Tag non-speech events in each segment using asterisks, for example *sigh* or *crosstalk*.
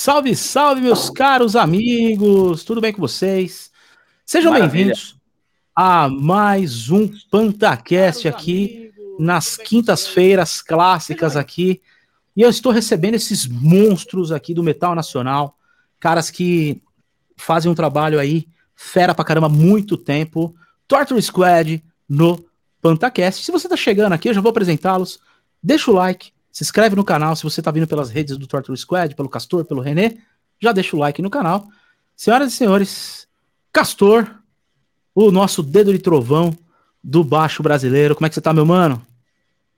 Salve, salve, meus caros amigos! Tudo bem com vocês? Sejam bem-vindos a mais um PantaCast aqui nas quintas-feiras clássicas aqui. E eu estou recebendo esses monstros aqui do Metal Nacional, caras que fazem um trabalho aí fera pra caramba muito tempo. Torture Squad no PantaCast. Se você tá chegando aqui, eu já vou apresentá-los. Deixa o like, se inscreve no canal se você está vindo pelas redes do Torture Squad, pelo Castor, pelo René. Já deixa o like no canal. Senhoras e senhores, Castor, o nosso dedo de trovão do baixo brasileiro. Como é que você tá, meu mano?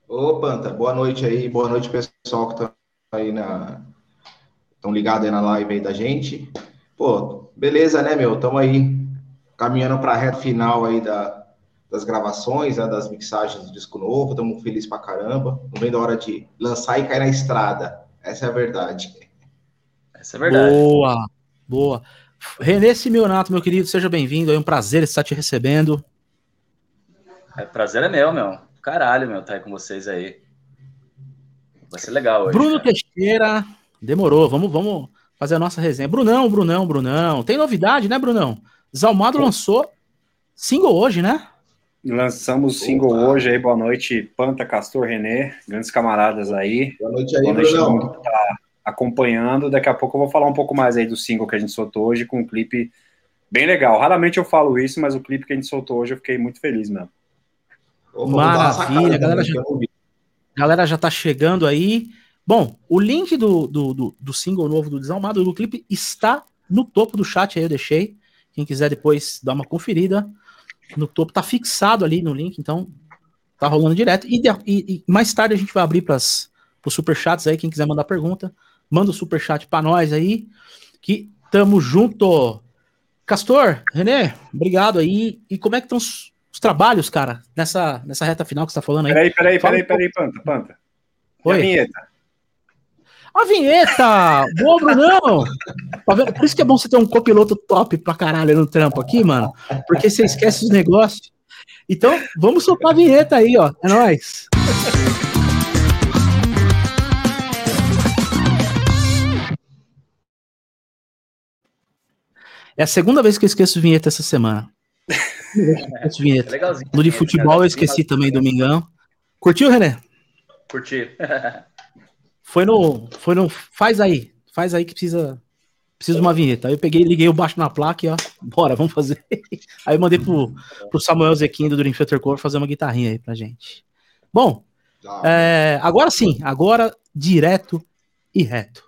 Ô, Panta, boa noite aí. Boa noite, pessoal que tá aí na. Estão ligados aí na live aí da gente. Pô, beleza, né, meu? Estamos aí caminhando para a reta final aí da, das gravações, né, das mixagens do disco novo, estamos felizes pra caramba. Não vem da hora de lançar e cair na estrada. Essa é a verdade. Essa é a verdade. Boa, boa. Renê Simeonato, meu querido, seja bem-vindo. É um prazer estar te recebendo. É, prazer é meu, meu. Caralho, meu, tá aí com vocês aí. Vai ser legal hoje. Bruno cara. Teixeira, demorou. Vamos, vamos fazer a nossa resenha. Brunão, Brunão, Brunão. Tem novidade, né, Brunão? Zalmado lançou single hoje, né? Lançamos o single Opa. hoje aí, boa noite, Panta, Castor, René, grandes camaradas aí. Boa noite aí, boa noite todo mundo que tá acompanhando. Daqui a pouco eu vou falar um pouco mais aí do single que a gente soltou hoje, com um clipe bem legal. Raramente eu falo isso, mas o clipe que a gente soltou hoje eu fiquei muito feliz mesmo. Maravilha, a galera já, galera já tá chegando aí. Bom, o link do, do, do, do single novo do Desalmado, do clipe, está no topo do chat aí, eu deixei. Quem quiser depois dar uma conferida no topo, tá fixado ali no link, então tá rolando direto. E, e, e mais tarde a gente vai abrir para os superchats aí, quem quiser mandar pergunta, manda o superchat para nós aí, que tamo junto. Castor, René, obrigado aí. E como é que estão os, os, trabalhos, cara, nessa, nessa reta final que você tá falando aí? Peraí, peraí, peraí, peraí, Panta, Panta. Oi. a vinheta? A vinheta! Boa, Brunão! Tá vendo? Por isso que é bom você ter um copiloto top pra caralho no trampo aqui, mano. Porque você esquece os negócios. Então, vamos soltar a vinheta aí, ó. É nóis! É a segunda vez que eu esqueço vinheta essa semana. Esqueço vinheta. É no de futebol eu esqueci também, domingão. Curtiu, René? Curti. *laughs* Foi no. Foi no. Faz aí. Faz aí que precisa. Precisa de uma vinheta. Aí eu peguei, liguei o baixo na placa e ó, bora, vamos fazer. *laughs* Aí eu mandei pro, pro Samuel Zequim do Dream Theater Core fazer uma guitarrinha aí pra gente. Bom, é, agora sim, agora direto e reto.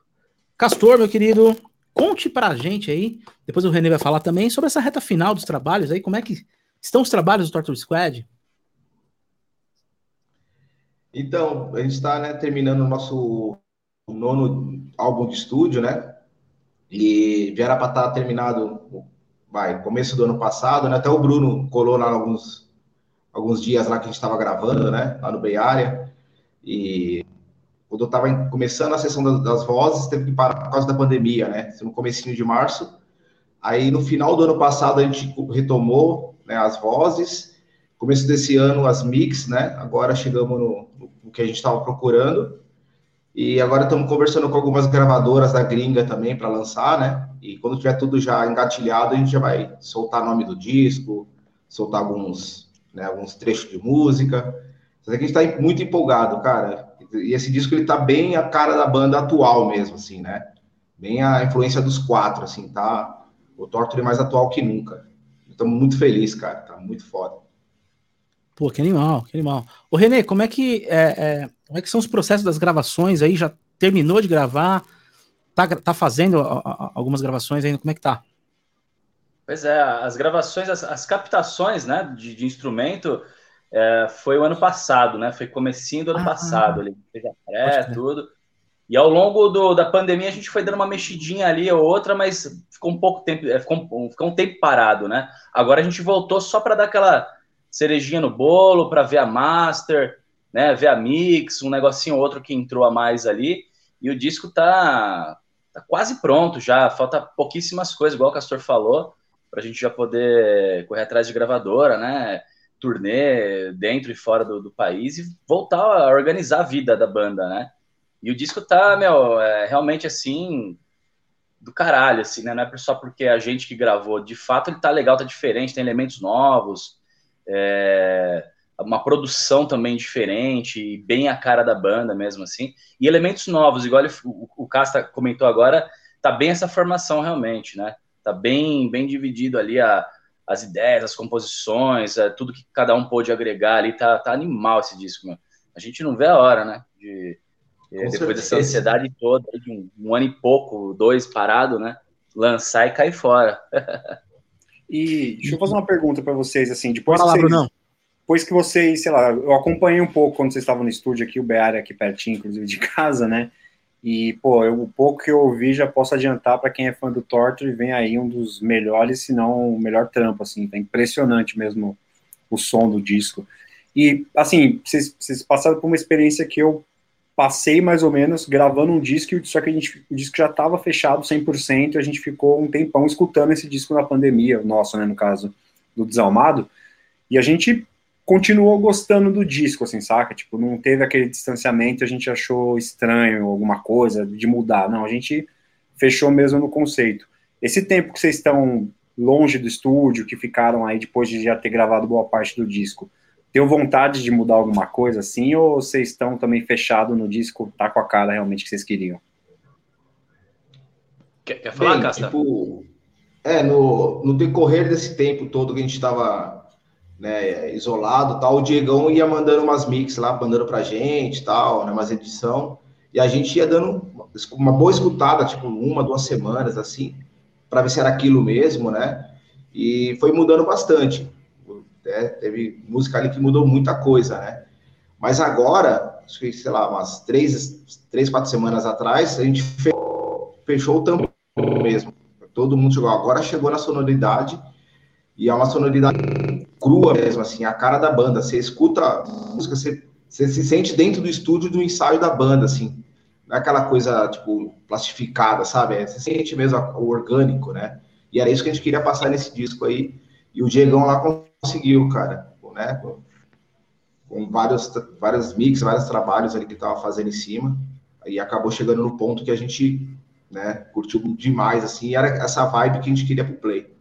Castor, meu querido, conte pra gente aí, depois o René vai falar também, sobre essa reta final dos trabalhos aí, como é que estão os trabalhos do Torture Squad? Então, a gente está né, terminando o nosso nono álbum de estúdio, né? E já era para estar tá terminado, vai, começo do ano passado, né? Até o Bruno colou lá alguns, alguns dias lá que a gente estava gravando, né? Lá no Bay Area. E quando eu estava começando a sessão das, das, vozes, teve que parar por causa da pandemia, né? No comecinho de março. Aí, no final do ano passado, a gente retomou né, as vozes. Começo desse ano, as mix, né? Agora chegamos no, que a gente estava procurando. E agora estamos conversando com algumas gravadoras da gringa também para lançar, né? E quando tiver tudo já engatilhado, a gente já vai soltar nome do disco, soltar alguns, né, alguns trechos de música. Mas aqui a gente está muito empolgado, cara. E esse disco ele tá bem a cara da banda atual mesmo, assim, né? Bem a influência dos quatro, assim, tá? O Torture é mais atual que nunca. Estamos muito felizes, cara. Tá muito foda. Pô, que animal, que animal. Ô, Renê, como é que é, é, como é que são os processos das gravações aí? Já terminou de gravar? Tá, tá fazendo a, a, algumas gravações ainda? Como é que tá? Pois é, as gravações, as, as captações, né, de, de instrumento é, foi o ano passado, né? Foi comecinho do ano ah, passado, ali, pré, tudo. E ao longo do, da pandemia a gente foi dando uma mexidinha ali ou outra, mas ficou um pouco tempo, é, ficou, ficou um tempo parado, né? Agora a gente voltou só para dar aquela cerejinha no bolo para ver a master, né, ver a mix, um negocinho ou outro que entrou a mais ali. E o disco tá, tá quase pronto já, falta pouquíssimas coisas, igual o Castor falou, para a gente já poder correr atrás de gravadora, né, turnê dentro e fora do, do, país e voltar a organizar a vida da banda, né. E o disco tá, meu, é, realmente assim, do caralho, assim, né? Não é só porque a gente que gravou. De fato, ele tá legal, tá diferente, tem elementos novos, é, uma produção também diferente, bem a cara da banda mesmo, assim. E elementos novos, igual ele, o, o Casta comentou agora, tá bem essa formação realmente, né? Tá bem, bem dividido ali a, as ideias, as composições, é, tudo que cada um pôde agregar ali, tá, tá animal esse disco, meu. A gente não vê a hora, né? De, depois certeza. dessa ansiedade toda, de um, um, ano e pouco, dois parado, né? Lançar e cair fora. *laughs* e deixa eu fazer uma pergunta para vocês, assim, depois Bora lá, vocês, depois que vocês, sei lá, eu acompanhei um pouco quando vocês estavam no estúdio aqui, o Beara aqui pertinho, inclusive, de casa, né? E, pô, eu, o pouco que eu ouvi já posso adiantar para quem é fã do Torture, vem aí um dos melhores, se não o melhor trampo, assim, tá impressionante mesmo o som do disco. E, assim, vocês, vocês passaram por uma experiência que eu passei mais ou menos gravando um disco, só que a gente, o disco já estava fechado 100% e a gente ficou um tempão escutando esse disco na pandemia, nosso, né, no caso, do Desalmado, e a gente continuou gostando do disco, assim, saca? Tipo, não teve aquele distanciamento, a gente achou estranho alguma coisa de mudar, não, a gente fechou mesmo no conceito. Esse tempo que vocês estão longe do estúdio, que ficaram aí depois de já ter gravado boa parte do disco, Deu vontade de mudar alguma coisa assim, ou vocês estão também fechados no disco, tá com a cara realmente que vocês queriam? Quer, quer falar, Bem, tipo, é, no, no decorrer desse tempo todo que a gente estava né, isolado, tal, o Diegão ia mandando umas mix lá, mandando pra gente, tal, né, umas edição, e a gente ia dando uma boa escutada, tipo, uma, duas semanas, assim, para ver se era aquilo mesmo, né, e foi mudando bastante. Né? Teve música ali que mudou muita coisa, né? Mas agora, acho que, sei lá, umas três, três quatro semanas atrás, a gente fechou, fechou o tampão mesmo. Todo mundo chegou. Agora chegou na sonoridade e é uma sonoridade crua mesmo, assim, a cara da banda. Você escuta a música, você, você se sente dentro do estúdio do ensaio da banda, assim. Não é aquela coisa, tipo, plastificada, sabe? Você sente mesmo o orgânico, né? E era isso que a gente queria passar nesse disco aí. E o Diegão lá conseguiu, cara, né? Com, vários, vários mix, vários trabalhos ali que tava fazendo em cima, e acabou chegando no ponto que a gente, né, curtiu demais, assim, e era essa vibe que a gente queria pro play.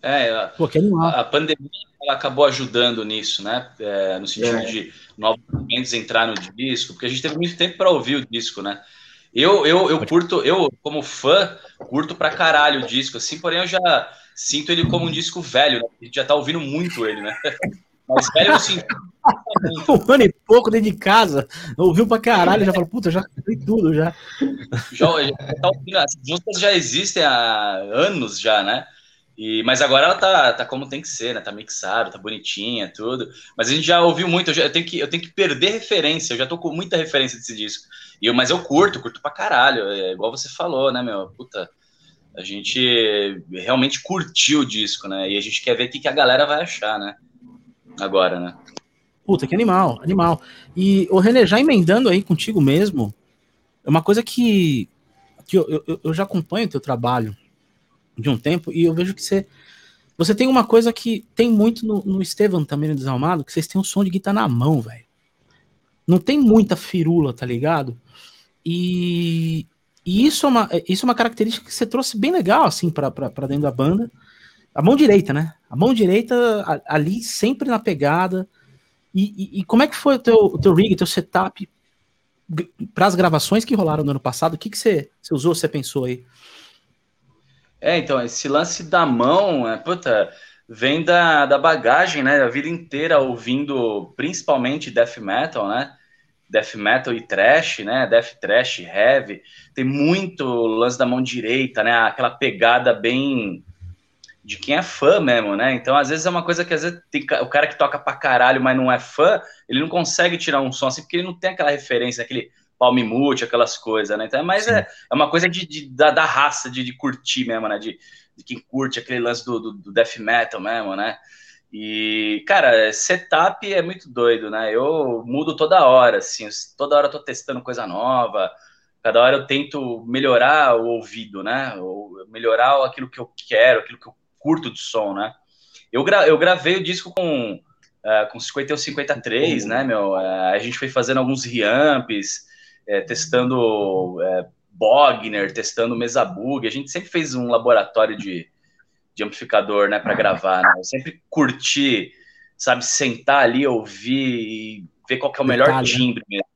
É, Pô, a, a pandemia ela acabou ajudando nisso, né? É, no sentido é. de novos elementos entrar no disco, porque a gente teve muito tempo para ouvir o disco, né? Eu, eu, eu curto, eu, como fã, curto pra caralho o disco, assim, porém eu já sinto ele como um disco velho, né? A gente já tá ouvindo muito ele, né? Mas velho eu sinto. *laughs* um ano e pouco dentro de casa, ouviu pra caralho, já falou, puta, já sei tudo já. Já, já tá ouvindo, as músicas já existem há anos já, né? E, mas agora ela tá, tá como tem que ser, né? Tá mixado, tá bonitinha, tudo. Mas a gente já ouviu muito, eu, já, eu, tenho, que, eu tenho que perder referência, eu já tô com muita referência desse disco. E eu, mas eu curto, curto pra caralho. É igual você falou, né, meu? Puta, a gente realmente curtiu o disco, né? E a gente quer ver o que, que a galera vai achar, né? Agora, né? Puta, que animal, animal. E o René, já emendando aí contigo mesmo, é uma coisa que, que eu, eu, eu já acompanho o teu trabalho de um tempo e eu vejo que você você tem uma coisa que tem muito no, no Estevam também no Desalmado, que vocês têm um som de guitarra na mão, velho. Não tem muita firula, tá ligado? E, e isso é uma, isso é uma característica que você trouxe bem legal, assim, para dentro da banda. A mão direita, né? A mão direita ali sempre na pegada. E, e, e como é que foi o teu, o teu rig, teu setup para as gravações que rolaram no ano passado? O que, que você, você usou, você pensou aí? É, então, esse lance da mão, é, puta, vem da, da bagagem, né? A vida inteira ouvindo principalmente death metal, né? Death metal e trash, né? Death trash, heavy. Tem muito lance da mão direita, né? Aquela pegada bem de quem é fã mesmo, né? Então, às vezes é uma coisa que às vezes tem, o cara que toca pra caralho, mas não é fã, ele não consegue tirar um som assim, porque ele não tem aquela referência, aquele palmimute, aquelas coisas, né? Então, mas é, é uma coisa de, de da, da, raça, de, de, curtir mesmo, né? De, de quem curte aquele lance do, do, do death metal mesmo, né? E, cara, setup é muito doido, né? Eu mudo toda hora, assim, toda hora eu tô testando coisa nova, cada hora eu tento melhorar o ouvido, né? Ou melhorar aquilo que eu quero, aquilo que eu curto de som, né? Eu, gra eu gravei o disco com, uh, com 51 53, né, meu? Uh, a gente foi fazendo alguns reamps, uh, testando Bogner, testando mesa bug. A gente sempre fez um laboratório de, de amplificador, né, para gravar. Né? Eu sempre curti, sabe, sentar ali, ouvir e ver qual que é o melhor Detalhe, né? timbre mesmo.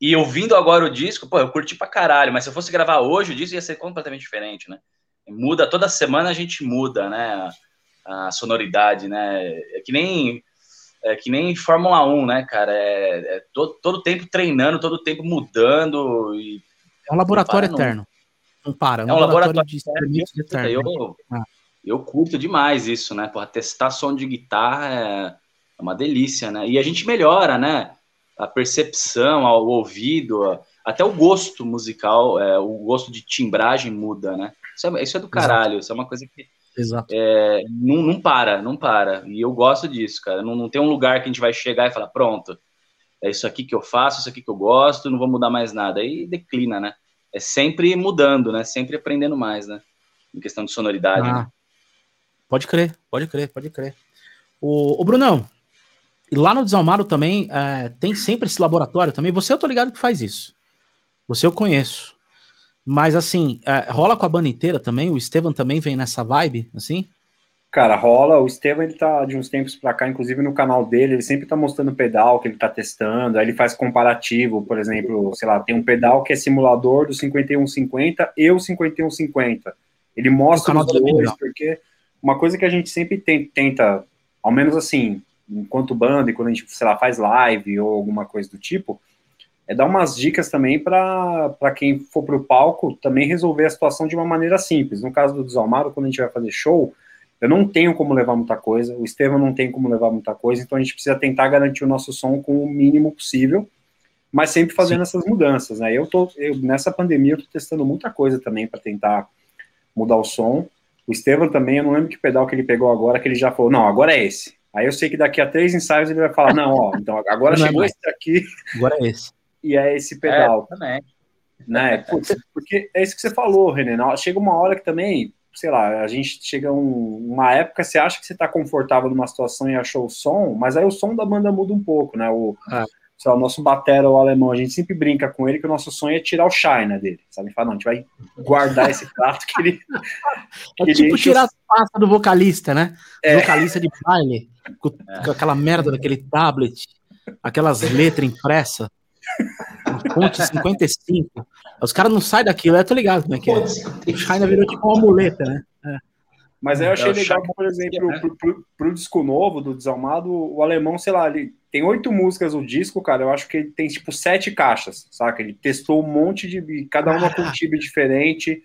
E ouvindo agora o disco, pô, eu curti pra caralho, mas se eu fosse gravar hoje o disco ia ser completamente diferente, né? Muda, toda semana a gente muda, né? A, a sonoridade, né? É que nem é que nem Fórmula 1, né, cara? É, é todo, todo tempo treinando, todo tempo mudando. E é um laboratório não para, eterno. Não, não para. É um, é um laboratório, laboratório, de experimentos eterno. Eu, ah. Eu curto demais isso, né? Porra, testar som de guitarra é, é uma delícia, né? E a gente melhora, né? a percepção, ao ouvido, até o gosto musical, é, o gosto de timbragem muda, né? Isso é, isso é do caralho, Exato. isso é uma coisa que é, não, não, para, não para. E eu gosto disso, cara. Não, não tem um lugar que a gente vai chegar e falar, pronto, é isso aqui que eu faço, isso aqui que eu gosto, não vou mudar mais nada. Aí declina, né? É sempre mudando, né? Sempre aprendendo mais, né? Em questão de sonoridade. Ah, né? Pode crer, pode crer, pode crer. O, o Brunão, lá no Desalmado também é, tem sempre esse laboratório também. Você eu tô ligado que faz isso. Você eu conheço. Mas assim, é, rola com a banda inteira também? O Estevam também vem nessa vibe, assim? Cara, rola. O Estevam, ele tá de uns tempos pra cá, inclusive no canal dele, ele sempre tá mostrando pedal que ele tá testando. Aí ele faz comparativo, por exemplo, sei lá, tem um pedal que é simulador do 5150 e o 5150. Ele mostra os dois, porque uma coisa que a gente sempre tenta, ao menos assim, enquanto banda e quando a gente, sei lá, faz live ou alguma coisa do tipo, é dar umas dicas também para quem for para o palco também resolver a situação de uma maneira simples. No caso do Desalmado, quando a gente vai fazer show, eu não tenho como levar muita coisa, o Estevam não tem como levar muita coisa, então a gente precisa tentar garantir o nosso som com o mínimo possível, mas sempre fazendo Sim. essas mudanças, né? Eu tô, eu, nessa pandemia, eu tô testando muita coisa também para tentar mudar o som. O Estevam também, eu não lembro que pedal que ele pegou agora, que ele já falou, não, agora é esse. Aí eu sei que daqui a três ensaios ele vai falar, não, ó, então agora não é chegou é esse aqui. Agora é esse. E é esse pedal. É, também. Né? porque é isso que você falou, René. Chega uma hora que também, sei lá, a gente chega um, uma época, você acha que você está confortável numa situação e achou o som, mas aí o som da banda muda um pouco, né? O, ah sei lá, o nosso batera, o alemão, a gente sempre brinca com ele que o nosso sonho é tirar o China dele, sabe? Fala, não, a gente vai guardar esse prato que ele. É que é tipo tirar as pastas do vocalista, né? É. Vocalista de baile, com, é. com, aquela merda daquele tablet, aquelas letras impressas. Ponte 55. Os caras não saem daquilo, eu tô ligado como é que é. O China virou tipo uma muleta, né? É. Mas aí eu achei é legal por exemplo, pro, pro, pro, disco novo do Desalmado, o alemão, sei lá, ele tem oito músicas no disco, cara. Eu acho que ele tem tipo sete caixas, saca? Ele testou um monte de. Cada uma com um timbre diferente.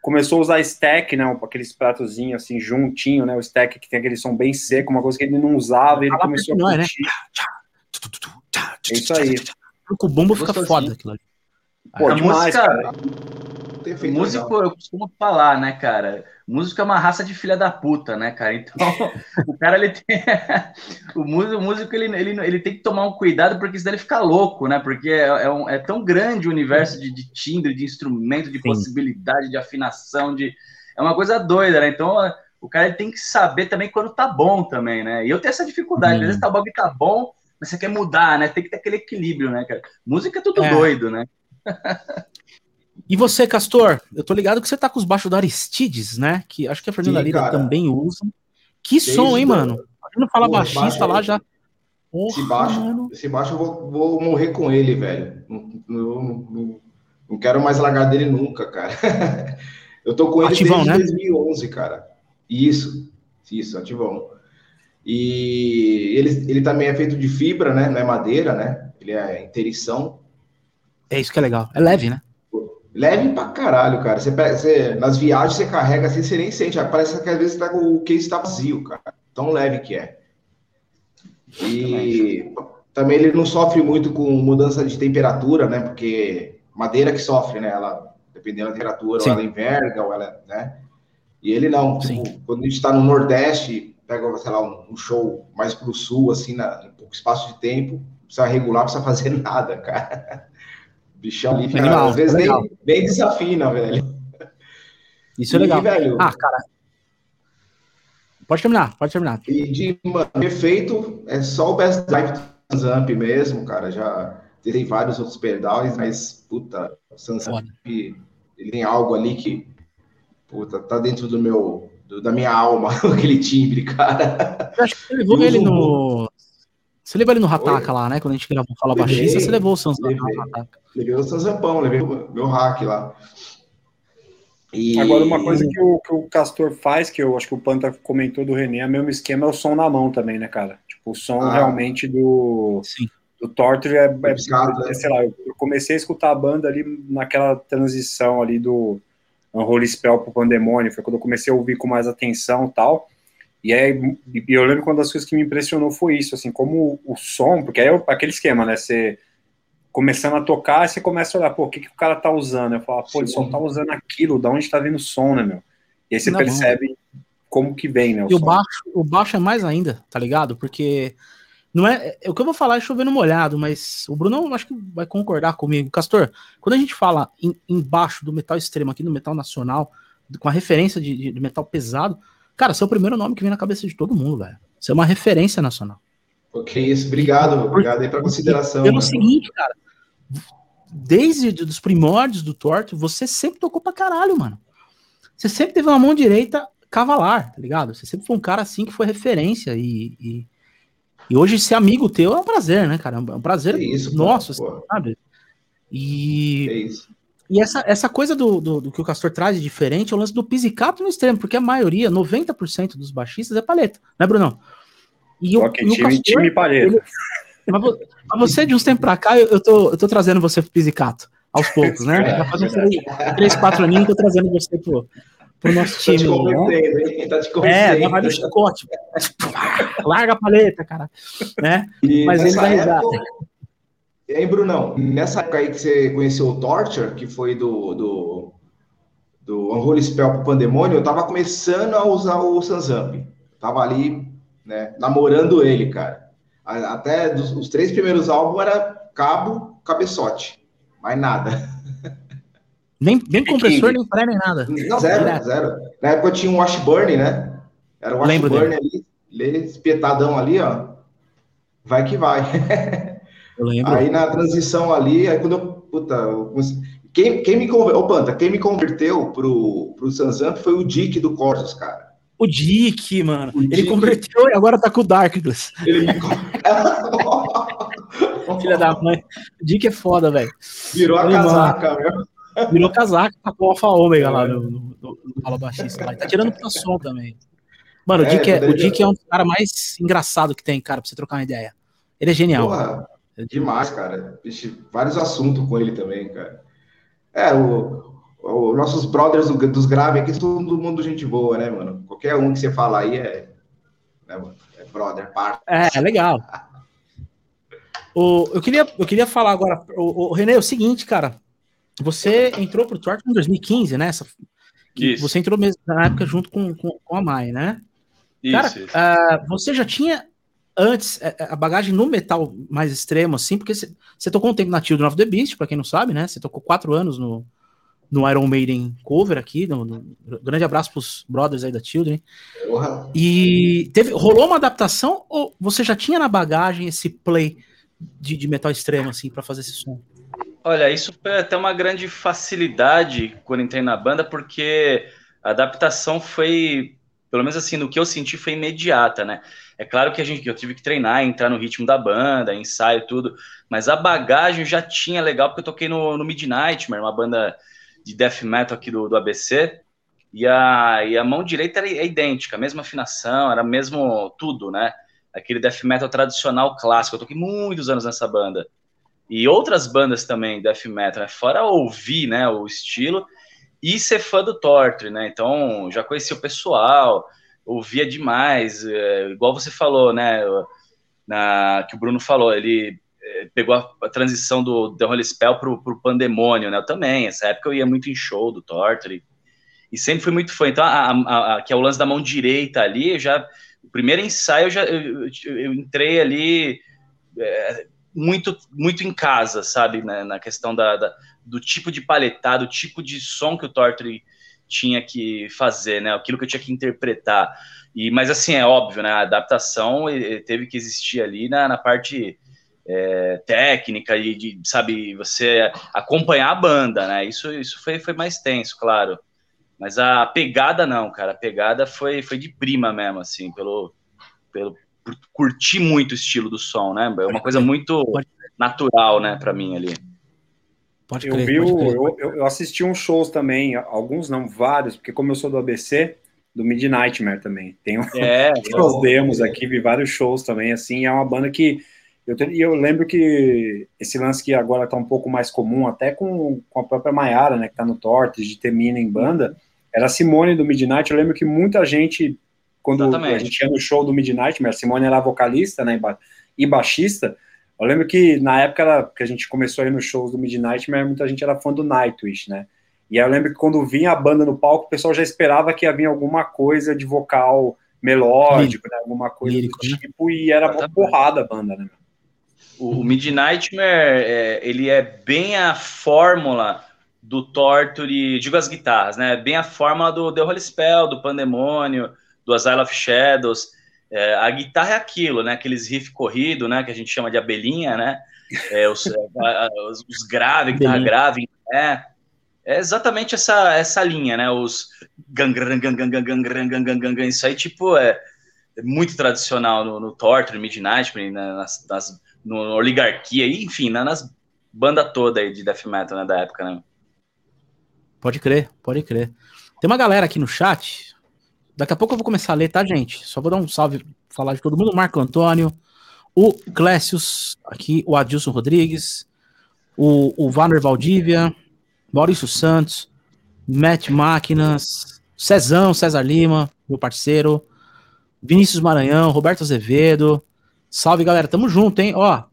Começou a usar stack, né? Aqueles pratozinhos assim, juntinho, né? O stack que tem aquele som bem seco, uma coisa que ele não usava, ele começou a curtir. Né? É isso aí. O bumbo fica foda aquilo ali. Pô, a demais, música, cara. Músico, legal. eu costumo falar, né, cara? Músico é uma raça de filha da puta, né, cara? Então, *laughs* o cara, ele tem. *laughs* o músico, o músico ele, ele, ele tem que tomar um cuidado, porque senão ele fica louco, né? Porque é, é, um, é tão grande o universo de, de timbre, de instrumento, de Sim. possibilidade, de afinação, de. É uma coisa doida, né? Então, o cara tem que saber também quando tá bom também, né? E eu tenho essa dificuldade. Às vezes tá bom que tá bom, mas você quer mudar, né? Tem que ter aquele equilíbrio, né, cara? Música é tudo é. doido, né? *laughs* E você, Castor? Eu tô ligado que você tá com os baixos da Aristides, né? Que acho que a Fernanda Sim, Lira cara. também usa. Que Desde som, hein, mano? Não fala baixista baixo, lá já. Porra, esse baixo, mano. esse baixo eu vou, vou, morrer com ele, velho. Não, não, não, não, quero mais largar dele nunca, cara. *laughs* eu tô com ele ativão, desde né? 2011, cara. Isso, isso, ativão. E ele, ele também é feito de fibra, né? Não é madeira, né? Ele é interição. É isso que é legal. É leve, né? Leve pra caralho, cara. Você, você nas viagens você carrega assim, você nem sente. Parece que às vezes tá, o case tá vazio, cara. Tão leve que é. E também ele não sofre muito com mudança de temperatura, né? Porque madeira que sofre, né? Ela, dependendo da temperatura, ou ela enverga, ou ela, né? E ele não. Tipo, quando a gente está no Nordeste, pega, sei lá, um, um show mais pro sul, assim, na, em pouco espaço de tempo, precisa regular, precisa fazer *laughs* nada, cara. Bichão ali, cara, Animal, às vezes nem, nem, desafina, velho. Isso é legal. velho, ah, cara. Pode terminar, pode terminar. E de mano, efeito, é só o Best Drive Amp mesmo, cara. Já tem vários outros pedais, mas, puta, o Sansamp, ele tem algo ali que, puta, tá dentro do meu, do, da minha alma, *laughs* aquele timbre, cara. Eu acho que você levou ele no... Você levou ele no Rataka lá, né? Quando a gente gravou Fala Baixista, você levou o Sansampão levei, no Rataka. Levei o Sansampão, levei o meu hack lá. E... Agora, uma coisa que o, que o Castor faz, que eu acho que o Panta comentou do René, é o mesmo esquema, é o som na mão também, né, cara? Tipo, o som ah, realmente do, sim. do Torture é, é, é, é, sei lá, eu comecei a escutar a banda ali naquela transição ali do Unholy Spell pro Pandemônio, foi quando eu comecei a ouvir com mais atenção e tal, e aí, eu lembro que uma das coisas que me impressionou foi isso, assim, como o som, porque é aquele esquema, né, você começando a tocar, você começa a olhar, pô, o que, que o cara tá usando? Eu falo, pô, ele só tá usando aquilo, da onde tá vindo o som, né, meu? E aí você Não, percebe como que vem, né? O e o baixo, o baixo é mais ainda, tá ligado? Porque não é, é o que eu vou falar é chovendo molhado, mas o Bruno acho que vai concordar comigo. Castor, quando a gente fala em, embaixo do metal extremo aqui no metal nacional, com a referência de, de metal pesado, cara, seu é o primeiro nome que vem na cabeça de todo mundo, velho. Você é uma referência nacional. Ok, isso. Obrigado, obrigado aí pra consideração. Pelo né? seguinte, cara, desde os primórdios do Torto, você sempre tocou pra caralho, mano. Você sempre teve uma mão direita cavalar, tá ligado? Você sempre foi um cara assim que foi referência e, e, e hoje ser amigo teu é um prazer, né, cara? É um prazer é isso, nosso, pô, assim, sabe? E, é isso. E essa, essa coisa do, do, do, que o Castor traz de diferente é o lance do pisicato no extremo, porque a maioria, 90% dos baixistas é paleta, né, Brunão? E o, e o time, Castor, time paleta. *laughs* Ele, mas, você, de uns tempos pra cá, eu, eu, tô, eu tô trazendo você pro Pisicato, aos poucos, né? É, Já faz uns três, quatro aninhos que eu tô trazendo você pro, pro nosso time. Tá te né? É, vai no chicote. Larga a paleta, cara. Né? Mas ele vai risar. E aí, Brunão, nessa época aí que você conheceu o Torture, que foi do, do, do Unholy Spell pro Pandemônio, eu tava começando a usar o Sanzamp. Tava ali, né, namorando ele, cara. Até dos, os três primeiros álbuns era cabo, cabeçote. Mais nada. *laughs* Nem, nem compressor, nem pré, nem nada. Não, zero, zero. Na época tinha um Washburn, né? Era um Washburn ali, ele espetadão ali, ó. Vai que vai. *laughs* Aí na transição ali, aí quando eu. Puta, eu, quem, quem me converteu. Ô, Panta, quem me converteu pro, pro Sanzamp foi o Dick do Corsos, cara. O Dick, mano. O ele Dick... converteu e agora tá com o Darkness. Ele me *laughs* *laughs* Filha da mãe. O Dick é foda, velho. Virou a casaca, meu. Virou casaca, tá com o Alfa Ômega é. lá no, no, no, no Baixista. Lá. tá tirando pro som também. Mano, o, é, Dick, é, o Dick é um cara mais engraçado que tem, cara, pra você trocar uma ideia. Ele é genial. Porra, demais, cara. Vixe, vários assuntos com ele também, cara. É, o, os nossos brothers dos graves aqui, todo mundo gente boa, né, mano? Qualquer um que você fala aí é, né, mano? é brother, par. É, é legal. o, eu, queria, eu queria falar agora, o, o René, é o seguinte, cara. Você entrou pro Torque em 2015, né? Essa, isso. Você entrou mesmo na época junto com, com, com a Mai, né? Isso, cara, isso. Uh, você já tinha antes é, a bagagem no metal mais extremo, assim, porque você, tocou um tempo na Children of the Beast, para quem não sabe, né? Você tocou quatro anos no, no Iron Maiden cover aqui. No, no, grande abraço pros brothers aí da Children. Uhum. E teve, rolou uma adaptação ou você já tinha na bagagem esse play de, de metal extremo, assim, para fazer esse som? Olha, isso foi até uma grande facilidade quando entrei na banda, porque a adaptação foi, pelo menos assim, no que eu senti, foi imediata, né? É claro que a gente, eu tive que treinar, entrar no ritmo da banda, ensaio, tudo, mas a bagagem já tinha legal, porque eu toquei no, no Midnight, uma banda de death metal aqui do, do ABC, e a, e a mão direita era, é idêntica, a mesma afinação, era mesmo tudo, né? Aquele death metal tradicional clássico. Eu toquei muitos anos nessa banda. E outras bandas também, death metal, né? fora ouvir né, o estilo e ser fã do Torture, né? Então, já conheci o pessoal, ouvia demais, é, igual você falou, né? Na, que o Bruno falou, ele pegou a, a, transição do The Holy Spell pro, pro Pandemônio, né? Eu também, essa época eu ia muito em show do Torture, e sempre fui muito fã. Então, a, a, a, que é o lance da mão direita ali, eu já, o primeiro ensaio eu já eu, eu entrei ali é, muito muito em casa, sabe, né, na questão da, da, do tipo de paletado, do tipo de som que o Torture tinha que fazer, né, aquilo que eu tinha que interpretar. E, mas assim, é óbvio, né, a adaptação teve que existir ali na, na parte é, técnica e de, sabe, você acompanhar a banda, né? Isso, isso foi, foi mais tenso, claro. Mas a pegada não, cara. A pegada foi, foi de prima mesmo, assim, pelo, pelo por curtir muito o estilo do som, né? É uma coisa muito natural, né, para mim ali. Pode crer, eu, vi o, eu, eu, assisti uns shows também, alguns não, vários, porque como eu sou do ABC, do Midnightmare também. Tem, é, *laughs* tem os demos aqui, vi vários shows também, assim, é uma banda que eu, e eu lembro que esse lance que agora está um pouco mais comum, até com, com a própria Maiara, né, que está no Tortes, de ter mina em banda, era a Simone do Midnight. Eu lembro que muita gente, quando Exatamente. a gente ia no show do Midnight, a Simone era vocalista né, e baixista. Eu lembro que na época que a gente começou a ir nos shows do Midnight, muita gente era fã do Nightwish, né? E aí eu lembro que quando vinha a banda no palco, o pessoal já esperava que ia vir alguma coisa de vocal melódico, né? alguma coisa Lírico, do né? tipo, né? e era uma porrada a banda, né? O, o Midnightmare, é, ele é bem a fórmula do Torture, digo as guitarras, né? Bem a fórmula do The Holy Spell, do Pandemônio, do Asylum of Shadows. É, a guitarra é aquilo, né? Aqueles riff corrido, né? Que a gente chama de abelhinha, né? É, os, é, a, os, os grave, guitarra grave, né? É exatamente essa, essa linha, né? Os gangran, gangran, gangran, gangran, gangran, isso aí, tipo, é, é muito tradicional no, no Torture, Midnight, né? nas, nas, no Oligarquia, enfim, né? nas banda toda aí de death metal, né, da época, né? Pode crer, pode crer. Tem uma galera aqui no chat, Daqui a pouco eu vou começar a ler, tá, gente? Só vou dar um salve, falar de todo mundo. Marco Antônio, o Clécius, aqui, o Adilson Rodrigues, o, o Vanner Valdívia, Maurício Santos, Matt Máquinas, Cezão, César Lima, meu parceiro, Vinícius Maranhão, Roberto Azevedo, Salve, galera. Tamo junto, hein? Ó.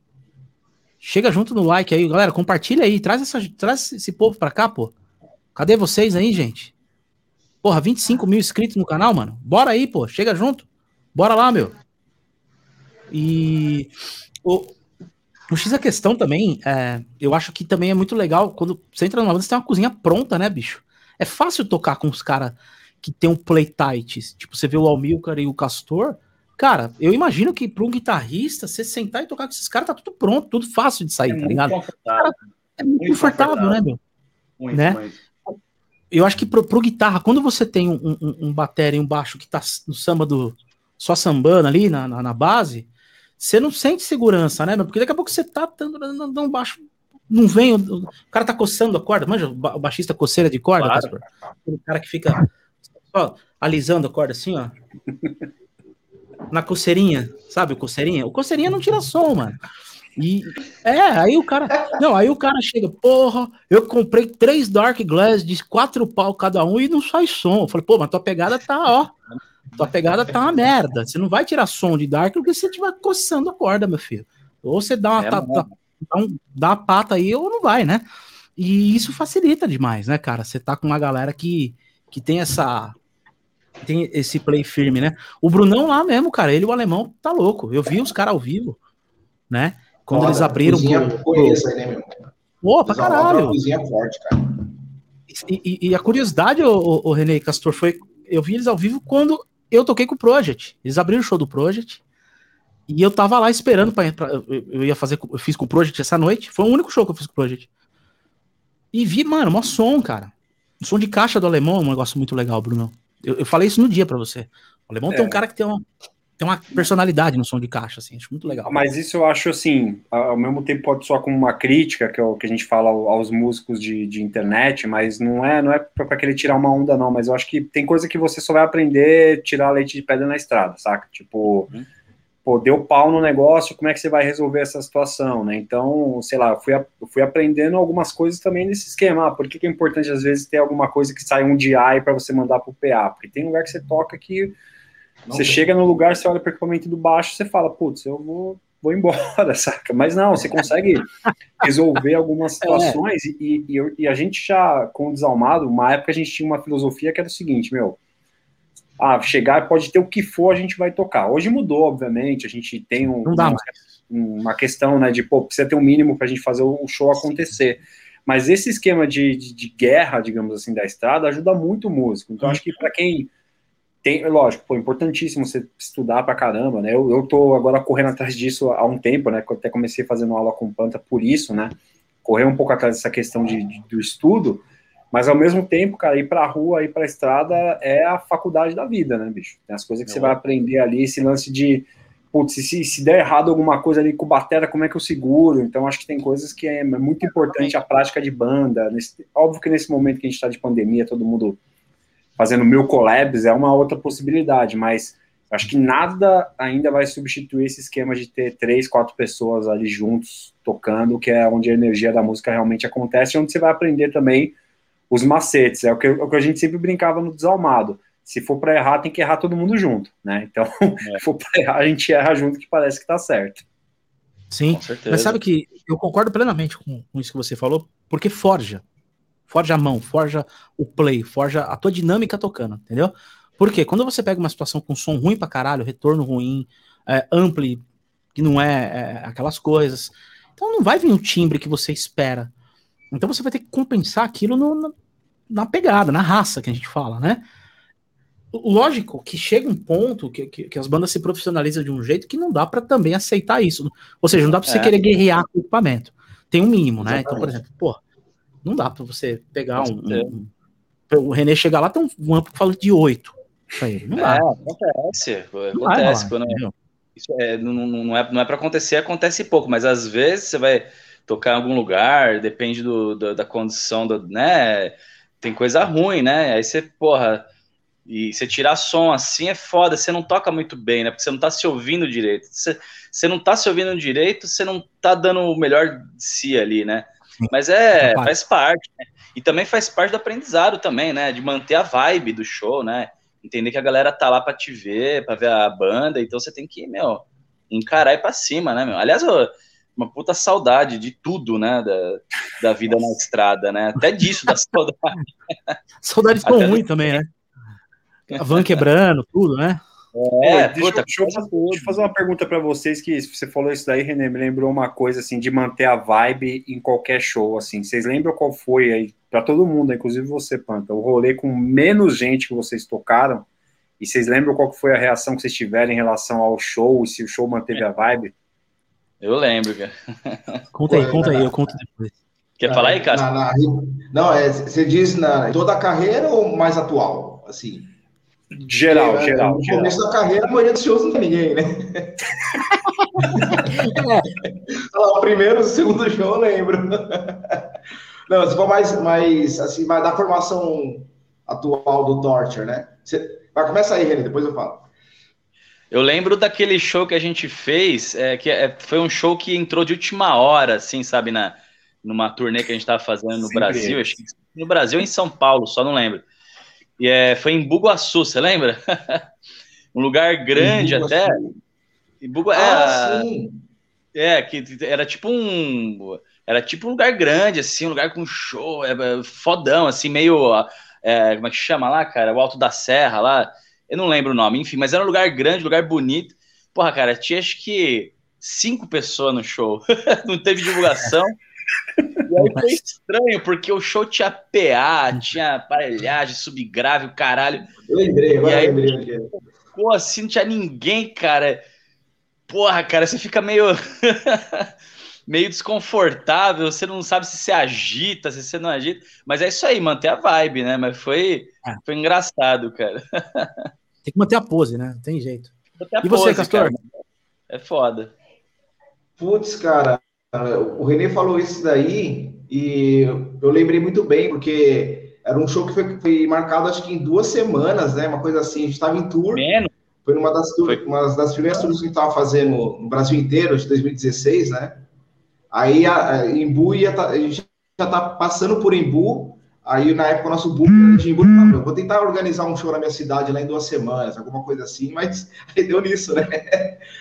Chega junto no like aí, galera. Compartilha aí. Traz, essa, traz esse povo pra cá, pô. Cadê vocês aí, gente? Porra, 25 mil inscritos no canal, mano. Bora aí, pô. Chega junto. Bora lá, meu. E o, o X a questão também, é, eu acho que também é muito legal quando você entra numa banda, você tem uma cozinha pronta, né, bicho? É fácil tocar com os caras que tem um play tight. Tipo, você vê o Almilcar e o Castor, Cara, eu imagino que para um guitarrista, você sentar e tocar com esses caras, tá tudo pronto, tudo fácil de sair, é tá ligado? Cara, é muito, muito confortável, confortável, né, meu? Muito, né? Muito. Eu acho que pro, pro guitarra, quando você tem um, um, um bateria e um baixo que tá no samba do. só sambando ali na, na, na, base, você não sente segurança, né? Porque daqui a pouco você tá dando um baixo. Não vem, o, o, cara tá coçando a corda, manja o baixista coceira de corda, claro. o cara que fica só alisando a corda assim, ó na coceirinha, sabe o coceirinha? O coceirinha não tira som, mano. E é, aí o cara. Não, aí o cara chega, porra, eu comprei três Dark Glass de quatro pau cada um e não sai som. Eu falei, pô, mas tua pegada tá, ó. Tua pegada tá uma merda. Você não vai tirar som de Dark porque você estiver coçando a corda, meu filho. Ou você dá uma, é, tá, tá, dá, um, dá uma pata aí ou não vai, né? E isso facilita demais, né, cara? Você tá com uma galera que, que tem essa tem esse play firme, né? O Brunão lá mesmo, cara, ele o alemão tá louco. Eu vi os caras ao vivo, né? Quando Foda, eles abriram. Cozinha pro, conheço aí, né, meu? Pô, pra caralho. Cozinha forte, cara. E, e, e, a curiosidade, o, o, René Castor, foi. Eu vi eles ao vivo quando eu toquei com o Project. Eles abriram o show do Project. E eu tava lá esperando pra, pra eu ia fazer, eu fiz com o Project essa noite. Foi o único show que eu fiz com o Project. E vi, mano, mó som, cara. O som de caixa do alemão é um negócio muito legal, Bruno. Eu, eu falei isso no dia para você. O alemão é. tem um cara que tem uma, tem uma personalidade no som de caixa, assim, acho muito legal. Mas isso eu acho assim, ao mesmo tempo pode soar como uma crítica, que é o que a gente fala aos músicos de, de internet, mas não é, não é para querer tirar uma onda, não. Mas eu acho que tem coisa que você só vai aprender tirar leite de pedra na estrada, saca? Tipo. Uhum pô, deu pau no negócio, como é que você vai resolver essa situação, né? Então, sei lá, eu fui, eu fui aprendendo algumas coisas também nesse esquema. Ah, por que, que é importante, às vezes, ter alguma coisa que sai um DI para você mandar para o PA? Porque tem lugar que você toca que não você tem. chega no lugar, você olha para o equipamento do baixo, você fala, putz, eu vou, vou embora, *laughs* saca? Mas não, você consegue resolver algumas *laughs* é. situações é. e, e, e, a gente já, com o Desalmado, uma época a gente tinha uma filosofia que era o seguinte, meu, ah, chegar, pode ter o que for, a gente vai tocar. Hoje mudou, obviamente, a gente tem um, uma, uma, questão, né, de, pô, precisa ter um mínimo para a gente fazer o show acontecer. Mas esse esquema de, de, de, guerra, digamos assim, da estrada, ajuda muito o músico. Então, acho que para quem tem, lógico, pô, importantíssimo você estudar pra caramba, né? Eu, eu tô agora correndo atrás disso há um tempo, né? Eu até comecei fazendo aula com Panta por isso, né? Correr um pouco atrás dessa questão de, de do estudo, mas ao mesmo tempo, cara, ir pra rua, ir pra estrada é a faculdade da vida, né, bicho? Tem as coisas que você vai aprender ali, esse lance de, putz, se, se der errado alguma coisa ali com batera, como é que eu seguro? Então, acho que tem coisas que é muito importante a prática de banda. Nesse, óbvio que nesse momento que a gente tá de pandemia, todo mundo fazendo mil collabs é uma outra possibilidade, mas acho que nada ainda vai substituir esse esquema de ter três, quatro pessoas ali juntos tocando, que é onde a energia da música realmente acontece, onde você vai aprender também os macetes. É o que, é o que a gente sempre brincava no desalmado. Se for para errar, tem que errar todo mundo junto, né? Então, *laughs* é. se for para errar, a gente erra junto, que parece que tá certo. Sim, mas sabe que eu concordo plenamente com, com isso que você falou, porque forja forja a mão, forja o play, forja a tua dinâmica tocando, entendeu? Porque quando você pega uma situação com som ruim pra caralho, retorno ruim, é, ampli, que não é, é, aquelas coisas, então não vai vir o timbre que você espera. Então você vai ter que compensar aquilo no, na, na pegada, na raça que a gente fala, né? Lógico que chega um ponto que, que, que, as bandas se profissionalizam de um jeito que não dá para também aceitar isso. Ou seja, não dá para você é. querer guerrear com o equipamento. Tem um mínimo, né? Exatamente. Então, por exemplo, pô, não dá para você pegar um, um, O René chegar lá, tem um amplo que fala de 8 pra ele. Não dá. É, acontece. Não acontece. quando, isso é, não, não é, não é para acontecer, acontece pouco, mas às vezes você vai tocar em algum lugar, depende do, do, da condição, do, né? Tem coisa ruim, né? Aí você, porra, e você tirar som assim é foda, você não toca muito bem, né? Porque você não tá se ouvindo direito. Você, você não tá se ouvindo direito, você não tá dando o melhor de si ali, né? Mas é, faz parte, né? E também faz parte do aprendizado também, né? De manter a vibe do show, né? Entender que a galera tá lá para te ver, para ver a banda, então você tem que, meu, encarar e pra cima, né, meu? Aliás, eu, uma puta saudade de tudo, né? Da, da vida na estrada, né? Até disso, da *laughs* saudade. saudade ficou ruim também, né? A van quebrando, tudo, né? É, deixa, puta, deixa, eu, deixa, eu, fazer uma pergunta para vocês que você falou isso daí, René, me lembrou uma coisa assim de manter a vibe em qualquer show, assim. Vocês lembram qual foi aí para todo mundo, inclusive você, Panta, o rolê com menos gente que vocês tocaram? E vocês lembram qual foi a reação que vocês tiveram em relação ao show e se o show manteve a vibe? Eu lembro, cara. Conta aí, conta aí, eu conto depois. Quer falar aí, cara? Não, é, você diz na toda a carreira ou mais atual, assim? Geral, é, geral. No começo da carreira, a maioria dos shows não tem ninguém, né? *laughs* o primeiro, o segundo show eu lembro. Não, se for mais, mais assim, vai da formação atual do Torture, né? Você... Vai, começa aí, René, depois eu falo. Eu lembro daquele show que a gente fez, é, que é, foi um show que entrou de última hora, assim, sabe, na, numa turnê que a gente estava fazendo no Sempre Brasil, acho que no Brasil em São Paulo, só não lembro. E é, foi em Bugaçu, você lembra? *laughs* um lugar grande até. Bugu... Ah, é, sim. É, que era tipo um. Era tipo um lugar grande, assim, um lugar com show, é, é, fodão, assim, meio. É, como é que chama lá, cara? O Alto da Serra lá. Eu não lembro o nome, enfim, mas era um lugar grande, lugar bonito. Porra, cara, tinha acho que cinco pessoas no show. *laughs* não teve divulgação. E aí foi estranho, porque o show tinha PA, tinha aparelhagem, subgrave, o caralho. Eu lembrei, agora aí, lembrei. Pô, assim, não tinha ninguém, cara. Porra, cara, você fica meio. *laughs* meio desconfortável, você não sabe se você agita, se você não agita. Mas é isso aí, manter a vibe, né? Mas foi, é. foi engraçado, cara. Tem que manter a pose, né? Não tem jeito. E pose, você, Castor? Cara. É foda. Putz, cara, o Renê falou isso daí e eu lembrei muito bem, porque era um show que foi, foi marcado acho que em duas semanas, né? Uma coisa assim, a gente estava em tour. Menos. Foi uma das, foi. uma das primeiras tours que a gente estava fazendo no Brasil inteiro, de 2016, né? Aí a, a Embu ia tá, a gente já tá passando por Embu, aí na época o nosso book de Embu, não, vou tentar organizar um show na minha cidade lá em duas semanas, alguma coisa assim, mas *laughs* aí deu nisso, né?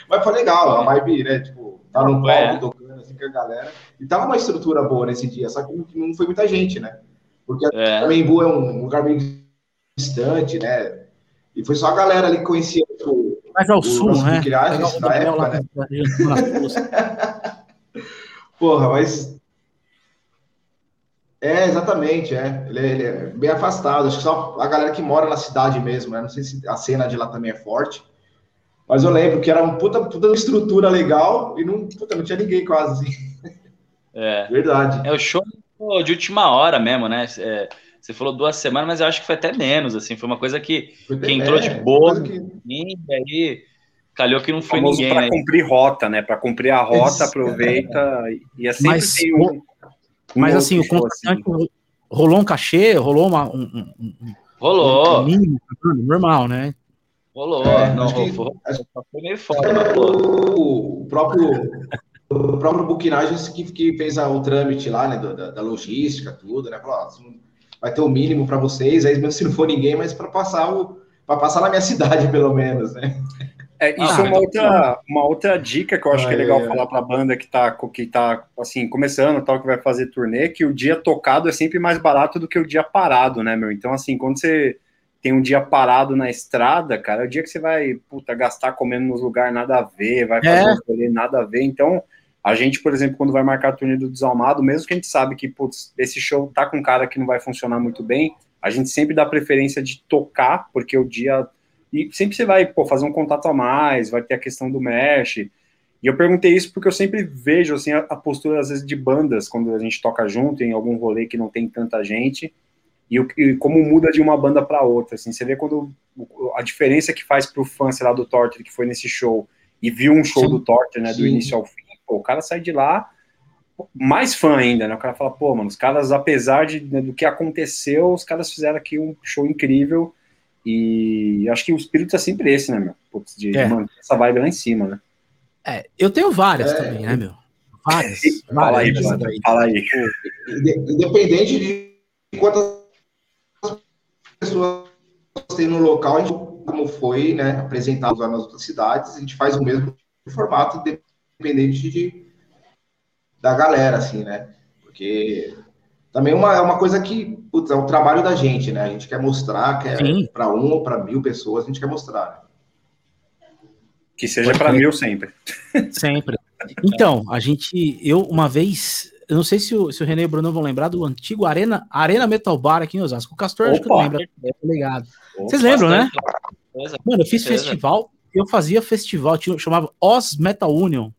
Mas foi legal, a vibe, né? Tipo, tá no palco, é. tocando assim com a galera. E tava uma estrutura boa nesse dia, só que não foi muita gente, né? Porque é. também Embu é um lugar meio distante, né? E foi só a galera ali que conhecia o, mais ao sul, né? Criagens, na época, né? *laughs* Porra, mas É, exatamente, é. Ele, é. ele, é bem afastado. Acho que só a galera que mora na cidade mesmo, né? Não sei se a cena de lá também é forte. Mas eu lembro que era uma puta, puta estrutura legal e não, puta, não tinha ninguém quase assim. É. Verdade. É o show de última hora mesmo, né? É, você falou duas semanas, mas eu acho que foi até menos, assim. Foi uma coisa que, que entrou de boa, que... e aí calhou que não foi ninguém. Para cumprir rota, né? Para cumprir a rota, aproveita. E é sempre mas, tem um, um Mas assim, o contratante assim. rolou um cachê, rolou uma, um, um, rolou. Um mínimo, normal, né? Rolou, é, não, que, foi, foi meio foda. O, o próprio o próprio Booking que, que fez a, o trâmite lá, né, da, da logística, tudo, né, falou, ó, vai ter o mínimo para vocês, aí mesmo se não for ninguém, mas para passar o para passar na minha *laughs* cidade, pelo menos, né? É, isso ah, é uma outra, uma outra dica que eu acho ah, que é legal é. falar para a banda que está que tá, assim, começando, tal, que vai fazer turnê, que o dia tocado é sempre mais barato do que o dia parado, né, meu? Então, assim, quando você tem um dia parado na estrada, cara, é o dia que você vai, puta, gastar comendo nos lugares nada a ver, vai fazer é. nada a ver. Então, a gente, por exemplo, quando vai marcar a turnê do Desalmado, mesmo que a gente sabe que, putz, esse show tá com um cara que não vai funcionar muito bem, a gente sempre dá preferência de tocar, porque o dia e sempre você vai pô, fazer um contato a mais, vai ter a questão do mesh. E eu perguntei isso porque eu sempre vejo assim, a, a postura, às vezes, de bandas, quando a gente toca junto em algum rolê que não tem tanta gente, e, o, e como muda de uma banda para outra. Assim, você vê quando a diferença que faz para o fã, sei lá, do Torture, que foi nesse show, e viu um show sim, do Torture, né, do início ao fim, pô, o cara sai de lá mais fã ainda, né? O cara fala, pô, mano, os caras, apesar de, né, do que aconteceu, os caras fizeram aqui um show incrível e acho que o espírito é sempre esse, né, meu? Putz, de é. manter essa vibe lá em cima, né? É, eu tenho várias é. também, né, meu? *laughs* Várias. fala aí, fala aí. Independente de quantas pessoas tem no local, como foi, né, apresentado lá nas outras cidades, a gente faz o mesmo formato, independente de, da galera, assim, né? Porque também uma, é uma coisa que putz, é o trabalho da gente, né? A gente quer mostrar, quer para um ou para mil pessoas, a gente quer mostrar. Né? Que seja para mil sempre. Sempre. Então, a gente, eu uma vez, eu não sei se o, se o René e o Bruno vão lembrar do antigo Arena, Arena Metal Bar aqui em Osasco. O Castor Opa. acho que não lembra, tá ligado. Opa, Vocês lembram, né? Mano, eu fiz festival, eu fazia festival, tinha, chamava Os Metal Union.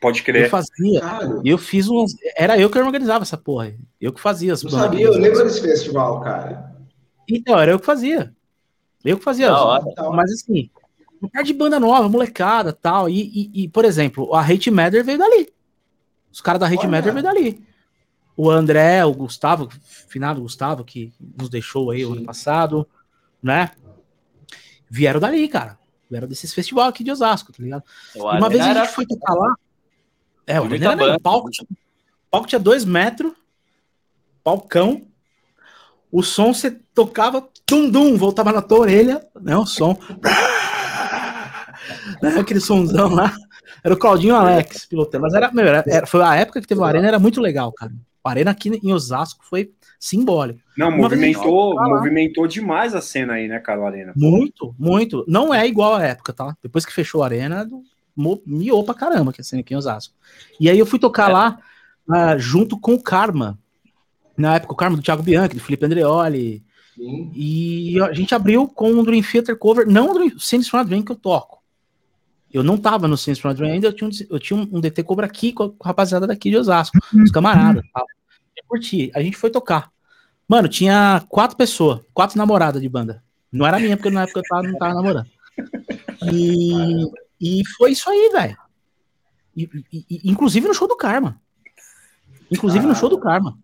Pode crer. Eu fazia. E eu fiz umas. Era eu que organizava essa porra. Eu que fazia as Eu sabia, eu lembro desse festival, cara. Então, era eu que fazia. Eu que fazia. Mas assim, um par de banda nova, molecada tal. E, e, e, por exemplo, a Hate Matter veio dali. Os caras da Olha. Matter veio dali. O André, o Gustavo, finado Gustavo, que nos deixou aí o ano passado, né? Vieram dali, cara. Vieram desses festivais aqui de Osasco, tá ligado? Uma vez a gente foi tocar lá. É, o era, o palco, o palco tinha dois metros, palcão. O som você tocava, tum-dum, voltava na tua orelha, né? O som. *laughs* né, aquele somzão lá. Era o Claudinho Alex pilotando. Mas era, meu, era, era, foi a época que teve o Arena, era muito legal, cara. O Arena aqui em Osasco foi simbólico. Não, Uma movimentou, movimentou demais a cena aí, né, cara, o Arena? Muito, muito. Não é igual a época, tá? Depois que fechou a Arena, miou pra caramba que assim, aqui em Osasco. E aí eu fui tocar é. lá uh, junto com o Karma. Na época, o Karma do Thiago Bianchi, do Felipe Andreoli. Sim. E a gente abriu com um Dream Theater cover, não o from a Dream que eu toco. Eu não tava no Saints Dream ainda, eu tinha, um, eu tinha um DT cover aqui com a rapaziada daqui de Osasco, uhum. os camaradas. Tal. Eu curti. A gente foi tocar. Mano, tinha quatro pessoas, quatro namoradas de banda. Não era minha, porque na época eu tava, não tava namorando. E e foi isso aí, velho. Inclusive no show do Karma. Inclusive ah. no show do Karma.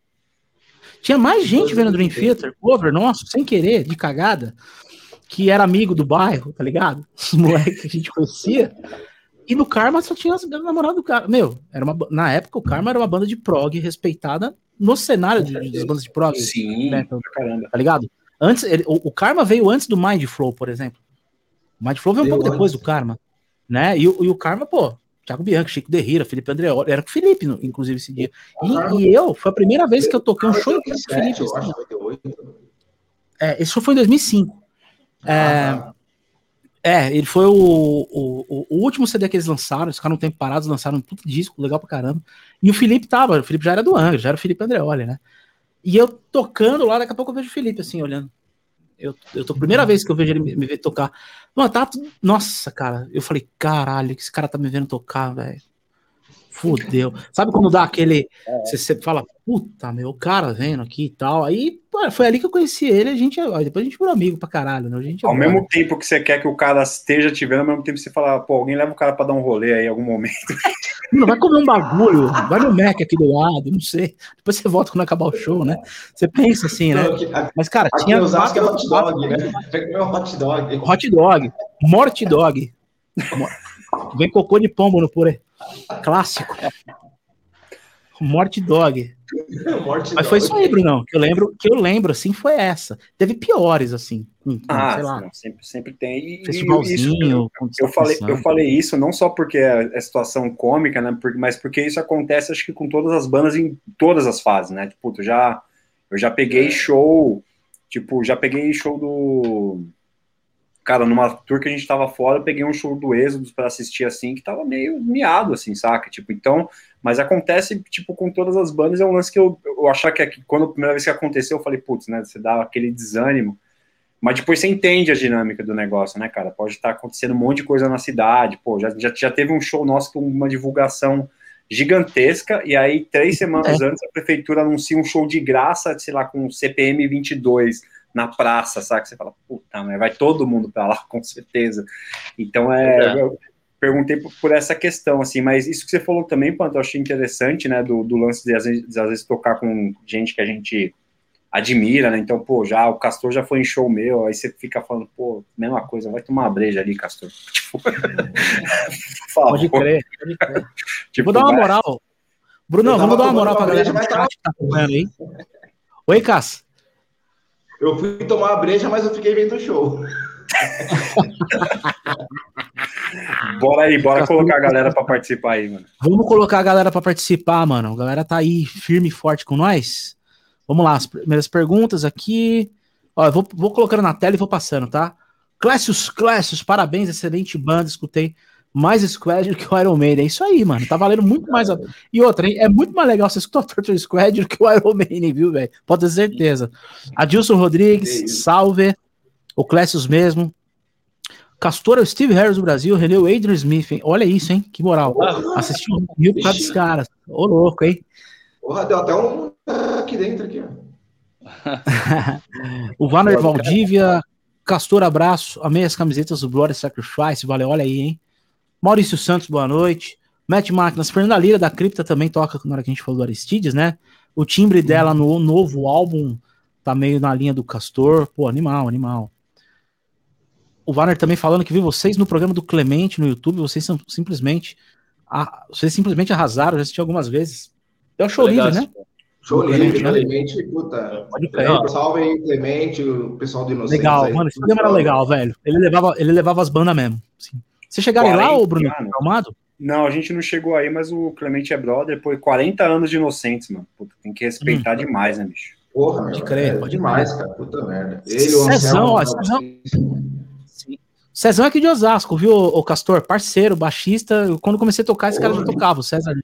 Tinha mais gente vendo Dream Theater, cover, nossa, sem querer, de cagada, que era amigo do bairro, tá ligado? Os moleques que a gente conhecia. E no Karma só tinha as namoradas do cara. Meu, era uma, na época o Karma era uma banda de prog respeitada no cenário de, das bandas de prog. Sim, né? então, caramba. Tá ligado? Antes, ele, o, o, Karma veio antes do Mind Flow, por exemplo. O Mind Flow veio um pouco depois do Karma né? E, e o Karma, pô, Thiago Bianchi, Chico Derrira, Felipe Andreoli, era com o Felipe, inclusive, esse dia. E, e, eu, foi a primeira vez que eu toquei um show com o Felipe. É, esse show foi em 2005. É, ah, é, ele foi o, o, o, último CD que eles lançaram, eles ficaram um tempo parados, lançaram um puto disco, legal pra caramba. E o Felipe tava, o Felipe já era do Angra, já era o Felipe Andreoli, né? E eu tocando lá, daqui a pouco eu vejo o Felipe assim, olhando. Eu, eu tô, primeira vez que eu vejo ele me, me ver tocar. Mano, tá. Nossa, cara. Eu falei, caralho, que esse cara tá me vendo tocar, velho. Fudeu. Sabe quando dá aquele. É. Você, você fala, puta, meu, o cara vendo aqui e tal. Aí, pô, foi ali que eu conheci ele. A gente, depois a gente virou amigo pra caralho, né? A gente ao mesmo tempo que você quer que o cara esteja te vendo, ao mesmo tempo você fala, pô, alguém leva o cara pra dar um rolê aí em algum momento. *laughs* Não, vai comer um bagulho, vai no Mac aqui do lado, não sei. Depois você volta quando acabar o show, né? Você pensa assim, né? Mas, cara, aqui tinha. Osasco é hot dog, né? Vai hot dog. Hot dog, morte dog. Vem cocô de pombo no purê. Clássico. Morte Dog. Morte Mas foi isso aí, Brunão. Que eu lembro, que eu lembro, assim, foi essa. Teve piores, assim. ah, sei lá. Não, sempre, sempre tem. E, Festivalzinho. Isso, eu, falei, eu falei isso não só porque é, é situação cômica, né? mas porque isso acontece, acho que com todas as bandas em todas as fases, né? Tipo, eu já, eu já peguei show, tipo, já peguei show do cara, numa tour que a gente tava fora, eu peguei um show do Êxodo para assistir assim, que tava meio miado, assim, saca? Tipo, então, mas acontece, tipo, com todas as bandas, é um lance que eu, eu achar que, é, que quando a primeira vez que aconteceu, eu falei, putz, né, você dá aquele desânimo, mas depois você entende a dinâmica do negócio, né, cara? Pode estar acontecendo um monte de coisa na cidade, pô, já, já, já teve um show nosso com uma divulgação gigantesca, e aí, três semanas é. antes, a prefeitura anuncia um show de graça, sei lá, com CPM 22, na praça, sabe? Você fala, puta, mas vai todo mundo para lá, *laughs* com certeza. Então, é, é. perguntei por, por, essa questão, assim, mas isso que você falou também, Panto, eu achei interessante, né, do, do lance de às, vezes, de, às vezes, tocar com gente que a gente admira, né? Então, pô, já o Castor já foi em show meu, aí você fica falando, pô, mesma coisa, vai tomar uma breja ali, Castor. *laughs* Tipo, *laughs* pode crer, pode crer. Tipo, Vou dar uma moral. Bruno, vamos dar uma moral pra galera que tá acompanhando aí. Oi, Cássio. Eu fui tomar a breja, mas eu fiquei vendo o show. *laughs* bora aí, bora colocar a galera para participar aí, mano. Vamos colocar a galera para participar, mano. A galera tá aí firme e forte com nós. Vamos lá, as primeiras perguntas aqui. Ó, eu vou, vou colocando na tela e vou passando, tá? Clécius, Clécius, parabéns, excelente banda, escutei mais Squad do que o Iron Maiden. É isso aí, mano. Tá valendo muito mais. A... E outra, hein? é muito mais legal você escutar o Torture Squad do que o Iron Maiden, viu, velho? Pode ter certeza. Adilson Rodrigues, salve. O Clécius mesmo. Castor é o Steve Harris do Brasil, René Adrian Smith, hein? Olha isso, hein? Que moral. Assistiu um mil por causa dos caras. Ô, louco, hein? Porra, deu até um aqui dentro, aqui, ó. *laughs* o Vanner Valdívia, Castor, abraço. Amei as camisetas do Glory Sacrifice. Valeu, olha aí, hein? Maurício Santos, boa noite. Matt Máquinas, Fernanda Lira da Cripta também toca na hora que a gente falou do Aristides, né? O timbre dela no novo álbum tá meio na linha do Castor. Pô, animal, animal. O Warner também falando que viu vocês no programa do Clemente no YouTube, vocês são simplesmente. Ah, vocês simplesmente arrasaram, já assisti algumas vezes. É o show livre, né? Show livre, né? Clemente, puta. Pode crer. Salve aí, Clemente, o pessoal do Inocente. Legal, aí. mano, esse programa era legal, velho. Ele levava, ele levava as bandas mesmo. Sim. Você chegaram lá, ô Bruno, calmado? Não, a gente não chegou aí, mas o Clemente é brother, depois 40 anos de inocentes, mano. Puta, tem que respeitar hum. demais, né, bicho? Porra, pode crer, é, pode demais, crer. cara. Puta merda. Ele, Cezão, ó, Cezão. Cezão é aqui de Osasco, viu, o Castor? Parceiro, baixista. Quando comecei a tocar, esse Porra, cara já tocava, o César.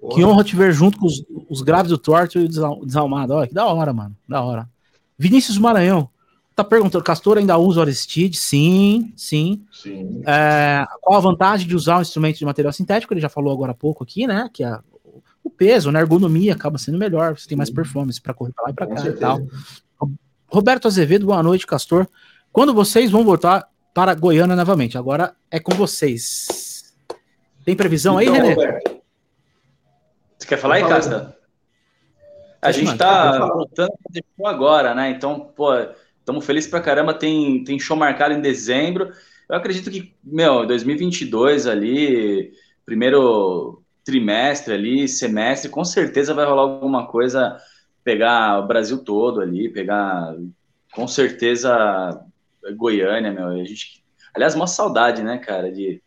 Porra. Que honra te ver junto com os, os graves do Torto e o Desalmado. Olha, que da hora, mano. Da hora. Vinícius Maranhão. Tá perguntando, Castor ainda usa o Aristide? Sim, sim. sim. É, qual a vantagem de usar um instrumento de material sintético? Ele já falou agora há pouco aqui, né? Que é o peso, né? A ergonomia acaba sendo melhor, você tem mais performance para correr para lá e para cá certeza. e tal. Roberto Azevedo, boa noite, Castor. Quando vocês vão voltar para Goiânia novamente? Agora é com vocês. Tem previsão então, aí, René? Roberto. Você quer falar aí, Castor? A gente está voltando agora, né? Então, pô, Estamos felizes pra caramba, tem, tem show marcado em dezembro. Eu acredito que, meu, 2022 ali, primeiro trimestre ali, semestre, com certeza vai rolar alguma coisa, pegar o Brasil todo ali, pegar, com certeza, Goiânia, meu. A gente, aliás, uma saudade, né, cara, de,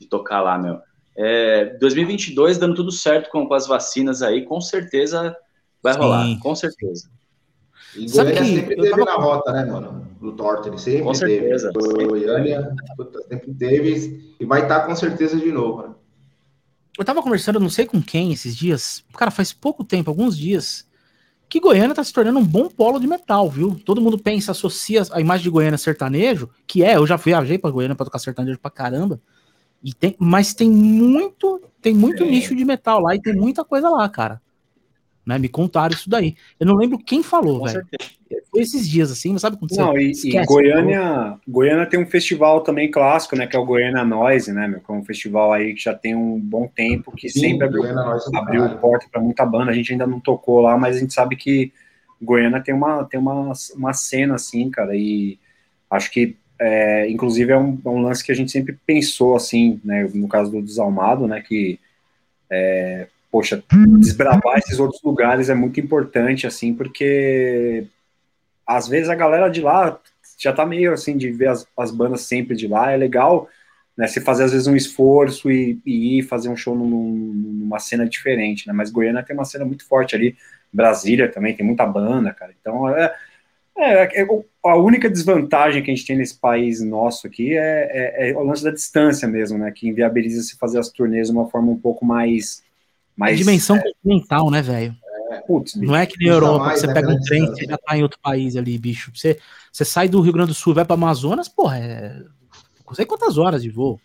de tocar lá, meu. É, 2022 dando tudo certo com, com as vacinas aí, com certeza vai Sim. rolar, com certeza. E Sabe Goiânia que sempre teve tava... na rota, né, mano? Do Torto, ele sempre com certeza. teve. Goiânia sempre teve e vai estar tá com certeza de novo, né? Eu tava conversando, não sei com quem esses dias, cara, faz pouco tempo, alguns dias, que Goiânia está se tornando um bom polo de metal, viu? Todo mundo pensa, associa a imagem de Goiânia sertanejo, que é, eu já viajei para Goiânia para tocar sertanejo pra caramba, e tem, mas tem muito, tem muito é. nicho de metal lá e tem muita coisa lá, cara. Né? Me contaram isso daí. Eu não lembro quem falou, velho. Foi esses dias assim, mas sabe quando você Não, e, esquece, e Goiânia, Goiânia tem um festival também clássico, né, que é o Goiânia Noise, né, meu, que é um festival aí que já tem um bom tempo, que Sim, sempre abriu, é abriu porta para muita banda. A gente ainda não tocou lá, mas a gente sabe que Goiânia tem uma tem uma, uma cena assim, cara, e acho que é, inclusive é um, é um, lance que a gente sempre pensou assim, né, no caso do Desalmado, né, que é, poxa, desbravar esses outros lugares é muito importante, assim, porque às vezes a galera de lá já tá meio assim de ver as, as bandas sempre de lá, é legal, né? Você fazer às vezes um esforço e, e ir fazer um show num, numa cena diferente, né? Mas Goiânia tem uma cena muito forte ali, Brasília também tem muita banda, cara. Então é, é, é a única desvantagem que a gente tem nesse país nosso aqui é, é, é o lance da distância mesmo, né? Que inviabiliza se fazer as turnês de uma forma um pouco mais mas, é dimensão é, continental, né, velho? É, não é que na Europa, mais, você né, pega um trem e já tá em outro país ali, bicho. Você, você sai do Rio Grande do Sul vai para Amazonas, porra, é. Não sei quantas horas de voo.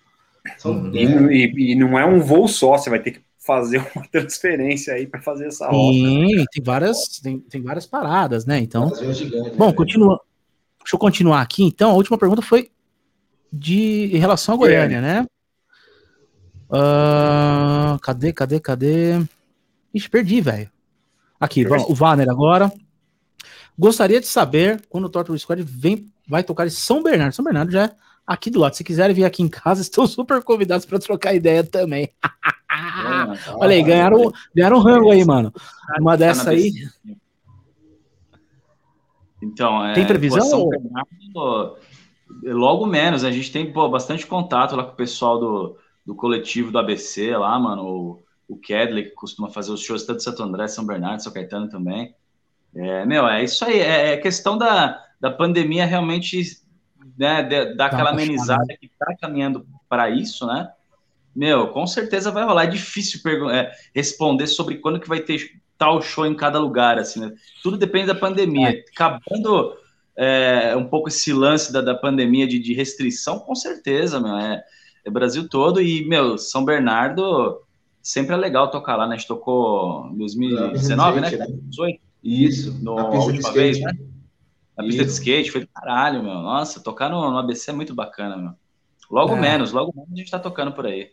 E, e, e, não é um voo só, você vai ter que fazer *laughs* uma transferência aí para fazer essa rota. Sim, tem várias, tem, tem várias paradas, né? Então. Gigante, bom, né? continua. Deixa eu continuar aqui. Então, a última pergunta foi de em relação a Goiânia, né? Uh, cadê, cadê, cadê? Ixi, perdi, velho. Aqui, vamos, o Vanner agora. Gostaria de saber quando o Torture Squad vem, vai tocar em São Bernardo. São Bernardo já é aqui do lado. Se quiserem vir aqui em casa, *laughs* estão super convidados para trocar ideia também. Olha aí, ganharam, ganharam um rango aí, mano. Uma dessa aí. Então, é, tem previsão? São Bernardo, logo menos. A gente tem pô, bastante contato lá com o pessoal do, do coletivo do ABC lá, mano, o, o Kedley, que costuma fazer os shows tanto de Santo André, São Bernardo, São Caetano também. É, meu, é isso aí, é, é questão da, da pandemia realmente né, dar aquela amenizada que tá caminhando para isso, né? Meu, com certeza vai rolar. É difícil é, responder sobre quando que vai ter tal show em cada lugar, assim, né? Tudo depende da pandemia. É. Acabando é, um pouco esse lance da, da pandemia de, de restrição, com certeza, meu. É, é Brasil todo e, meu, São Bernardo sempre é legal tocar lá, né? A gente tocou em 2019, né? 2018? Isso, no, a, a última vez, né? Na pista de skate, foi caralho, meu. Nossa, tocar no, no ABC é muito bacana, meu. Logo é. menos, logo menos a gente tá tocando por aí.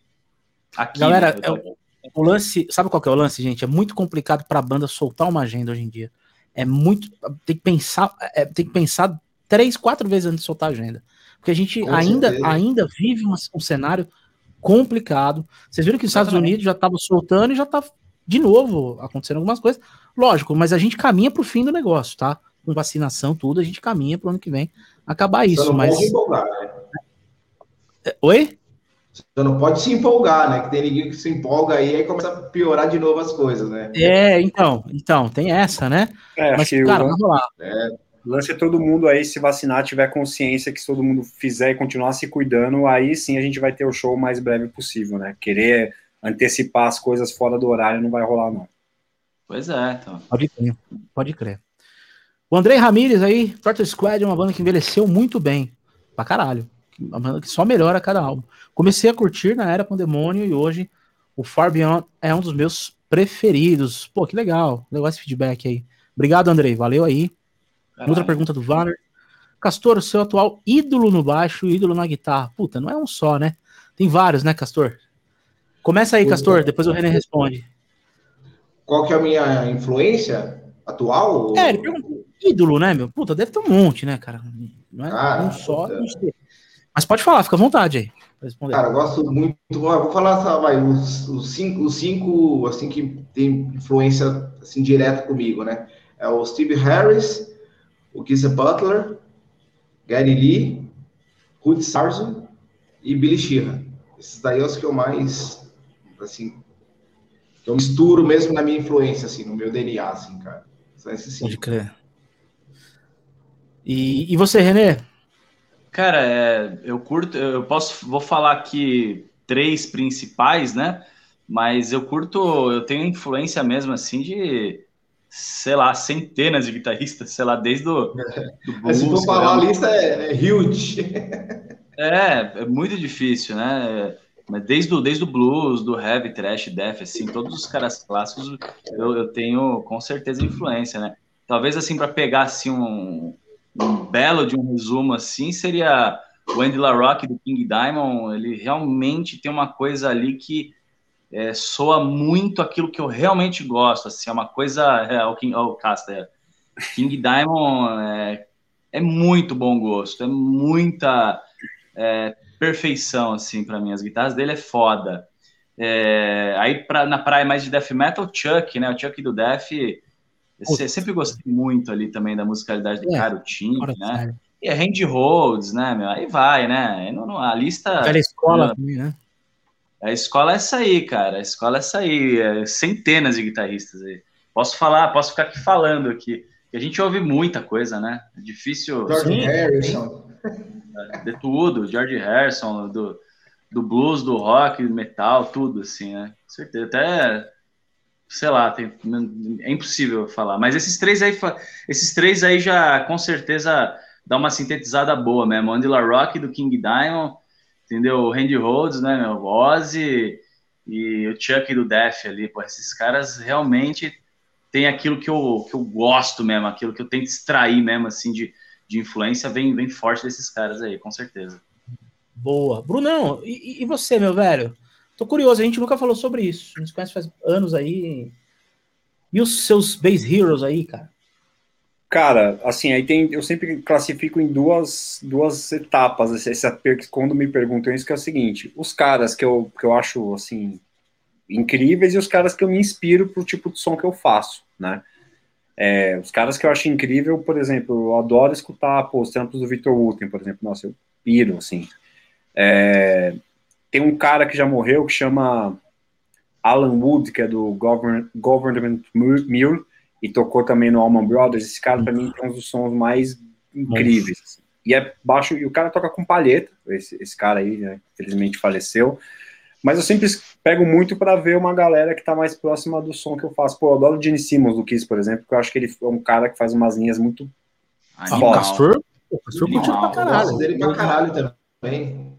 Aqui, Galera, né, é o, o, lance, sabe qual que é o lance, gente? É muito complicado pra banda soltar uma agenda hoje em dia. É muito, tem que pensar, é, tem que pensar três, quatro vezes antes de soltar a agenda. Porque a gente ainda, ainda vive um, um, cenário complicado. Vocês viram que os Estados Unidos já estavam soltando e já tá de novo acontecendo algumas coisas. Lógico, mas a gente caminha para o fim do negócio, tá? Com vacinação, tudo, a gente caminha para o ano que vem acabar isso. Você não mas... pode empolgar, né? É, oi? Você não pode se empolgar, né? Que tem ninguém que se empolga aí e começa a piorar de novo as coisas, né? É, então, então, tem essa, né? É, mas, cara, vamos lá. É. O lance é todo mundo aí se vacinar, tiver consciência que se todo mundo fizer e continuar se cuidando, aí sim a gente vai ter o show o mais breve possível, né? Querer antecipar as coisas fora do horário não vai rolar, não. Pois é, então. Pode crer, pode crer. O André Ramírez aí, Torture Squad é uma banda que envelheceu muito bem. Pra caralho. Uma banda que só melhora a cada álbum. Comecei a curtir na Era Pandemônio e hoje o Far Beyond é um dos meus preferidos. Pô, que legal. Legal esse feedback aí. Obrigado, Andrei. Valeu aí. Caralho. Outra pergunta do Valer. Castor, o seu atual ídolo no baixo e ídolo na guitarra. Puta, não é um só, né? Tem vários, né, Castor? Começa aí, Castor, depois o René responde. Qual que é a minha influência atual? É, ele perguntou ídolo, né, meu? Puta, deve ter um monte, né, cara? Não é cara, um só, não sei. Mas pode falar, fica à vontade aí. Cara, eu gosto muito. Vou falar, vai, os, os, cinco, os cinco, assim, que tem influência, assim, direta comigo, né? É o Steve Harris, o Geezer Butler, Gary Lee, Rudy Sarzo e Billy Sheehan. Esses daí são os que eu mais, assim, que eu misturo mesmo na minha influência, assim, no meu DNA, assim, cara. São esses cinco. Pode crer. E, e você, Renê? Cara, é, eu curto, eu posso, vou falar aqui três principais, né? Mas eu curto, eu tenho influência mesmo, assim, de sei lá, centenas de guitarristas, sei lá, desde o. Do *laughs* Se for falar a lista, é, é huge. *laughs* É, é muito difícil, né? Mas desde o, desde o blues, do heavy, trash, death, assim, todos os caras clássicos eu, eu tenho com certeza influência, né? Talvez assim para pegar assim um, um, belo de um resumo assim seria o Andy LaRock do King Diamond. Ele realmente tem uma coisa ali que é, soa muito aquilo que eu realmente gosto. Assim, é uma coisa é, o King, oh, Caster, King Diamond é, é muito bom gosto, é muita é, perfeição, assim, para mim. As guitarras dele é foda. É, aí pra, na praia mais de death metal, Chuck, né? O Chuck do Death, eu sempre gostei muito ali também da musicalidade do é, cara, o Tim, né? E é Randy Rhodes, né, meu? Aí vai, né? Não, não, a lista. Aquela escola também, né? A escola é essa aí, cara. A escola é essa aí. É centenas de guitarristas aí. Posso falar, posso ficar aqui falando aqui. A gente ouve muita coisa, né? É difícil. George Harrison de tudo, George Harrison, do, do blues, do rock, metal, tudo assim, né? Com certeza. Até, sei lá, tem, é impossível falar. Mas esses três aí, esses três aí já com certeza dá uma sintetizada boa mesmo. Andy LaRock do King Diamond, entendeu? O Randy Rhodes, né, meu? Ozzy e o Chuck do Def ali, pô, esses caras realmente tem aquilo que eu, que eu gosto mesmo, aquilo que eu tento extrair mesmo, assim, de, de influência vem, vem forte desses caras aí, com certeza. Boa. Brunão, e, e você, meu velho? Tô curioso, a gente nunca falou sobre isso. A gente conhece faz anos aí. E os seus base heroes aí, cara? Cara, assim, aí tem. Eu sempre classifico em duas, duas etapas. Essa, quando me perguntam isso, que é o seguinte: os caras que eu, que eu acho assim incríveis e os caras que eu me inspiro pro tipo de som que eu faço, né? É, os caras que eu acho incrível, por exemplo, eu adoro escutar pô, os trampos do Victor Wooten, por exemplo. Nossa, eu piro, assim. É, tem um cara que já morreu que chama Alan Wood, que é do Government, Government Mule, e tocou também no Allman Brothers. Esse cara, para mim, tem um dos sons mais incríveis. Assim. E é baixo, e o cara toca com palheta, esse, esse cara aí, né, infelizmente faleceu. Mas eu sempre pego muito para ver uma galera que está mais próxima do som que eu faço. Pô, eu adoro o Gene Simmons do Kiss, por exemplo, porque eu acho que ele é um cara que faz umas linhas muito. Ah, o Castor? O Castor curtiu pra caralho. dele pra caralho também.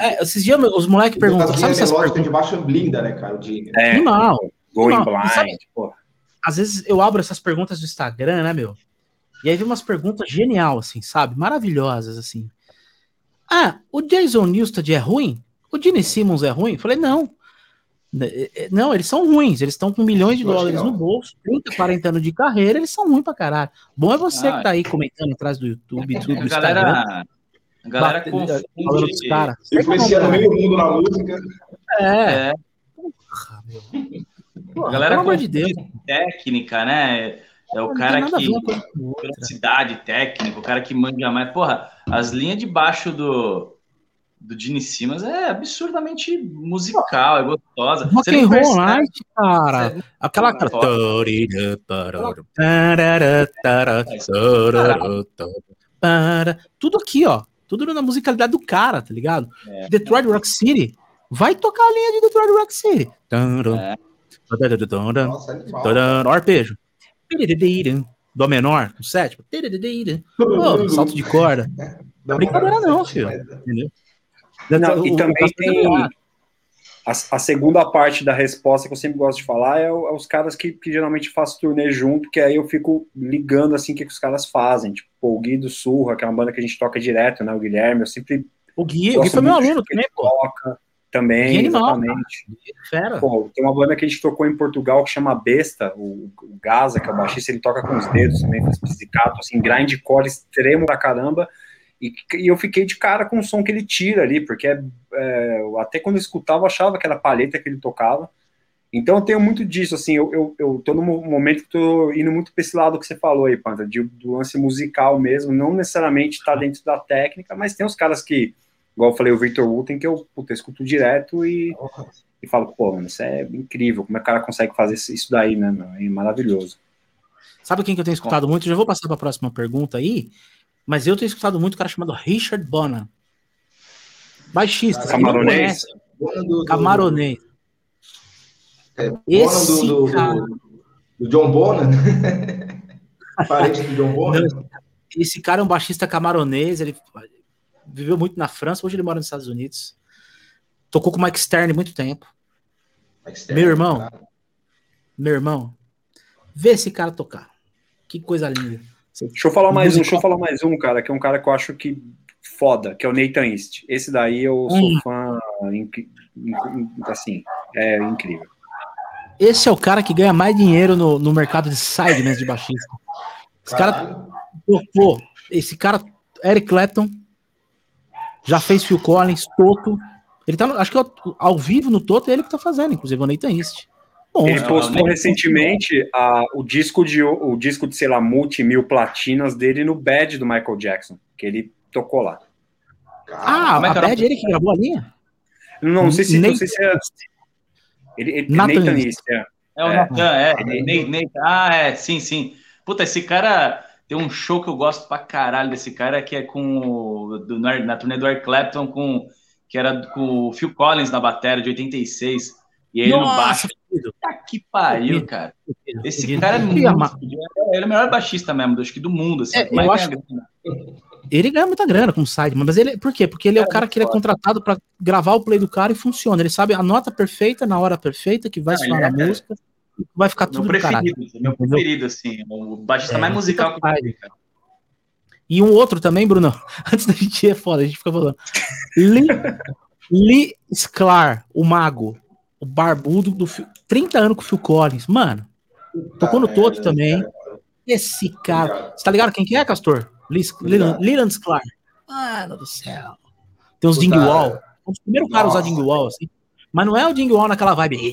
É, esses dias os moleques perguntam, sabe essas perguntas? de baixo blinda, né, cara, o Gene. É, Animal. Going blind, sabe, Às vezes eu abro essas perguntas do Instagram, né, meu? E aí vem umas perguntas genial, assim, sabe? Maravilhosas, assim. Ah, o Jason Newsted é ruim? O Gene Simmons é ruim? falei, não. É, é, não, eles são ruins, eles estão com milhões de dólares no bolso, 30, 40 anos de carreira, eles são ruins pra caralho. Bom é você ah, que tá aí comentando atrás do YouTube, tudo, do Instagram. Galera, a galera confunde... Falando dos caras. Influenciando meio mundo na música. É. é. Porra, meu. Porra, a galera pelo de Deus. técnica, né? É o cara que. Velocidade técnica, o cara que manja mais. Porra, as linhas de baixo do do Gene Simmons é absurdamente musical, é gostosa. Rock and Roll Night, cara. Você... Aquela cara. Tudo aqui, ó. Tudo na musicalidade do cara, tá ligado? É, Detroit Rock City. Vai tocar a linha de Detroit Rock City. É. Nossa, arpejo. Dó menor, o sétimo. Oh, salto de corda. Não é brincadeira, não, filho. Entendeu? Não, e também tem a, a, segunda parte da resposta que eu sempre gosto de falar é, é os caras que, que, geralmente faço turnê junto, que aí eu fico ligando assim o que, que os caras fazem. Tipo, o Gui do Surra, que é uma banda que a gente toca direto, né? O Guilherme, eu sempre. O Gui, o Gui foi meu aluno também, pô. Toca também, Gui exatamente. Fera. Pô, tem uma banda que a gente tocou em Portugal que chama Besta, o, o Gaza, que é o baixista, ele toca com os dedos também, faz pizzicato, assim, grindcore extremo da caramba. E, e, eu fiquei de cara com o som que ele tira ali, porque é, é, até quando eu escutava, eu achava que era a palheta que ele tocava. Então eu tenho muito disso, assim, eu, eu, eu tô num momento que tô indo muito para esse lado que você falou aí, Panta, de, do lance musical mesmo, não necessariamente tá dentro da técnica, mas tem uns caras que, igual eu falei, o Victor Wooten, que eu, puta, eu escuto direto e, e falo, pô, mano, isso é incrível, como é que o cara consegue fazer isso daí, né, é maravilhoso. Sabe quem que eu tenho escutado muito? Já vou passar para a próxima pergunta aí, mas eu tenho escutado muito um cara chamado Richard Bonan. Baixista. Camaronês. Camaronês. É, Esse do, do, cara... do, Do John Bonham? *laughs* Parente do John Bonham? Esse cara é um baixista camaronês, ele viveu muito na França, hoje ele mora nos Estados Unidos. Tocou com o Mike Stern muito tempo. Stern, meu irmão, cara. meu irmão, vê esse cara tocar. Que coisa linda. Deixa eu falar mais um, deixa eu falar mais um, cara, que é um cara que eu acho que foda, que é o Nathan East. Esse daí eu sou hum. fã, assim, é incrível. Esse é o cara que ganha mais dinheiro no, no mercado de sidemen de baixista. Esse cara tocou, esse cara, Eric Clapton, já fez Phil Collins, Toto. Ele tá, acho que ao vivo no Toto é ele que tá fazendo, inclusive o Nathan East. Bom, ele postou recentemente a, o disco de o disco de sei lá multi mil platinas dele no Bad do Michael Jackson, que ele tocou lá. Ah, é a Bad ele que gravou a linha? Não, não sei se, não sei se é ele, ele Nathan, Nathan East, é. É o é. Nathan, é. Ele... Ah, é, sim, sim. Puta, esse cara tem um show que eu gosto pra caralho desse cara, que é com o, do, na turnê do Eric Clapton, com, que era com o Phil Collins na bateria de 86. E ele Nossa, no baixo. Tá que pariu, cara. Esse cara é muito. Ele é o melhor baixista mesmo, acho que do mundo. Assim, é, eu acho... Ele ganha muita grana como sideman, mas ele. Por quê? Porque ele é, é o cara que ele é contratado para gravar o play do cara e funciona. Ele sabe a nota perfeita, na hora perfeita, que vai soar na é, música, vai ficar tudo meu preferido, caralho, meu preferido, assim. O baixista é, mais musical que eu cara. E um outro também, Bruno, *laughs* antes da gente ir, é foda, a gente fica falando. Lee, Lee Sklar, o mago, o barbudo do 30 anos com o Phil Collins. Mano, tocou no Toto também. Esse cara. Você tá ligado quem que é, Castor? Leland Sklar. Mano do céu. Tem os Dingwall. Um dos primeiros caras a usar Dingwall, assim. Mas não é o Dingwall naquela vibe.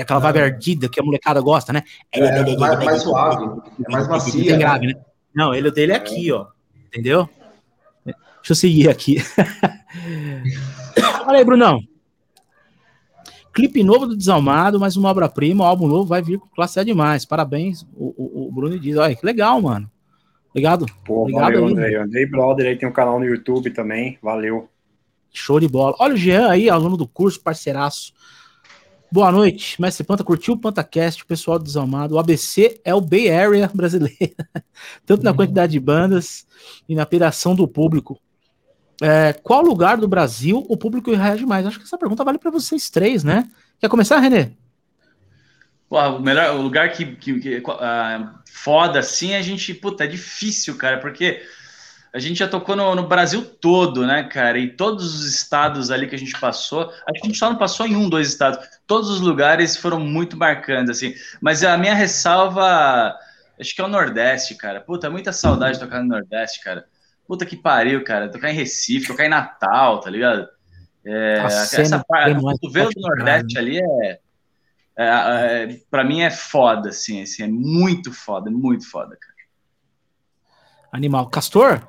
Aquela vibe ardida que a molecada gosta, né? É, mais, mais suave. É mais macia. Tem grave, né? Não, ele dele é aqui, ó. Entendeu? Deixa eu seguir aqui. Olha aí, Brunão. Clipe novo do Desalmado, mais uma obra-prima, álbum novo, vai vir com classe A demais. Parabéns, o, o, o Bruno diz. Olha, que legal, mano. Obrigado. Pô, Obrigado valeu, aí, Andrei. Andrei Brother aí tem um canal no YouTube também. Valeu. Show de bola. Olha o Jean aí, aluno do curso, parceiraço. Boa noite, Mestre Panta. Curtiu o PantaCast, o pessoal do Desalmado. O ABC é o Bay Area *laughs* brasileiro, tanto na uhum. quantidade de bandas e na piração do público. É, qual lugar do Brasil o público reage mais? Acho que essa pergunta vale para vocês três, né? Quer começar, Renê? o melhor o lugar que, que, que uh, foda assim, a gente, puta, é difícil, cara, porque a gente já tocou no, no, Brasil todo, né, cara? E todos os estados ali que a gente passou, acho que a gente só não passou em um, dois estados. Todos os lugares foram muito marcantes, assim. Mas a minha ressalva, acho que é o Nordeste, cara. Puta, muita saudade de tocar no Nordeste, cara. Puta que pariu, cara. Tocar em Recife, tocar em Natal, tá ligado? É, essa parte, o velo do Nordeste né? ali é é, é, para mim é foda, assim, assim, é muito foda, muito foda, cara. Animal. Castor?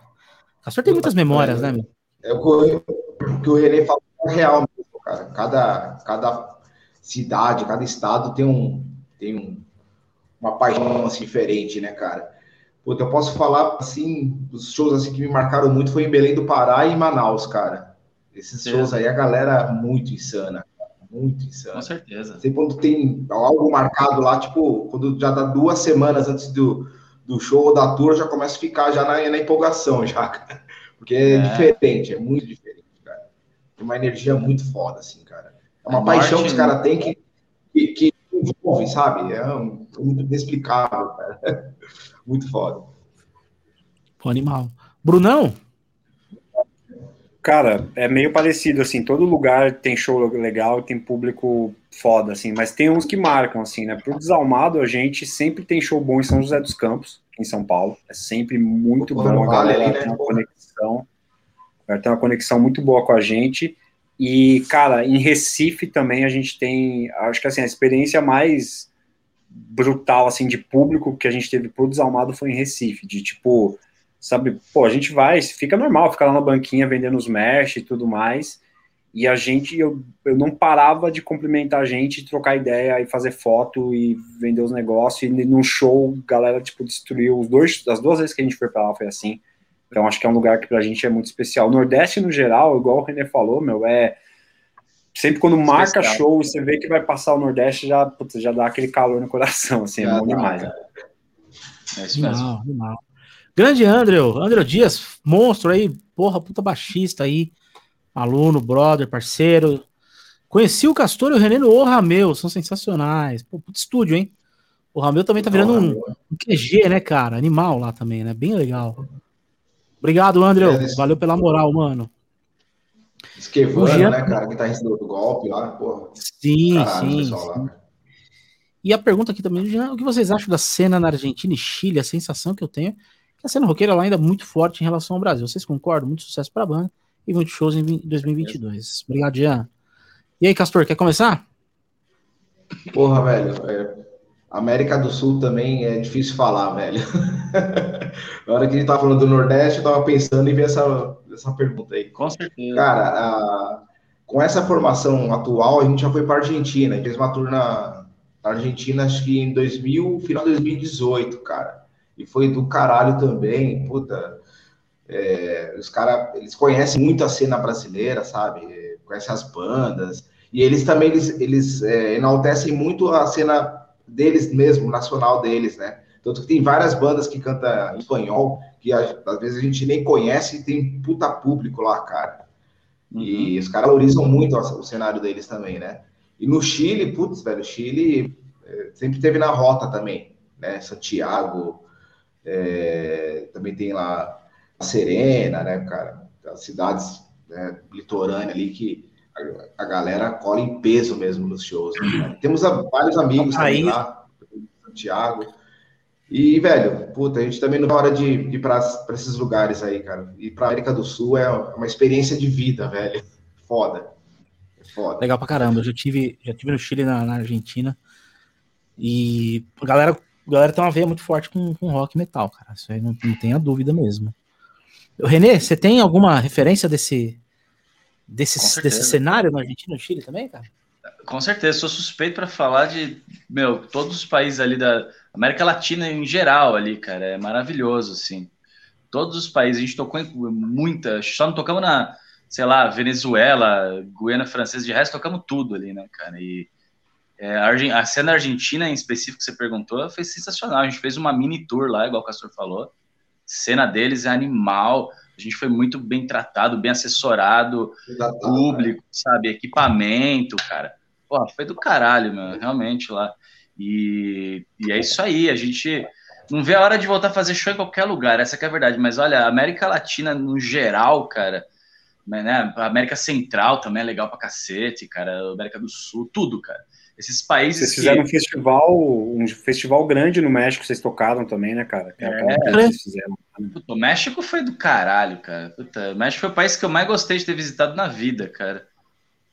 Castor tem muitas memórias, né, meu? É o que o René falou é real mesmo, cara. Cada, cada cidade, cada estado tem um tem um, uma paixão assim, diferente, né, cara? Puta, eu posso falar assim, os shows assim que me marcaram muito foi em Belém do Pará e em Manaus, cara. Esses Sim. shows aí, a galera muito insana muito insano. Com certeza. Sempre quando tem algo marcado lá, tipo, quando já dá duas semanas antes do, do show ou da tour, já começa a ficar já na, na empolgação, já, cara. Porque é, é, diferente, é muito diferente, cara. Tem uma energia muito foda, assim, cara. É uma paixão que os caras têm que, que, que envolve, sabe? É um, muito inexplicável, cara. *laughs* Muito foda. Pô, animal. Brunão? Cara, é meio parecido, assim, todo lugar tem show legal, tem público foda, assim, mas tem uns que marcam, assim, né? Pro Desalmado, a gente sempre tem show bom em São José dos Campos, em São Paulo, é sempre muito Pô, bom, a galera vale, tem uma conexão, tem uma conexão muito boa com a gente, e, cara, em Recife também a gente tem, acho que, assim, a experiência mais brutal, assim, de público que a gente teve pro Desalmado foi em Recife, de, tipo sabe? Pô, a gente vai, fica normal, fica lá na banquinha vendendo os mesh e tudo mais. E a gente, eu, eu não parava de cumprimentar a gente, trocar ideia e fazer foto e vender os negócios. E no show, galera, tipo, destruiu. Os dois, as duas vezes que a gente foi pra lá foi assim. Então acho que é um lugar que pra gente é muito especial. O Nordeste, no geral, igual o René falou, meu, é. sempre quando marca Especial. show, você vê que vai passar o Nordeste, já, putz, já dá aquele calor no coração, assim, é já é bom demais. Cara. É isso mesmo. Não, não. Grande Andrew, Andrew Dias, monstro aí, porra, puta baixista aí, aluno, brother, parceiro. Conheci o Castor e o René no O Rameu, são sensacionais. Pô, puto estúdio, hein? O Rameu também tá virando um, um QG, né, cara? Animal lá também, né? Bem legal. Obrigado, Andrew. É, Valeu pela moral, mano. Esquivando, Jean... né, cara? Que tá do golpe lá, porra. Sim, Caralho, sim. sim. E a pergunta aqui também, o que vocês acham da cena na Argentina e Chile? A sensação que eu tenho é que a cena roqueira lá ainda é muito forte em relação ao Brasil. Vocês concordam? Muito sucesso pra banda e muitos shows em 2022. Obrigado, Jean. E aí, Castor, quer começar? Porra, velho. É, América do Sul também é difícil falar, velho. *laughs* Na hora que a gente tava falando do Nordeste, eu tava pensando em ver essa, essa pergunta aí. Com certeza. Cara, a, com essa formação atual, a gente já foi para Argentina. A gente fez uma tour na Argentina, acho que em 2000, final de 2018, cara. E foi do caralho também. Puta, é, os caras, eles conhecem muito a cena brasileira, sabe? Conhecem as bandas. E eles também, eles, eles é, enaltecem muito a cena deles mesmo, nacional deles, né? Tanto que tem várias bandas que cantam em espanhol, que às vezes a gente nem conhece e tem puta público lá, cara. Uhum. E os caras valorizam muito o cenário deles também, né? E no Chile, putz, velho, Chile é, sempre teve na rota também, né? Santiago, é, também tem lá a Serena, né, cara? As cidades né, litorâneas ali que a, galera cola em peso mesmo nos shows. Né? Temos a, vários amigos também lá, Santiago. E, velho, puta, a gente também não é hora de, de ir para esses lugares aí, cara. E para América do Sul é uma experiência de vida, velho. Foda. Foda. Legal pra caramba. Eu já tive, já tive no Chile, na, na Argentina. E a galera, a galera tem uma veia muito forte com, com rock e metal, cara. Isso aí não, não tenha dúvida mesmo. Renê, você tem alguma referência desse, desse, desse cenário na Argentina e no Chile também, cara? Com certeza, sou suspeito para falar de, meu, todos os países ali da América Latina em geral ali, cara, é maravilhoso, assim. Todos os países, a gente tocou em muita, só não tocamos na, sei lá, Venezuela, Guiana Francesa, de resto tocamos tudo ali, né, cara, e é, a, cena argentina em específico que você perguntou foi sensacional, a gente fez uma mini tour lá, igual o Castor falou, cena deles é animal, a gente foi muito bem tratado, bem assessorado, Exatamente. público, sabe? Equipamento, cara. Pô, foi do caralho, meu, realmente lá. E, e é isso aí, a gente não vê a hora de voltar a fazer show em qualquer lugar, essa é a verdade. Mas olha, a América Latina no geral, cara, né? A América Central também é legal pra cacete, cara. A América do Sul, tudo, cara. Esses países. Vocês fizeram que... um festival, um festival grande no México, vocês tocaram também, né, cara? É, é, que vocês fizeram. Puta, o México foi do caralho, cara. Puta, o México foi o país que eu mais gostei de ter visitado na vida, cara.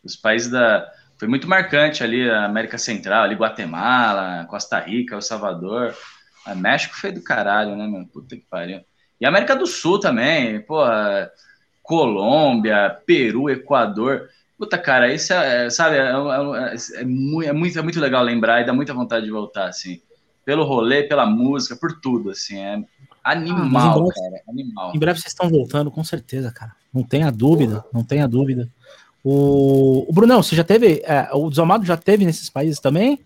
Os países da. Foi muito marcante ali, a América Central, ali, Guatemala, Costa Rica, El Salvador. O México foi do caralho, né, meu? Puta que pariu. E a América do Sul também, pô, Colômbia, Peru, Equador. Puta, cara, isso é, sabe, é, é, é, muito, é, muito, é muito legal lembrar e dá muita vontade de voltar, assim. Pelo rolê, pela música, por tudo, assim. É animal, ah, breve, cara, animal. Em breve vocês estão voltando, com certeza, cara. Não tenha dúvida, não tenha dúvida. O, o Brunão, você já teve, é, o Desalmado já teve nesses países também?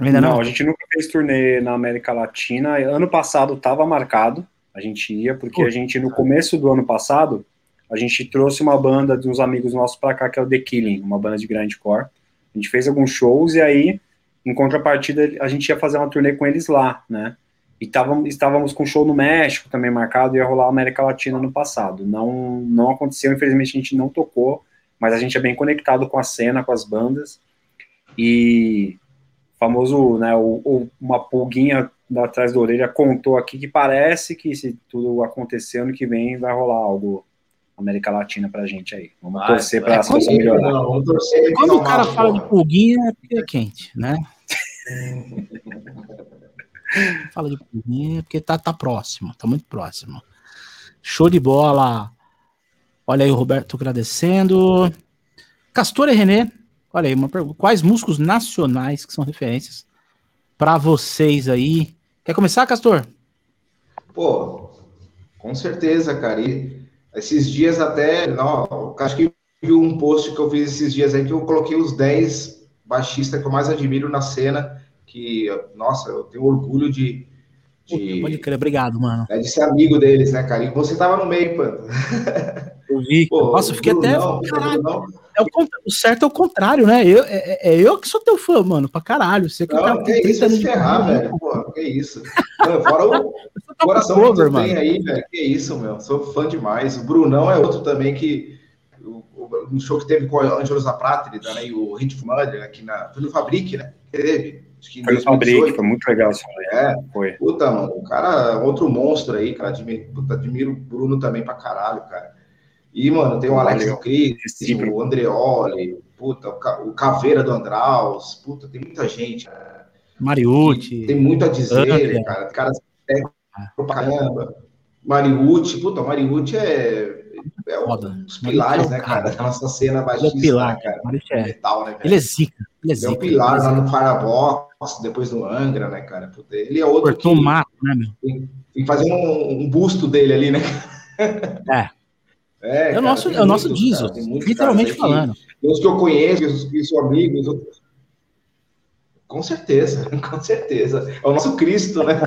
Ainda não, não, a gente nunca fez turnê na América Latina. Ano passado estava marcado, a gente ia, porque a gente, no começo do ano passado, a gente trouxe uma banda de uns amigos nossos para cá, que é o The Killing, uma banda de grindcore. A gente fez alguns shows e aí, em contrapartida, a gente ia fazer uma turnê com eles lá, né? E távamos, estávamos com show no México também marcado, ia rolar América Latina no passado. Não, não aconteceu, infelizmente a gente não tocou, mas a gente é bem conectado com a cena, com as bandas. E famoso, né, o, o, uma pulguinha atrás da orelha contou aqui que parece que se tudo acontecer ano que vem vai rolar algo América Latina pra gente aí. Vamos Vai, torcer pra é, situação melhorar. Não, vamos torcer quando o cara fala de pulguinha, é porque é quente, né? *laughs* fala de pulguinha é porque tá, tá próximo, tá muito próximo. Show de bola. Olha aí o Roberto agradecendo. Castor e René, olha aí, uma pergunta. Quais músicos nacionais que são referências para vocês aí? Quer começar, Castor? Pô, com certeza, cara. E esses dias até, não, acho que um post que eu fiz esses dias aí que eu coloquei os 10 baixistas que eu mais admiro na cena, que, nossa, eu tenho orgulho de. de Pode crer, obrigado, mano. É, de ser amigo deles, né, cara? E você tava no meio, pô. Eu vi. *laughs* Pô, Nossa, eu fiquei até. Caralho, é o, o, certo é o contrário, né? Eu, é, é, eu que sou teu fã, mano, pra caralho. Você que não, tá que isso, se ferrar, velho. Pô, que isso. Mano, fora o *laughs* coração cover, que tu tem aí, velho. Que isso, meu. Sou fã demais. O Brunão é outro também que. Um show que teve com o Angelos Aprátrida, né? E o Hit Mother aqui na. Foi no Fabric, né? Teve. Foi no Fabric, foi muito legal isso. É, foi. Puta, mano. O cara, outro monstro aí, cara. Admiro, puta, admiro o Bruno também pra caralho, cara. E, mano, tem o Alex do Cris, o Andreoli, puta, o Caveira do Andraus, puta, tem muita gente. Cara. Mariucci. Tem muito a dizer, André. cara. Caras pra caramba. Mariucci, puta, o Mariucci é, é um dos pilares, né, cara, da nossa cena baixista, ele é pilar, né, cara? É. Metal, né, Ele é zica. Ele é, zica, é um pilar lá no Firebox, depois no Angra, né, cara? Puta, ele é outro Cortou que... mato, né, meu? Tem, tem que fazer um, um busto dele ali, né? É. É, é, o nosso, é o nosso diesel, literalmente falando. Que, os que eu conheço, os que são amigos. Com certeza, *laughs* com certeza. É o nosso Cristo, né? *laughs*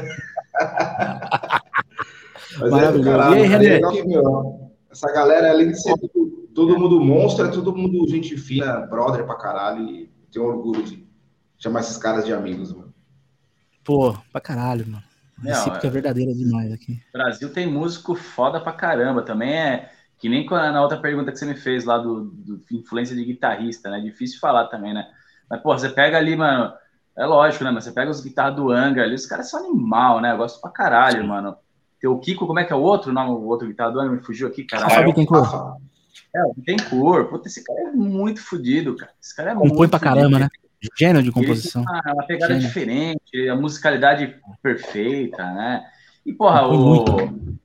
Mas é, caralho, e aí, é legal que, meu, essa galera, além de ser todo, todo mundo monstro, é todo mundo gente fina, brother pra caralho, e tenho orgulho de chamar esses caras de amigos, mano. Pô, pra caralho, mano. Não, é verdadeira demais aqui. Brasil tem músico foda pra caramba. Também é que nem na outra pergunta que você me fez lá do, do influência de guitarrista, né? Difícil falar também, né? Mas, pô, você pega ali, mano. É lógico, né? Mas você pega os guitarras do Angra ali, os caras são animal, né? Eu gosto pra caralho, Sim. mano. Tem o Kiko, como é que é o outro? Não, o outro guitarra do Angra me fugiu aqui, cara. Fábio tem cor. É, tem cor. Puta, esse cara é muito fodido, cara. Esse cara é Compõe muito pra caramba, né? Gênio de composição. Uma, uma pegada Gênio. diferente, a musicalidade perfeita, né? E, porra, o. Muito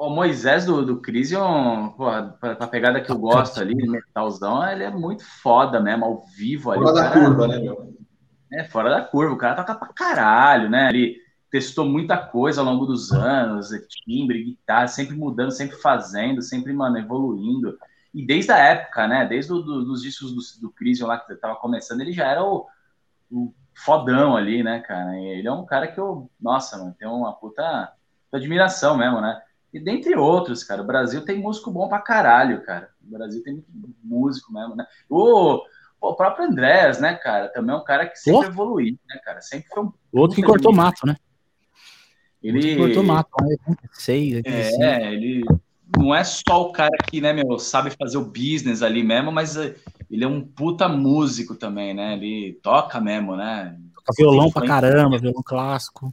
o Moisés do, do Crisium, porra, pra, pra pegada que eu gosto ali, metalzão, ele é muito foda mesmo, ao vivo ali. Fora da cara, curva, né, meu? É, fora da curva. O cara toca pra caralho, né? Ele testou muita coisa ao longo dos anos, é timbre, guitarra, sempre mudando, sempre fazendo, sempre, mano, evoluindo. E desde a época, né? Desde do, do, dos discos do, do Crisium lá que tava começando, ele já era o, o fodão ali, né, cara? E ele é um cara que eu, nossa, mano, tem uma puta admiração mesmo, né? E dentre outros, cara, o Brasil tem músico bom pra caralho, cara. O Brasil tem muito músico mesmo, né? O, o próprio Andrés, né, cara, também é um cara que sempre oh. evoluiu, né, cara? Sempre foi um. Outro que cortou mato, né? Ele que cortou mato, né? Sei, é, assim. ele não é só o cara que, né, meu, sabe fazer o business ali mesmo, mas eh, ele é um puta músico também, né? Ele toca mesmo, né? Toca violão pra caramba, violão clássico.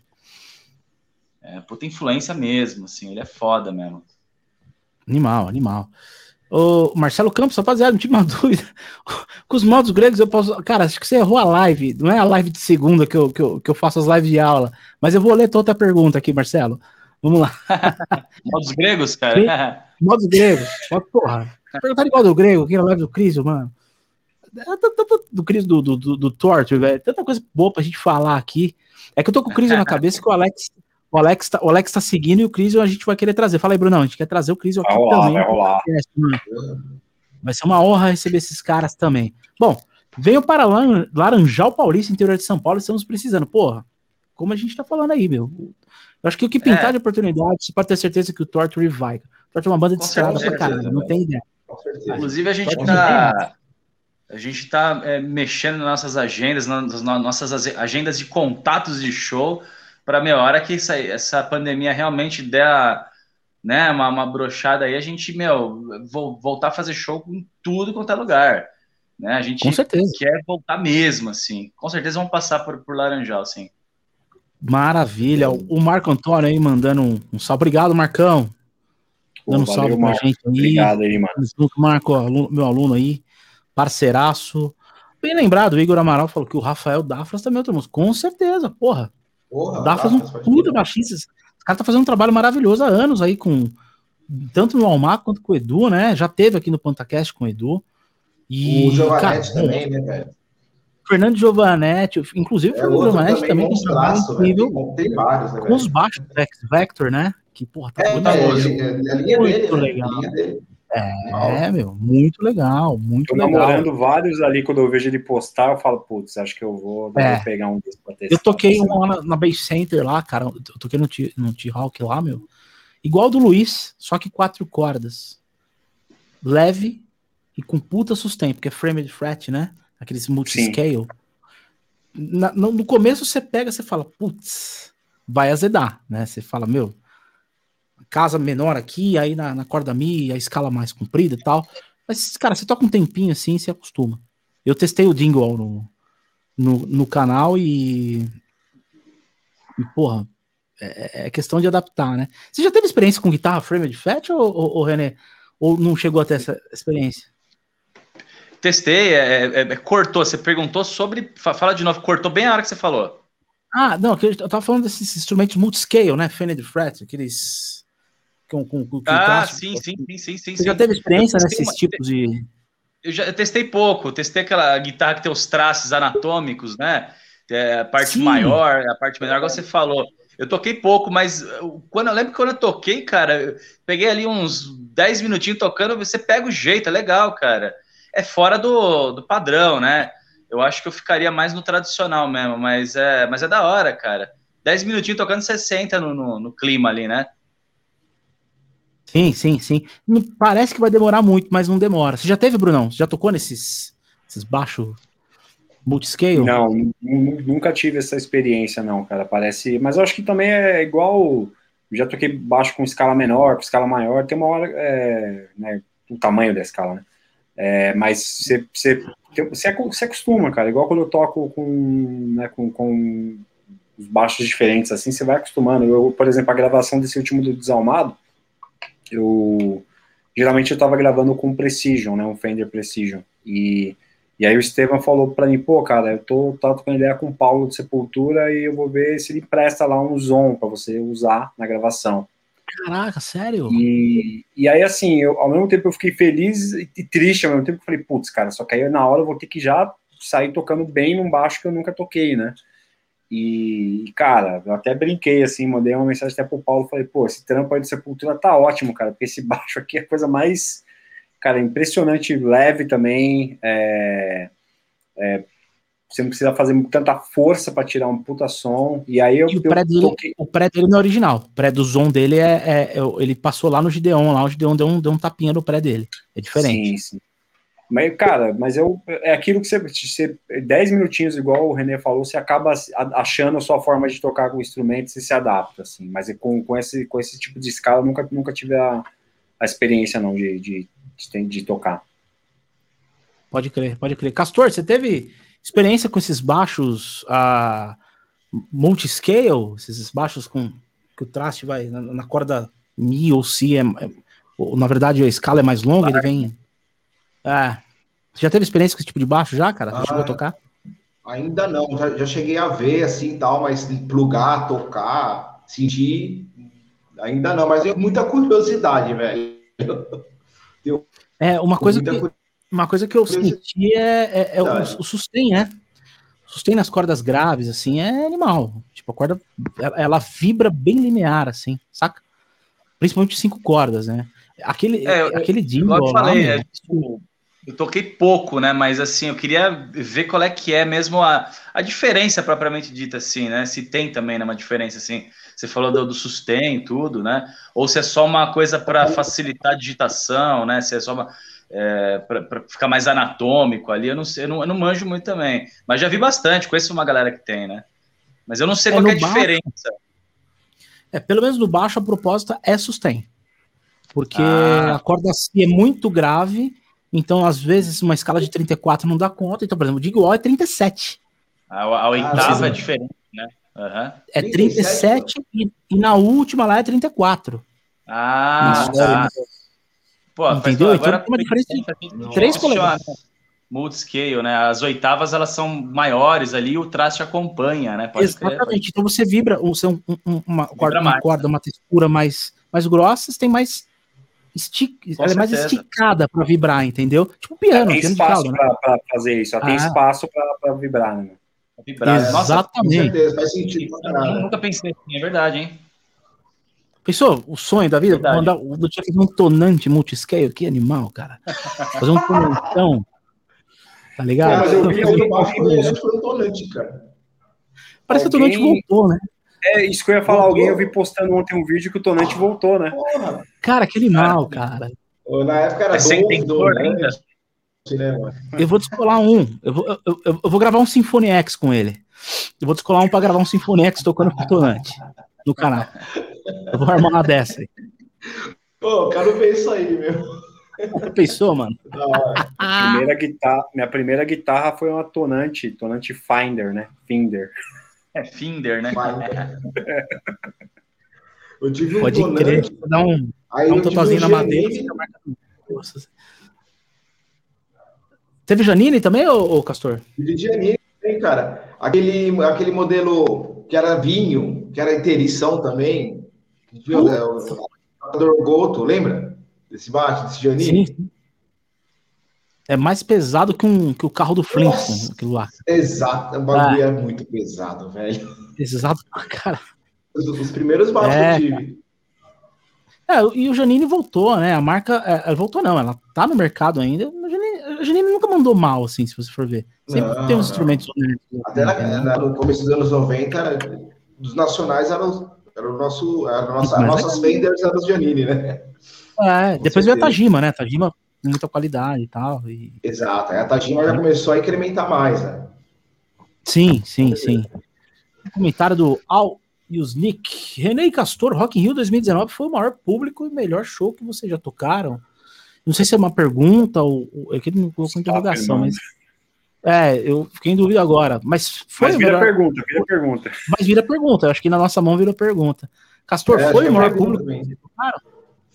É, puta influência mesmo, assim, ele é foda mesmo. Animal, animal. Ô, Marcelo Campos, rapaziada, não tive uma *laughs* dúvida. Com os modos gregos eu posso. Cara, acho que você errou a live. Não é a live de segunda que eu, que eu, que eu faço as lives de aula. Mas eu vou ler toda a pergunta aqui, Marcelo. Vamos lá. *laughs* modos gregos, cara? modos gregos. Porra. Perguntar igual do grego, aqui na live do Cris, mano. Do Cris do, do, do, do Torture, velho. Tanta coisa boa pra gente falar aqui. É que eu tô com o Cris na *laughs* cabeça que o Alex o Alex, tá, o Alex tá seguindo e o Cris a gente vai querer trazer. Fala aí, Brunão, a gente quer trazer o Cris aqui vai rolar, também. Vai, rolar. vai ser uma honra receber esses caras também. Bom, venho para Laranjal Paulista, interior de São Paulo, estamos precisando. Porra, como a gente tá falando aí, meu. Eu acho que o que pintar é. de oportunidade, você pode ter certeza que o Torture vai. O Torture é uma banda de estrada pra caramba, não tem ideia. Inclusive, a gente tá. A gente está é, mexendo nas nossas agendas, nas nossas agendas de contatos de show para a hora que essa, essa pandemia realmente der né, uma, uma brochada aí, a gente, meu, vou voltar a fazer show em tudo quanto é lugar. Né? A gente Com certeza. quer voltar mesmo, assim. Com certeza vamos passar por, por Laranjal, assim. Maravilha. O Marco Antônio aí mandando um, um salve. Obrigado, Marcão. Dando um salve pra gente aí. Obrigado aí, mano. Marco, aluno, meu aluno aí, parceiraço. Bem lembrado, o Igor Amaral falou que o Rafael Dafras também é outro músico. Com certeza, porra. Porra, Dá faz um puta baixistas. Os caras tá fazendo um trabalho maravilhoso há anos aí com tanto no Almar quanto com o Edu, né? Já teve aqui no Pantacast com o Edu. E, o Giovanetti cara, também, né, velho? Fernando Giovanetti, inclusive é, o Giovanetti também, também tem um trabalho incrível. Tem vários, né, Com os baixos Vector, né? Que, porra, tá é, muito é, é, é, a linha muito dele, legal. Né? Linha dele. É, meu, muito legal, muito Tô legal. namorando vários ali, quando eu vejo ele postar, eu falo, putz, acho que eu vou, é. pegar um desses pra testar. Eu toquei um lá na, na Base Center lá, cara, eu toquei no, no T-Hawk lá, meu, igual do Luiz, só que quatro cordas. Leve e com puta sustento, porque é framed fret, né? Aqueles multiscale. Na, no, no começo você pega, você fala, putz, vai azedar, né? Você fala, meu, casa menor aqui, aí na, na corda mi, a escala mais comprida e tal. Mas, cara, você toca um tempinho assim, você acostuma. Eu testei o Dingle no, no, no canal e. E, porra, é, é, questão de adaptar, né? Você já teve experiência com guitarra Framed Fat ou, ou, ou, René? Ou não chegou a ter essa experiência? Testei, é, é, é cortou. Você perguntou sobre. Fala de novo, cortou bem a hora que você falou. Ah, não, eu tava falando desses instrumentos multiscale, né? Fender Fret, aqueles com, com, com ah, sim, sim, sim, sim, sim. Você já teve experiência nesses tipos de. Eu já testei pouco, testei aquela guitarra que tem os traços anatômicos, né? É, a parte maior, a parte menor, igual você falou. Eu toquei pouco, mas quando eu lembro que quando eu toquei, cara, eu peguei ali uns 10 minutinhos tocando, você pega o jeito, é legal, cara. É fora do, do padrão, né? Eu acho que eu ficaria mais no tradicional mesmo, mas é, mas é da hora, cara. 10 minutinhos tocando 60 no, no, no clima ali, né? Sim, sim, sim. Parece que vai demorar muito, mas não demora. Você já teve, Brunão? Você já tocou nesses, esses baixos multiscale? Não, nunca tive essa experiência, não, cara. Parece. Mas eu acho que também é igual. Já toquei baixo com escala menor, com escala maior, tem uma hora. É, né, o tamanho da escala, né? É, mas você, você, você, você acostuma, cara. Igual quando eu toco com, né, com, com os baixos diferentes, assim, você vai acostumando. Eu, por exemplo, a gravação desse último do Desalmado eu geralmente eu estava gravando com Precision, né, um Fender Precision, e, e aí o Estevam falou para mim, pô, cara, eu tô, tô com ideia com o Paulo de Sepultura e eu vou ver se ele presta lá um Zon para você usar na gravação. Caraca, sério? E, e aí, assim, eu, ao mesmo tempo eu fiquei feliz e triste, ao mesmo tempo eu falei, putz, cara, só que aí na hora eu vou ter que já sair tocando bem num baixo que eu nunca toquei, né? E, cara, eu até brinquei assim, mandei uma mensagem até pro Paulo, falei, pô, esse trampo aí de Sepultura tá ótimo, cara, porque esse *laughs* baixo aqui é a coisa mais, cara, impressionante, leve também, é, é, você não precisa fazer tanta força para tirar um puta som, e aí eu... E o, pré dele, toquei... o pré dele não é original, o pré do som dele é, é, é, ele passou lá no Gideon, lá o Gideon deu um, deu um tapinha no pré dele, é diferente. Sim, sim. Mas, cara, mas eu, é aquilo que você, você. 10 minutinhos, igual o René falou, você acaba achando a sua forma de tocar com o instrumento e se adapta, assim. Mas com, com, esse, com esse tipo de escala, eu nunca, nunca tive a, a experiência, não, de, de, de, de tocar. Pode crer, pode crer. Castor, você teve experiência com esses baixos uh, multiscale? Esses baixos com que o traste vai na, na corda Mi ou Si, é, é, na verdade a escala é mais longa, ele vem ah, você já teve experiência com esse tipo de baixo já, cara? Você ah, chegou a tocar? Ainda não, já, já, cheguei a ver assim tal, mas plugar, tocar, sentir, ainda não, mas eu muita curiosidade, velho. *laughs* é, uma coisa que, uma coisa que eu senti é, é, é o, o sustain, né? Sustain nas cordas graves, assim, é animal. Tipo, a corda, ela, vibra bem linear, assim, saca? Principalmente cinco cordas, né? Aquele, é, aquele jingle. Eu falei, lá, é, tipo, eu toquei pouco, né? Mas assim, eu queria ver qual é que é mesmo a, a diferença propriamente dita, assim, né? Se tem também né, uma diferença, assim. Você falou do, do sustain tudo, né? Ou se é só uma coisa para facilitar a digitação, né? Se é só uma. É, para ficar mais anatômico ali, eu não sei, eu não, eu não, manjo muito também. Mas já vi bastante, conheço uma galera que tem, né? Mas eu não sei é, qual é a baixo, diferença. É, pelo menos no baixo a proposta é sustain. Porque ah. a corda C é muito grave então, às vezes, uma escala de 34 não dá conta. Então, por exemplo, o Digwall é 37. A, a oitava ah, é diferente, né? Uhum. É 37 e, e, na última lá é 34. Ah, tá. Pô, Entendeu? Então, agora, uma diferença de 3 polegadas. Multiscale, né? As oitavas elas são maiores ali e o traste acompanha, né? Pode Exatamente. Crer, Então você vibra, você um, um, uma, corda, uma corda, uma textura mais, mais grossa, tem mais estic... ela é mais esticada para vibrar, entendeu? Tipo um piano. Tem espaço né? para fazer isso, tem ah. espaço para vibrar, né? Vibrar. Exatamente. Nossa, faz sentido. Eu nunca pensei assim, é verdade, hein? Pensou? O sonho da vida? Verdade. Mandar, do tinha fazer um tonante multiscale, que animal, cara. Fazer um tonantão. Tá ligado? É, mas eu vi, eu vi, eu vi, foi um tonante, cara. Parece que o tonante voltou, né? É, isso que eu ia falar. Voltou. Alguém eu vi postando ontem um vídeo que o tonante voltou, né? Cara, que animal, cara. Na época era é do, do, ainda. Eu vou descolar um. Eu vou, eu, eu, eu vou gravar um Symphony X com ele. Eu vou descolar um pra gravar um Symphony X tocando Tonante no canal. Eu vou armar uma dessa aí. Pô, quero ver isso aí, meu. Você pensou, mano? Ah, primeira guitarra, minha primeira guitarra foi uma Tonante, Tonante Finder, né? Finder. É Finder, né? *laughs* Eu tive um Pode tonante. crer, dar um, aí um totalzinho na madeira. Teve Janine também, ô, ô Castor? Teve Janine também, cara. Aquele, aquele modelo que era vinho, que era interição também. Viu? Uh. O Goto, lembra? Desse baixo, desse Janine? Sim. É mais pesado que, um, que o carro do Flintstone, aquilo lá. Exato, o bagulho é. é muito pesado, velho. Pesado pra caralho. Os, os primeiros baixos é. que eu tive. É, e o Janine voltou, né? A marca. É, voltou, não, ela tá no mercado ainda. A Janine, a Janine nunca mandou mal, assim, se você for ver. Sempre não, tem uns instrumentos. Até na, na, no começo dos anos 90, dos nacionais eram, era o nosso. Era nossa, as nossas vendors eram os Janine, né? É, depois veio a Tajima, né? Tajima muita qualidade e tal. E... Exato, a Tajima já começou a incrementar mais, né? Sim, sim, sim. comentário do Al e os Nick. René Castor, Rock in Rio 2019 foi o maior público e melhor show que vocês já tocaram. Não sei se é uma pergunta ou. É que ele não colocou interrogação, mas. É, eu fiquei em dúvida agora. Mas foi. Mas vira melhor... pergunta, vira pergunta. Mas vira pergunta. Eu acho que na nossa mão virou pergunta. Castor, é, foi o maior público que vocês tocaram?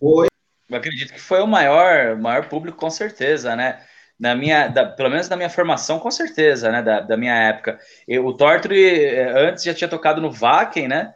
Foi. Eu acredito que foi o maior, maior público, com certeza, né? na minha, da, pelo menos na minha formação, com certeza, né, da, da minha época. Eu, o Torture eh, antes já tinha tocado no Vaken, né?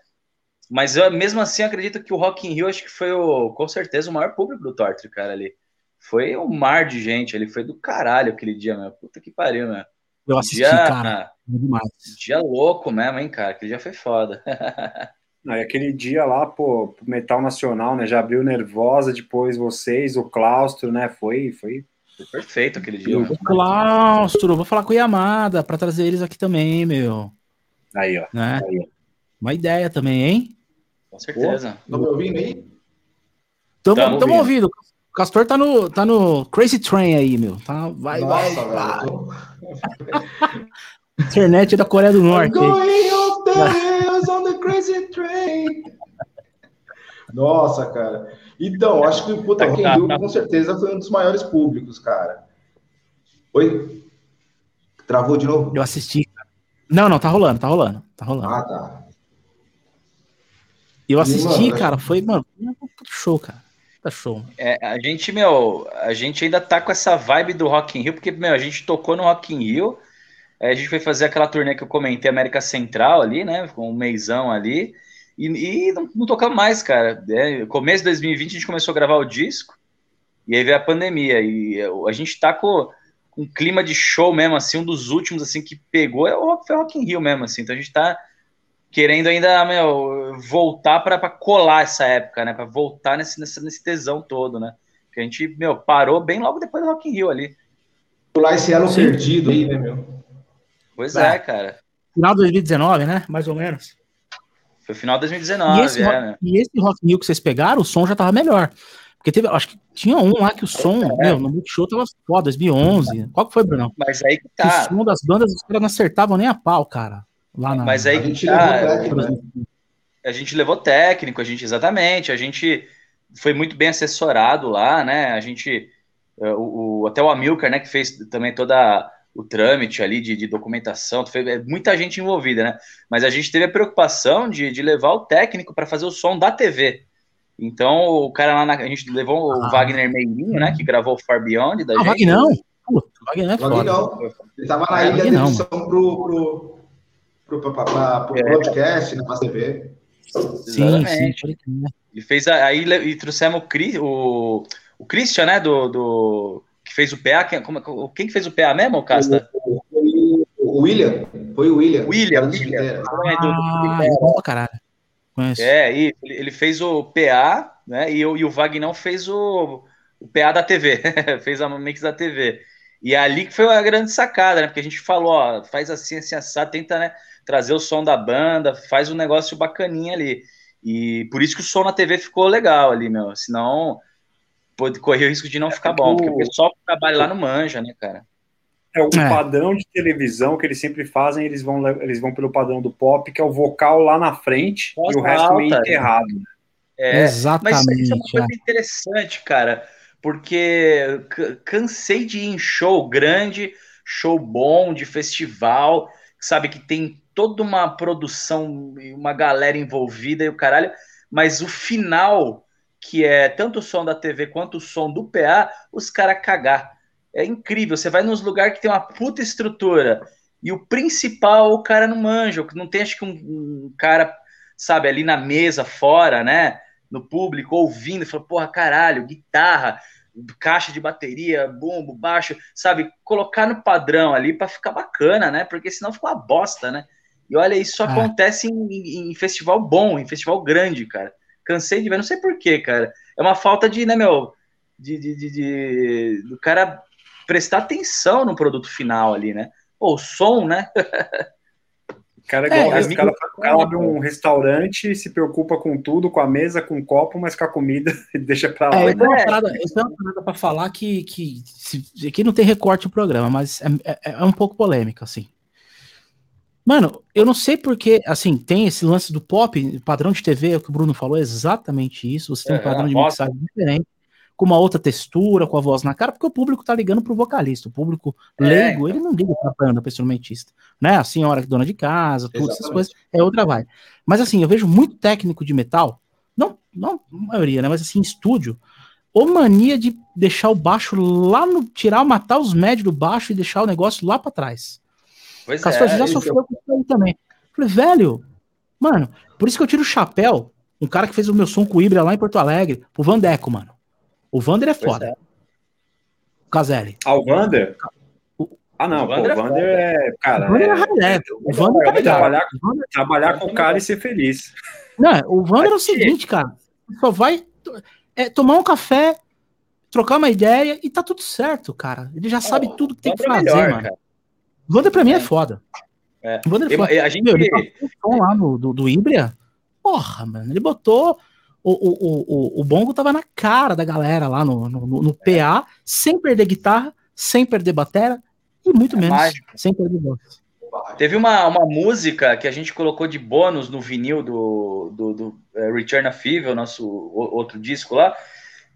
Mas eu, mesmo assim, acredito que o Rock in Rio acho que foi o, com certeza o maior público do Torture, cara, ali. Foi um mar de gente, ali foi do caralho aquele dia, meu. Puta que pariu, meu. Eu assisti, dia, cara. Demais. Dia louco mesmo, hein, cara. Aquele dia foi foda. *laughs* Aí aquele dia lá, pô, Metal Nacional, né? Já abriu Nervosa, depois vocês, o Claustro, né? Foi, foi perfeito aquele dia. O Claustro, vou falar com o Yamada para trazer eles aqui também, meu. Aí, ó. Né? Aí, ó. Uma ideia também, hein? Com certeza. Estão me ouvindo aí? Estamos ouvindo. O Castor tá no, tá no Crazy Train aí, meu. Tá, vai, Nossa, vai, vai. Tô... *laughs* Internet da Coreia do Norte. Crazy train. Nossa, cara. Então, acho que o Puta Rock in Rio com certeza foi um dos maiores públicos, cara. Oi? Travou de novo? Eu assisti. Não, não, tá rolando, tá rolando, tá rolando. Ah, tá. Eu assisti, mano, cara, foi, mano, show, cara. Tá show. É, a gente, meu, a gente ainda tá com essa vibe do Rock in Rio, porque, meu, a gente tocou no Rock in Rio, a gente foi fazer aquela turnê que eu comentei, América Central ali, né, com um meizão ali, e, e não, não tocamos mais, cara. É, começo de 2020 a gente começou a gravar o disco, e aí veio a pandemia. E a gente tá com, com um clima de show mesmo, assim, um dos últimos assim que pegou é o Rock, foi o Rock in Rio mesmo, assim. Então a gente tá querendo ainda, meu, voltar para colar essa época, né? Para voltar nesse, nesse, nesse tesão todo, né? Que a gente, meu, parou bem logo depois do Rock in Rio ali. Pular esse Sim. perdido aí, né, meu? Pois é, cara. Final de 2019, né? Mais ou menos. Foi final de 2019, e esse, é, né? E esse Rock New que vocês pegaram, o som já tava melhor. Porque teve, acho que tinha um lá que o som, é. meu, no Multishow tava foda, 2011. Qual que foi, Brunão? Mas aí que tá. O som das bandas, os caras não acertavam nem a pau, cara. Lá na, Mas aí que tá. A gente levou técnico, a gente, exatamente, a gente foi muito bem assessorado lá, né? A gente, eh, o, o até o Amilcar, né, que fez também toda o trâmite ali de, de documentação, é muita gente envolvida, né? Mas a gente teve a preocupação de, de levar o técnico para fazer o som da TV. Então, o cara lá, na, a gente levou ah. o Wagner Meirinho, né? Que gravou o Far Beyond. Da ah, gente. Wagner não? Puta, Wagner é foda. Não. Ele tava na ilha de edição pro, pro, pro, pra, pro é. podcast, na né, TV. Sim, sim. Ele fez aí e trouxemos o, o, o Christian, né? Do, do que fez o PA. Quem, como, quem que fez o PA mesmo, Casta? O, William. Foi o William. William, William. Ah, é caralho. Conheço. É, e ele fez o PA, né? E, e o Vagnão fez o, o PA da TV, *laughs* fez a mix da TV. E é ali que foi a grande sacada, né? Porque a gente falou, ó, faz assim, assim, assado, tenta, né, trazer o som da banda, faz um negócio bacaninha ali. E por isso que o som na TV ficou legal ali, meu. Senão pode correr o risco de não é ficar bom, porque o pessoal que trabalha lá não manja, né, cara? É o é. padrão de televisão que eles sempre fazem, eles vão, eles vão pelo padrão do pop, que é o vocal lá na frente Nossa, e o resto alta, meio enterrado. É, Exatamente. Mas isso é uma coisa é. interessante, cara, porque cansei de ir em show grande, show bom, de festival, sabe, que tem toda uma produção, uma galera envolvida e o caralho, mas o final, que é tanto o som da TV quanto o som do PA, os caras cagar é incrível. Você vai nos lugares que tem uma puta estrutura e o principal o cara não manja, não tem acho que um, um cara, sabe, ali na mesa fora, né, no público ouvindo, fala, porra, caralho, guitarra, caixa de bateria, bumbo, baixo, sabe, colocar no padrão ali para ficar bacana, né? Porque senão fica uma bosta, né? E olha, isso ah. acontece em, em, festival bom, em festival grande, cara. Cansei de ver, não sei porquê, cara. É uma falta de, né, meu, de, de, de, de do cara prestar atenção no produto final ali, né? Pô, o som, né? *laughs* O cara, é, o cara, o cara abre um restaurante, se preocupa com tudo, com a mesa, com o copo, mas com a comida *laughs* deixa pra lá. É, né? uma parada, é uma parada pra falar que, que se, aqui não tem recorte o programa, mas é, é, é, um pouco polêmico, assim. Mano, eu não sei porque, assim, tem esse lance do pop, padrão de TV, o que o Bruno falou, é exatamente isso. Você tem um é, padrão de mixagem diferente com uma outra textura, com a voz na cara, porque o público tá ligando pro vocalista. O público é, leigo, ele não liga pra banda, instrumentista. Né? A senhora dona de casa, todas essas coisas, é outra vai. Mas assim, eu vejo muito técnico de metal, não, não a maioria, né? Mas assim, estúdio, ou mania de deixar o baixo lá no. tirar, matar os médios do baixo e deixar o negócio lá para trás. Pois Castor é, já sofreu com isso aí também. Falei, velho, mano, por isso que eu tiro o chapéu. Um cara que fez o meu som com o Ibra lá em Porto Alegre, o Vandeco, mano. O Vander é foda. É. O Caselli. Ah, o Vander? Ah, não, o Vander, pô, o Vander é, é, Cara, o Vander é, é, o Vander tá trabalhar, trabalhar com o cara e ser feliz. Não, o Vander é o seguinte, cara. Só vai é, tomar um café, trocar uma ideia e tá tudo certo, cara. Ele já sabe tudo que tem que fazer, melhor, mano. Cara. O Vander pra mim é foda. É. O Vander é foda. A gente... Meu, ele tá *laughs* lá no, do, do Ibria. Porra, mano. Ele botou o, o, o, o bongo tava na cara da galera lá no, no, no PA, sem perder guitarra, sem perder batera e muito é menos mágico. sem perder voz. Teve uma, uma música que a gente colocou de bônus no vinil do, do, do Return of Evil, nosso outro disco lá,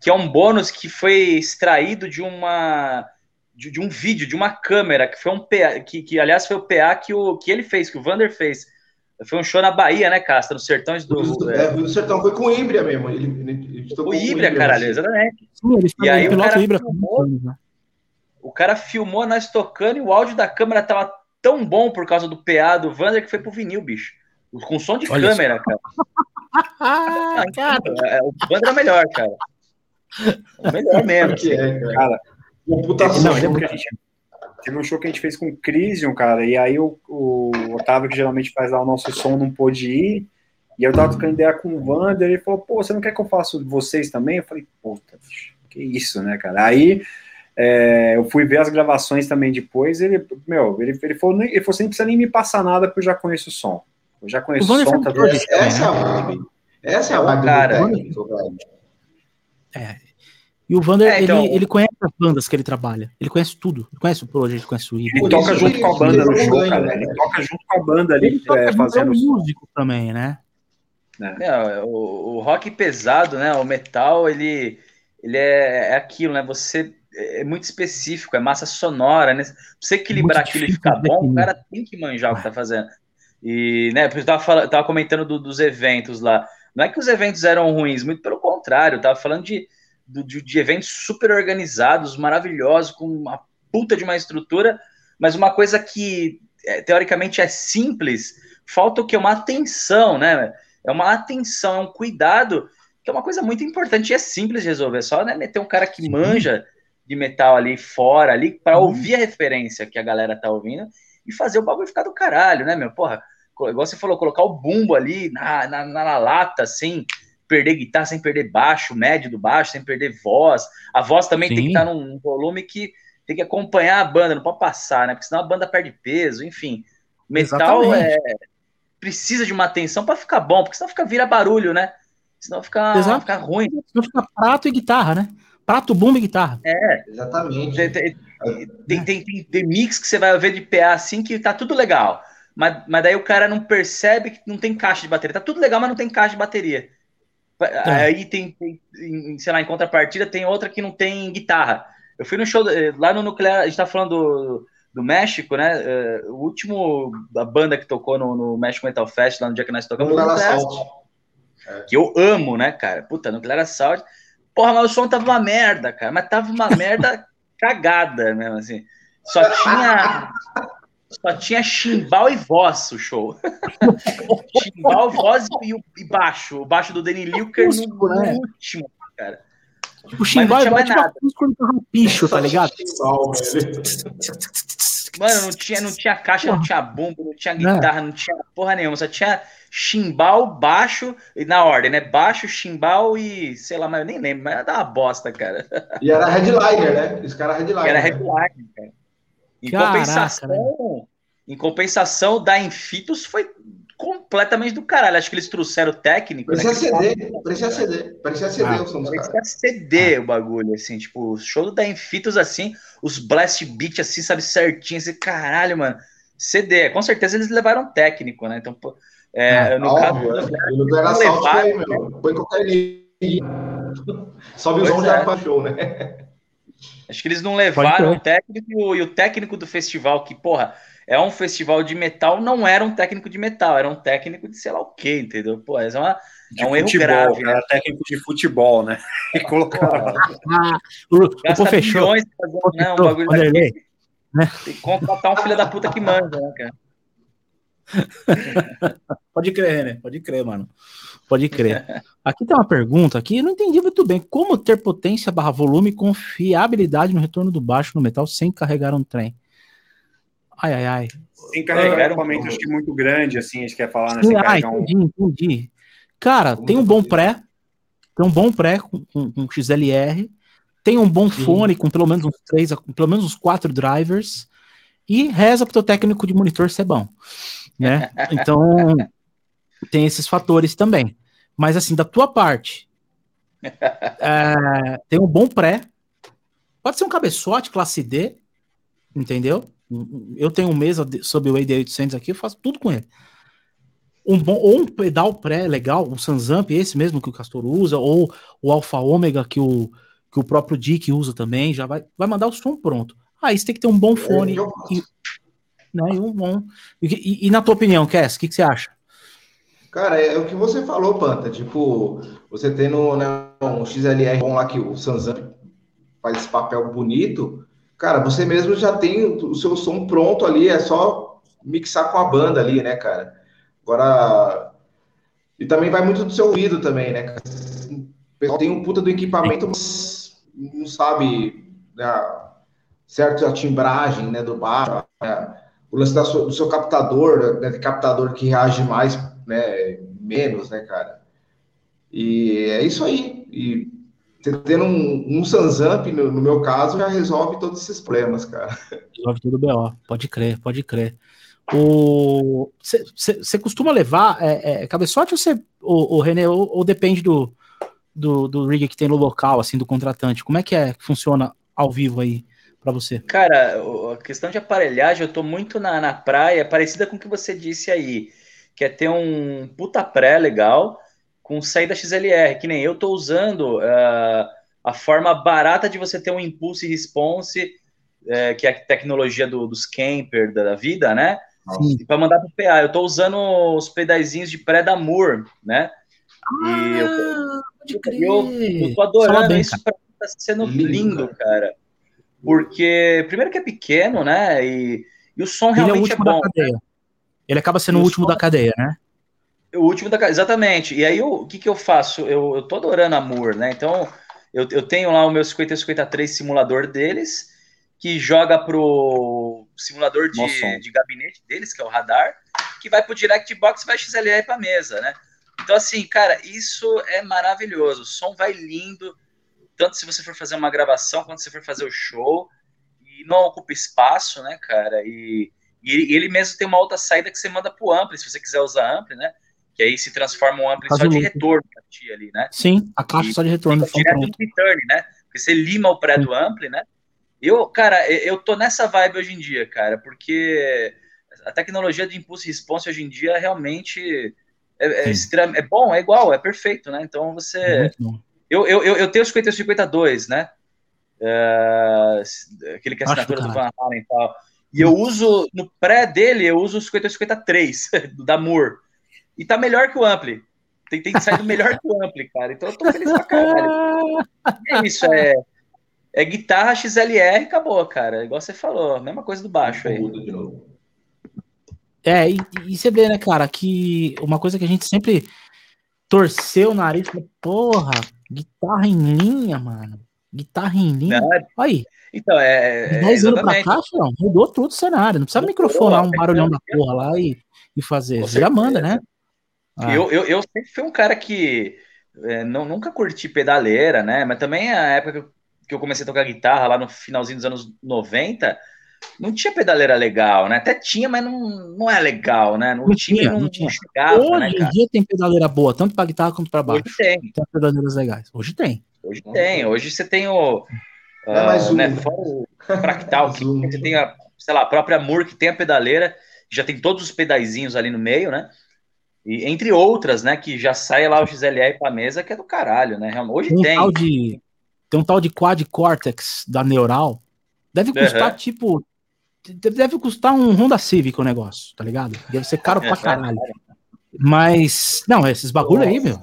que é um bônus que foi extraído de uma de, de, um vídeo, de uma câmera, que foi um PA, que, que aliás foi o PA que, o, que ele fez, que o Vander fez foi um show na Bahia, né, Casta? No Sertões do. É, no Sertão, foi com o Ibria mesmo. Ele, ele, ele o Ibria, caralho, exatamente. Sim, e aí o cara, filmou, né? o cara filmou nós tocando e o áudio da câmera tava tão bom por causa do PA do Vander que foi pro vinil, bicho. Com som de Olha câmera, isso. cara. *laughs* ah, cara. É, o Vander é melhor, cara. O melhor mesmo. Que é, cara. cara. Computação. Não, é porque a gente Teve um show que a gente fez com o Crisium, cara, e aí o, o Otávio, que geralmente faz lá o nosso som, não pôde ir. E eu tava trocando ideia com o Wander, ele falou, pô, você não quer que eu faça vocês também? Eu falei, puta, que isso, né, cara? Aí é, eu fui ver as gravações também depois, ele, meu, ele, ele falou, ele falou, você não precisa nem me passar nada, porque eu já conheço o som. Eu já conheço o, o som, tá Essa é a vibe. Essa é a vibe cara. É, e o Vander, é, então... ele, ele conhece as bandas que ele trabalha. Ele conhece tudo. Ele conhece o Project, ele conhece o Ele toca junto com a banda no show, cara. Ele toca junto com a banda ali, ele é, fazendo. É músico também, né? É. É, o, o, rock pesado, né? O metal, ele, ele é, é aquilo, né? Você é muito específico, é massa sonora, né? Pra você equilibrar aquilo e ficar bom, o cara tem que manjar o que tá fazendo. E, né, eu tava, falando, tava comentando do, dos eventos lá. Não é que os eventos eram ruins, muito pelo contrário, eu tava falando de de, de eventos super organizados, maravilhosos, com uma puta de uma estrutura, mas uma coisa que é, teoricamente é simples, falta o que? Uma atenção, né? É uma atenção, é um cuidado, que é uma coisa muito importante e é simples de resolver. É só né, meter um cara que manja de metal ali fora, ali, para uhum. ouvir a referência que a galera tá ouvindo e fazer o bagulho ficar do caralho, né, meu? Porra, igual você falou, colocar o bumbo ali na, na, na lata, sem perder guitarra, sem perder baixo, médio do baixo, sem perder voz. A voz também Sim. tem que estar num volume que tem que acompanhar a banda, não pode passar, né? Porque senão a banda perde peso, enfim. Metal é, precisa de uma atenção para ficar bom, porque senão fica vira barulho, né? Senão fica, fica ruim. Senão fica prato e guitarra, né? Prato, bumbo e guitarra. É, exatamente. Tem, tem, tem, tem, tem, mix que você vai ver de PA assim que tá tudo legal. Mas, mas daí o cara não percebe que não tem caixa de bateria. Tá tudo legal, mas não tem caixa de bateria. É. Aí tem, tem, sei lá, em contrapartida, tem outra que não tem guitarra. Eu fui no show eh, lá no Nuclear, a gente tá falando do, do México, né? Eh, o último da banda que tocou no, no México Metal Fest, lá no dia que nós tocamos, Nuclear Assault. Que eu amo, né, cara? Puta, Nuclear Assault. Porra, mas o som tava uma merda, cara. Mas tava uma merda *laughs* cagada mesmo, assim. Só tinha. Só tinha chimbal e voz o show. *laughs* chimbal, voz e, e, baixo. O baixo do Danny Lilker no, né? último, cara. Tipo, chimbal e voz tipo quando um bicho, tá ligado? Mano, não tinha, não tinha caixa, não tinha bumbo, não tinha guitarra, não tinha porra nenhuma. Só tinha chimbal, baixo, e na ordem, né? Baixo, chimbal e sei lá, mas eu nem lembro, mas dá uma bosta, cara. E era headliner, né? Esse cara headliner. Era né? headliner, cara. Em Caraca, compensação, né? em compensação, da Infitos foi completamente do caralho. Acho que eles trouxeram técnico. Parecia CD, parecia CD, parecia CD ah, o. Parecia CD ah. o bagulho, assim, tipo, o show da Infitos, assim, os blast beat, assim, sabe, certinho, assim, caralho, mano. CD, com certeza eles levaram técnico, né? Então, é, ah, no caso, não, não era só foi, meu. Foi qualquer Sobe o som já é. show, né? Acho que eles não levaram o técnico e o técnico do festival, que, porra, é um festival de metal, não era um técnico de metal, era um técnico de sei lá o quê, entendeu? Pô, é, uma, é um futebol, erro grave. Era né? técnico de futebol, né? *laughs* E colocaram. Ah, o, o fechou. Milhões, não, um bagulho daqui. Tem que contratar um filho da puta que manda, né, cara? *laughs* Pode crer, né? Pode crer, mano. Pode crer. *laughs* Aqui tem uma pergunta aqui, eu não entendi muito bem. Como ter potência barra volume com fiabilidade no retorno do baixo no metal sem carregar um trem? Ai, ai, ai. Sem carregar um equipamento, acho que muito grande, assim, a gente quer falar, né? Sem ah, entendi, um... entendi. Cara, tem um bom pré, tem um bom pré com, com, com XLR, tem um bom fone com pelo menos uns três, pelo menos uns quatro drivers, e reza pro teu técnico de monitor ser bom, né? *laughs* Então, tem esses fatores também. Mas assim, da tua parte, *laughs* é, tem um bom pré, pode ser um cabeçote classe D, entendeu? Eu tenho um mesa sobre o AD800 aqui, eu faço tudo com ele. Um bom, ou um pedal pré legal, um Sansamp, esse mesmo que o Castor usa, ou o Alpha Ômega que o, que o próprio Dick usa também, já vai, vai mandar o som pronto. Aí você tem que ter um bom fone. É, e, né, e um bom. E, e, e, na tua opinião, Cass, o que, que você acha? Cara, é o que você falou, Panta. Tipo, você tendo né, um XLR bom lá que o Sansamp faz esse papel bonito, cara, você mesmo já tem o seu som pronto ali, é só mixar com a banda ali, né, cara? Agora. E também vai muito do seu ouvido também, né? O pessoal tem um puta do equipamento, mas não sabe né, certo a timbragem né, do baixo, né, o lance da do seu captador, né, captador que reage mais, né, menos, né, cara? E é isso aí. E tendo um, um Sansamp, no, no, meu caso, já resolve todos esses problemas, cara. *laughs* Resolve tudo BO, pode crer, pode crer. Você costuma levar é, é, cabeçote ou, cê, o, o René, ou, ou, depende do, do, do rig que tem no local, assim, do contratante? Como é que é que funciona ao vivo aí para você? Cara, a questão de aparelhagem, eu tô muito na, na praia, parecida com o que você disse aí, que é ter um puta pré legal, com saída XLR, que nem eu estou usando uh, a forma barata de você ter um impulso e response, uh, que é a tecnologia do, dos camper da, vida, né? Para mandar para o PA. Eu estou usando os pedaizinhos de pré da Moore, né? Ah, e eu, pode crer. Eu, eu tô adorando bem, isso, para tá sendo lindo, cara. Porque, primeiro que é pequeno, né? E, e o som Ele é realmente é, é bom. Né? Ele acaba sendo o último som... da cadeia, né? O último da exatamente. E aí eu, o que, que eu faço? Eu, eu tô adorando a Moore, né? Então eu, eu tenho lá o meu 5053 simulador deles, que joga pro simulador de, de gabinete deles, que é o radar. que vai pro direct box vai XLR para mesa, né? Então assim, cara, isso é maravilhoso. O som vai lindo, tanto se você for fazer uma gravação quanto se for fazer o show e não ocupa espaço, né, cara? E, e ele mesmo tem uma outra saída que você manda pro ampli, se você quiser usar ampli, né? Que aí se transforma um ampli Faz só de retorno pra ti ali, né? Sim, a caixa e só de retorno. Direto do return, né? Porque você lima o pré do ampli, né? Eu, cara, eu tô nessa vibe hoje em dia, cara, porque a tecnologia de impulso e response hoje em dia realmente é, é, extrema, é bom, é igual, é perfeito, né? Então você. É eu, eu, eu tenho o 5052, né? É, aquele que é assinatura do Van Halen e tal. E eu uso, no pré dele, eu uso o 5053 *laughs* da Moore. E tá melhor que o Ampli. Tem, tem saído melhor que o Ampli, cara. Então eu tô feliz pra caralho. É isso, é é guitarra XLR acabou, cara. Igual você falou, mesma coisa do baixo aí. É, e, e, você vê, né, cara, que uma coisa que a gente sempre torceu o nariz, porra, guitarra em linha, mano. Guitarra em linha. Olha aí. Então, é. é 10 anos pra cá, não, mudou tudo o cenário. Não precisa microfonar um barulhão da porra lá e, e fazer. Você já manda, né? Ah. Eu, eu, eu sempre fui um cara que é, não, nunca curti pedaleira, né? Mas também a época que eu que eu comecei a tocar guitarra lá no finalzinho dos anos 90, não tinha pedaleira legal, né? Até tinha, mas não, não é legal, né? No não time tinha, não, não tinha. chegava, Hoje né, em dia tem pedaleira boa, tanto para guitarra quanto para baixo. Hoje tem. Tem pedaleiras legais. Hoje tem. Hoje tem. Hoje você tem o. É mais uh, um. né, fora o Fractal, *laughs* que você tem a, sei lá, a própria Moore que tem a pedaleira, já tem todos os pedaizinhos ali no meio, né? E, entre outras, né, que já sai lá o XLR para mesa, que é do caralho, né? Hoje tem. tem. de tem um tal de Quad Cortex da Neural. Deve custar, uhum. tipo. Deve custar um Honda Civic o negócio, tá ligado? Deve ser caro pra caralho. Mas. Não, esses bagulho aí, meu.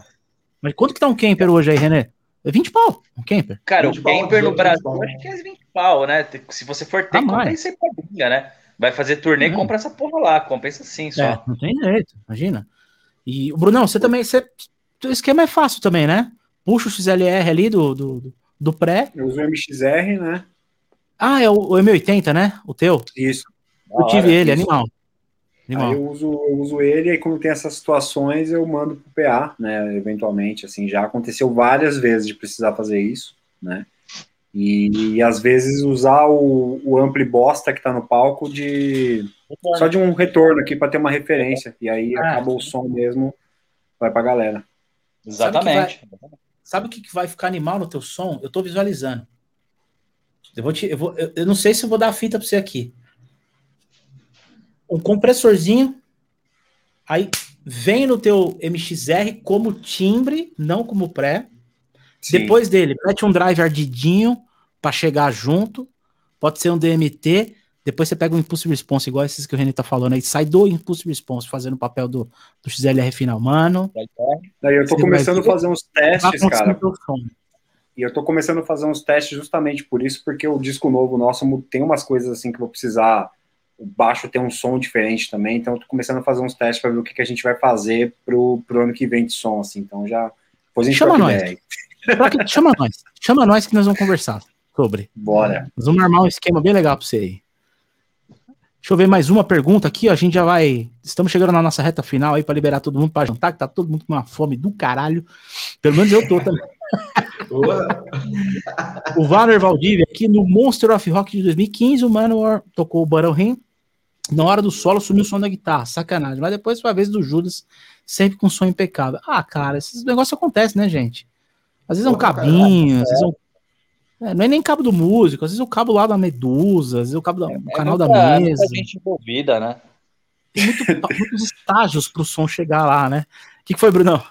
Mas quanto que tá um camper hoje aí, René? É 20 pau, um camper. Cara, o camper no Brasil acho que é 20 pau, né? Se você for ter, ah, compensa em né? Vai fazer turnê, e compra essa porra lá, compensa sim só. É, não tem jeito, imagina. E, Brunão, você também, você, o esquema é fácil também, né? Puxa o XLR ali do, do, do pré. Eu uso o MXR, né? Ah, é o, o M80, né? O teu? Isso. Eu ah, tive ele, animal. animal. Aí eu uso, eu uso ele e quando tem essas situações eu mando pro PA, né? Eventualmente, assim, já aconteceu várias vezes de precisar fazer isso, né? E, e às vezes usar o, o ampli bosta que tá no palco de só de um retorno aqui para ter uma referência e aí ah, acaba o som mesmo vai para galera. Exatamente. Sabe o que, que vai ficar animal no teu som? Eu tô visualizando. Eu vou te, eu, vou, eu, eu não sei se eu vou dar a fita para você aqui. Um compressorzinho, aí vem no teu MXR como timbre, não como pré. Sim. Depois dele, mete um drive ardidinho para chegar junto. Pode ser um DMT. Depois você pega um Impulse Response, igual esses que o René tá falando aí, sai do Impulse Response, fazendo o papel do, do XLR final. Mano. Daí eu tô começando a fazer uns testes, cara. E eu tô começando a fazer uns testes justamente por isso, porque o disco novo nosso tem umas coisas assim que eu vou precisar. O baixo tem um som diferente também, então eu tô começando a fazer uns testes para ver o que, que a gente vai fazer pro, pro ano que vem de som, assim. Então já. Depois a gente chama nós. *laughs* chama nós. Chama nós que nós vamos conversar sobre. Bora. Nós vamos armar um esquema bem legal pra você aí. Deixa eu ver mais uma pergunta aqui, ó. A gente já vai. Estamos chegando na nossa reta final aí para liberar todo mundo para jantar, que tá todo mundo com uma fome do caralho. Pelo menos eu tô também. *laughs* o Valer Valdívia aqui no Monster of Rock de 2015, o Manowar tocou o Barão Rim. Na hora do solo sumiu o som da guitarra, sacanagem. Mas depois foi a vez do Judas, sempre com som impecável. Ah, cara, esses negócios acontecem, né, gente? Às vezes é um cabinho, às vezes é um é, não é nem cabo do músico, às vezes o cabo lá da Medusa, às vezes o cabo do é, é canal muita, da mesa. Muita gente envolvida, né? Tem muito, muitos estágios para o som chegar lá, né? O que, que foi, Brunão?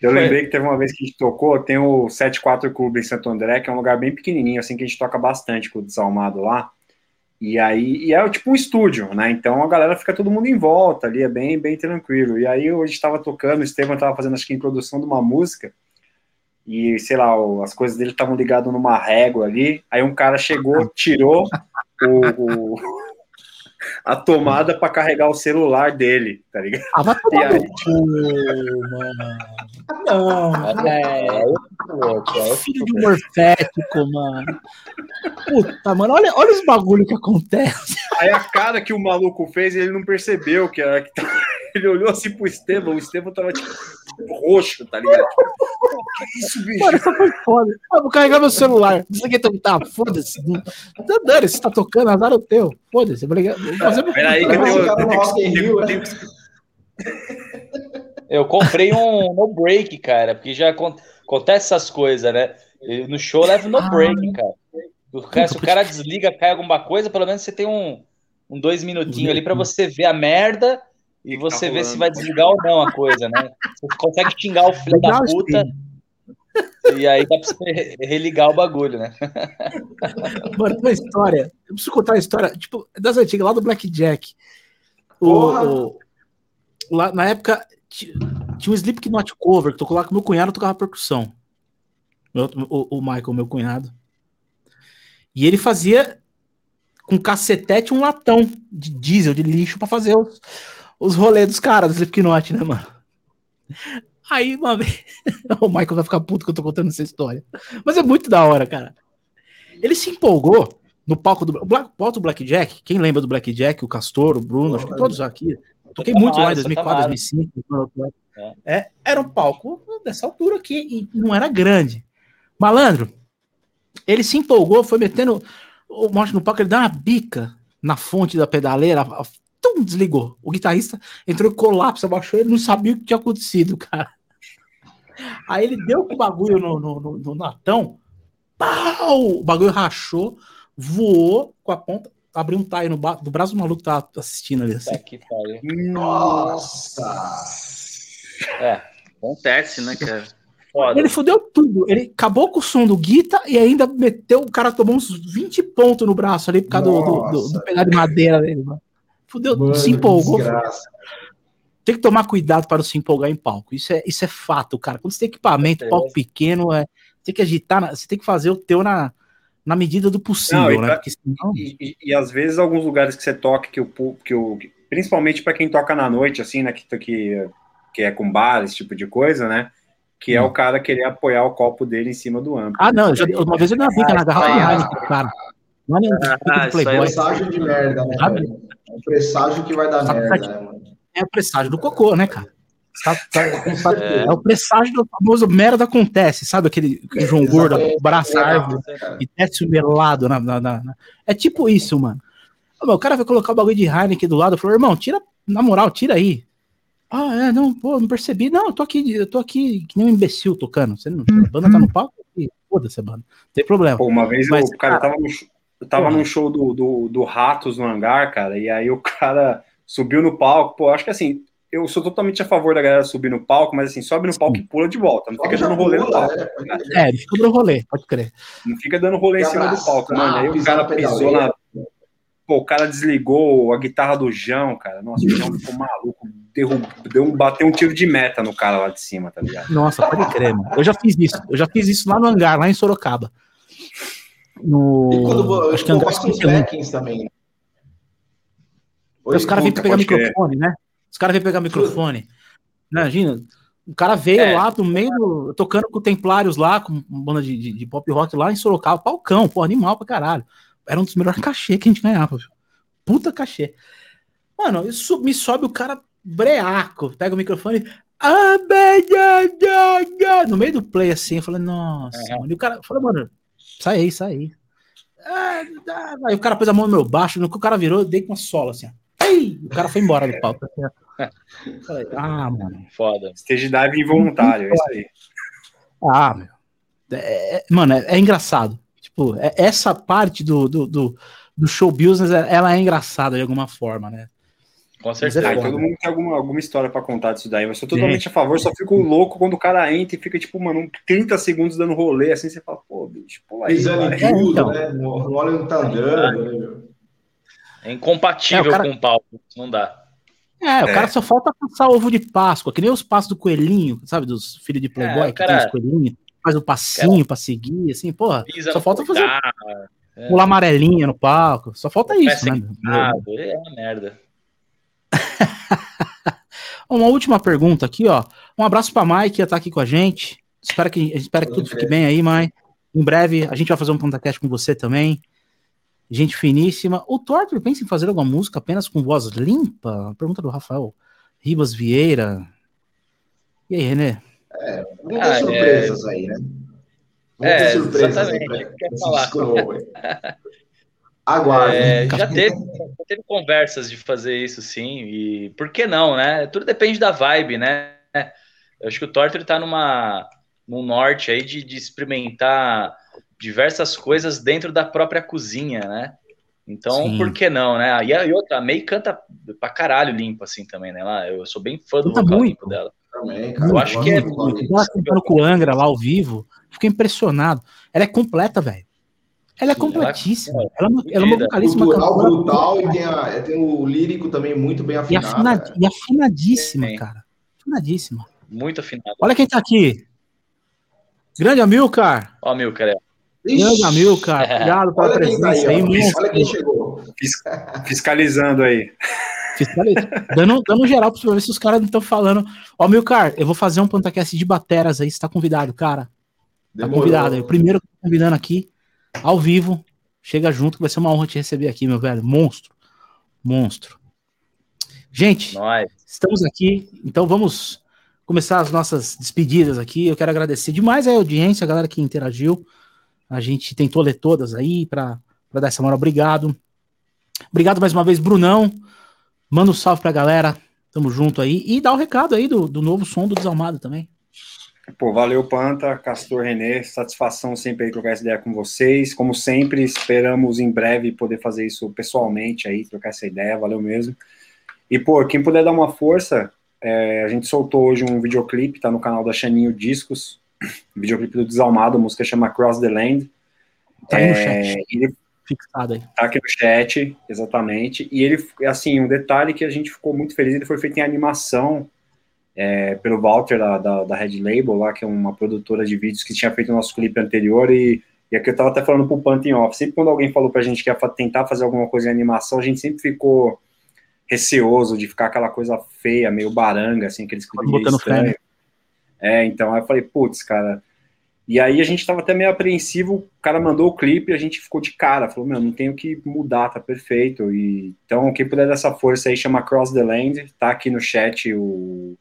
Eu lembrei que teve uma vez que a gente tocou, tem o 74 Clube em Santo André, que é um lugar bem pequenininho, assim, que a gente toca bastante com o Desalmado lá. E aí, e é tipo um estúdio, né? Então a galera fica todo mundo em volta ali, é bem, bem tranquilo. E aí hoje estava tocando, o Estevam estava fazendo, acho que, introdução de uma música, e, sei lá, as coisas dele estavam ligadas numa régua ali. Aí um cara chegou, tirou o, o a tomada para carregar o celular dele, tá ligado? Ah, vai tomar aí... mano. Não, é, é, filho de morfético, mano. Puta, mano, olha, olha os bagulho que acontece. Aí a cara que o maluco fez, ele não percebeu que era que *laughs* Ele olhou assim pro Estevam, o Estevam tava tipo roxo, tá ligado? Tipo, que isso, bicho? Mano, isso foi foda. Eu vou carregar meu celular. Isso aqui tá, foda-se. Tá dando, se tá tocando, azar o teu. Foda-se. Ligar. Peraí, que eu tenho. Eu comprei um *laughs* no break, cara, porque já acontece essas coisas, né? No show leva no break, cara. Cara, se o cara desliga, cai alguma coisa, pelo menos você tem um, um dois minutinhos ali para você ver a merda e você ver se vai desligar ou não a coisa, né? Você consegue xingar o filho da puta. E aí dá pra você religar o bagulho, né? Mano, uma história. Eu preciso contar a história, tipo, das antigas, lá do Blackjack. O, o, lá, na época, tinha um Slipknot cover que tocou lá com meu cunhado tocava percussão. O, o Michael, meu cunhado. E ele fazia com cacetete um latão de diesel, de lixo, para fazer os, os rolês dos caras do Slipknot, né, mano? Aí, uma vez. *laughs* o Michael vai ficar puto que eu tô contando essa história. Mas é muito da hora, cara. Ele se empolgou no palco do. O Black, palco do Blackjack. Quem lembra do Blackjack? O Castor, o Bruno, oh, acho que todos aqui. Toquei muito lá em 2004, 2005. É. é, era um palco dessa altura aqui e não era grande. Malandro, ele se empolgou, foi metendo o monte no palco, ele deu uma bica na fonte da pedaleira, tum, desligou. O guitarrista entrou em colapso, abaixou, ele não sabia o que tinha acontecido, cara. Aí ele deu com o bagulho no, no, no, no natão, pau! O bagulho rachou, voou com a ponta, abriu um taio no do braço do maluco que tava assistindo ali. Assim. que Nossa! É, acontece, né, cara? Foda. Ele fudeu tudo. Ele acabou com o som do Guita e ainda meteu. O cara tomou uns 20 pontos no braço ali por causa do, do, do, do pedaço de madeira dele, mano. Fudeu, mano, se empolgou. Tem que tomar cuidado para não se empolgar em palco. Isso é, isso é fato, cara. Quando você tem equipamento, é. palco pequeno, é, tem que agitar, você tem que fazer o teu na, na medida do possível, não, e, né? senão... e, e, e, às vezes alguns lugares que você toca que o que o principalmente para quem toca na noite, assim, né? Que, que, que é com bar, esse tipo de coisa, né? que é o hum. cara querer apoiar o copo dele em cima do âmbito. Ah, não, já, uma vez eu dei uma bica na garrafa de cara. Não é nem ah, é presságio de merda, né? É um presságio que vai dar Sabe merda, né, mano? É o presságio do cocô, né, cara? Sabe, sabe, *laughs* é. é. o presságio do famoso merda acontece, sabe? Aquele é, João Gordo, abraça a árvore e desce o melado na, na, na, É tipo isso, mano. O cara vai colocar o bagulho de Heineken do lado, falou, irmão, tira, na moral, tira aí. Ah, é, não, pô, não percebi. Não, eu tô aqui, eu tô aqui que nem um imbecil tocando. Você não, a banda tá no palco? Foda-se a banda. Não tem problema. Pô, uma vez Mas, o cara, tava, no, eu tava num show do, do, do, Ratos no hangar, cara, e aí o *laughs* cara subiu no palco. Pô, acho que assim, eu sou totalmente a favor da galera subir no palco, mas assim, sobe no palco Sim. e pula de volta. Não fica dando rolê no palco. É, é, ele fica dando rolê, pode crer. Não fica dando rolê em cima do palco, mano. Aí o cara pisou na. Pô, o cara desligou a guitarra do João, cara. Nossa, o João ficou maluco deu um, bateu um tiro de meta no cara lá de cima, tá ligado? Nossa, pode crer, mano. Eu já fiz isso. Eu já fiz isso lá no hangar, lá em Sorocaba. No... E quando, acho que hangar os também. os caras vêm pegar microfone, né? Os caras vêm pegar microfone. Imagina, o cara veio é. lá no meio do, tocando com Templários lá, com uma banda de, de, de, pop rock lá em Sorocaba, palcão, pô, animal pra caralho. Era um dos melhores cachê que a gente ganhava? Puta cachê. Mano, isso me sobe o cara breaco, pega o microfone. No meio do play assim, eu falei, nossa, é. mano. E o cara falou, mano, sai aí, sai aí. Aí o cara pôs a mão no meu baixo, no que o cara virou, eu dei com uma sola assim, Ei! O cara foi embora do palco. *laughs* Falei, ah, mano. Foda. Stage dive involuntário, é isso aí. Ah, meu. É, é, mano, é, é, engraçado. Tipo, é, essa parte do, do, do, do show business, ela é engraçada de alguma forma, né? Com certeza. Ah, todo mundo tem alguma, alguma história para contar disso daí, mas eu sou totalmente a favor, só fico louco quando o cara entra e fica, tipo, mano, 30 segundos dando rolê, assim, você fala, pô, bicho, pô aí. Pisando em tudo, então. né? O óleo não tá andando. Né? É incompatível é, cara... com o palco, não dá. É, o é. cara só falta passar ovo de Páscoa, que nem os passos do coelhinho, sabe, dos filhos de Playboy, é, cara... que tem os coelhinhos, faz o um passinho cara... pra seguir, assim, porra, Pisa só falta fazer... É. Pular amarelinha no palco, só falta isso, né? Ah, é uma merda. *laughs* uma última pergunta aqui, ó. Um abraço para Mai que está aqui com a gente. Espero que, espero que tudo fique bem aí, Mai. Em breve a gente vai fazer um PontaCast com você também. Gente finíssima. O Torture pensa em fazer alguma música apenas com voz limpa? Pergunta do Rafael Ribas Vieira. E aí, René? É, vamos ter ah, surpresas é... aí, né? Vamos é, ter surpresas aí pra, pra falar. Aguarde. É, já, teve, já teve conversas de fazer isso, sim. E por que não, né? Tudo depende da vibe, né? Eu acho que o Torture tá numa, num norte aí de, de experimentar diversas coisas dentro da própria cozinha, né? Então, Sim. por que não, né? E, a, e outra, a May canta pra caralho limpo, assim, também, né? Lá, eu sou bem fã do canta vocal muito. limpo dela. Também, cara. Eu acho que é... Ela cantando com o Angra lá ao vivo, fiquei impressionado. Ela é completa, velho. Ela é completíssima. Ela, ela, ela é uma vocalíssima Cultural, brutal, e tem, a, tem, o lírico também muito bem afinado. E, afinad, e afinadíssima, é. cara. Afinadíssima. Muito afinado. Olha quem tá aqui. Grande Amilcar. Ó, Amilcar, é. Grande Amilcar, obrigado pela olha presença tá aí. olha quem chegou. Fiscalizando aí. Fiscalizando. dando, dando geral pra ver se os caras não estão falando. Ó, Amilcar, eu vou fazer um Pantacast de bateras aí, você tá convidado, cara. Tá Demorou. convidado aí. O primeiro que eu tô convidando aqui, ao vivo. Chega junto, que vai ser uma honra te receber aqui, meu velho. Monstro. Monstro. Gente, Nós. estamos aqui, então vamos começar as nossas despedidas aqui. Eu quero agradecer demais a audiência, a galera que interagiu. A gente tentou ler todas aí para dar essa moral. Obrigado. Obrigado mais uma vez, Brunão. Manda um salve pra galera. Tamo junto aí. E dá o um recado aí do, do novo som do Desalmado também. Pô, valeu, Panta, Castor Renê, satisfação sempre aí trocar essa ideia com vocês. Como sempre, esperamos em breve poder fazer isso pessoalmente aí, trocar essa ideia, valeu mesmo. E, pô, quem puder dar uma força, é, a gente soltou hoje um videoclipe, tá no canal da Chaninho Discos, videoclipe do Desalmado, a música chama Cross the Land. Tá aí no é, chat. Ele, Fixado aí. Tá aqui no chat, exatamente. E ele, assim, um detalhe que a gente ficou muito feliz, ele foi feito em animação é, pelo Walter da, da, da, Red Label, lá, que é uma produtora de vídeos que tinha feito o nosso clipe anterior, e, e aqui eu tava até falando pro Pantin Off, sempre quando alguém falou pra gente que ia tentar fazer alguma coisa em animação, a gente sempre ficou receoso de ficar aquela coisa feia, meio baranga, assim, aqueles clipes. Né? É, então, aí eu falei, putz, cara. E aí a gente tava até meio apreensivo, o cara mandou o clipe e a gente ficou de cara, falou, meu, não tenho que mudar, tá perfeito. E, então, quem puder dessa força aí, chama Cross the Land, tá aqui no chat o,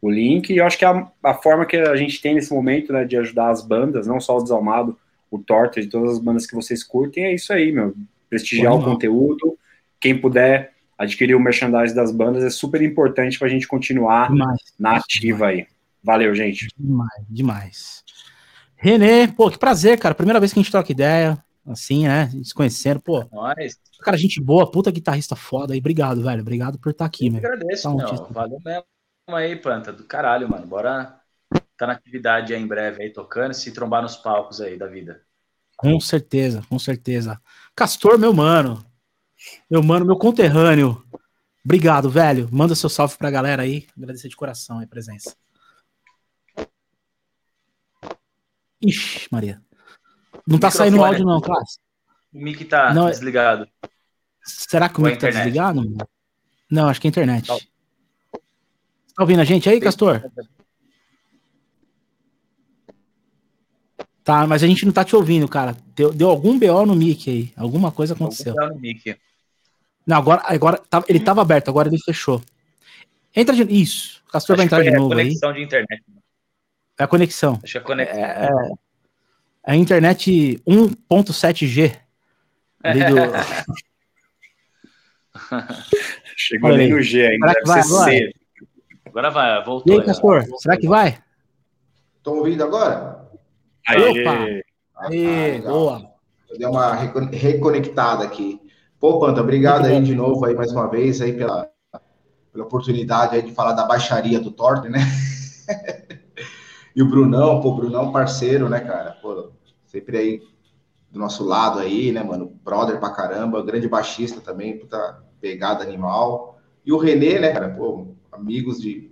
o link, e eu acho que a, a forma que a gente tem nesse momento, né, de ajudar as bandas, não só o Desalmado, o Torta, de todas as bandas que vocês curtem, é isso aí, meu, prestigiar o conteúdo, quem puder adquirir o merchandising das bandas é super importante para a gente continuar demais, na ativa aí. Valeu, gente. Demais, demais. Renê, pô, que prazer, cara. Primeira vez que a gente troca ideia, assim, né? Se conhecendo, pô. Nós. Cara, gente boa, puta guitarrista foda aí. Obrigado, velho. Obrigado por estar aqui, Eu agradeço, tá um Valeu mesmo aí, planta do caralho, mano. Bora tá na atividade aí em breve aí, tocando e se trombar nos palcos aí da vida. Com certeza, com certeza. Castor, meu mano. Meu mano, meu conterrâneo. Obrigado, velho. Manda seu salve pra galera aí. Agradecer de coração a presença. Ixi, Maria. Não tá saindo o áudio, não, classe. O mic tá não, é- desligado. Será que o mic tá desligado? Não, acho que é a internet. Tá ouvindo a gente aí, Castor? Tá, mas a gente não tá te ouvindo, cara. Deu, deu algum BO no mic aí. Alguma coisa aconteceu. Algum BO no mic. Não, agora, agora tá, ele estava aberto, agora ele fechou. Entra de Isso. O Castor Acho vai entrar de é novo aí. conexão de internet. É a conexão. Acho que a conexão. É, é, é a internet 1.7G. Ali do... *laughs* Chegou ali no G ainda. Que vai agora? C. Agora vai, voltou. E aí, Castor, será que vai? Estão ouvindo agora? Aí, Opa! Ah, boa. Eu dei uma reconectada aqui. Pô, Panta, obrigado aí de novo aí mais uma vez aí pela, pela oportunidade aí de falar da baixaria do Torte, né? *laughs* e o Brunão, pô, Brunão parceiro, né, cara? Pô, sempre aí do nosso lado aí, né, mano? Brother pra caramba, grande baixista também, puta pegada animal. E o Renê, né, cara? Pô, amigos de.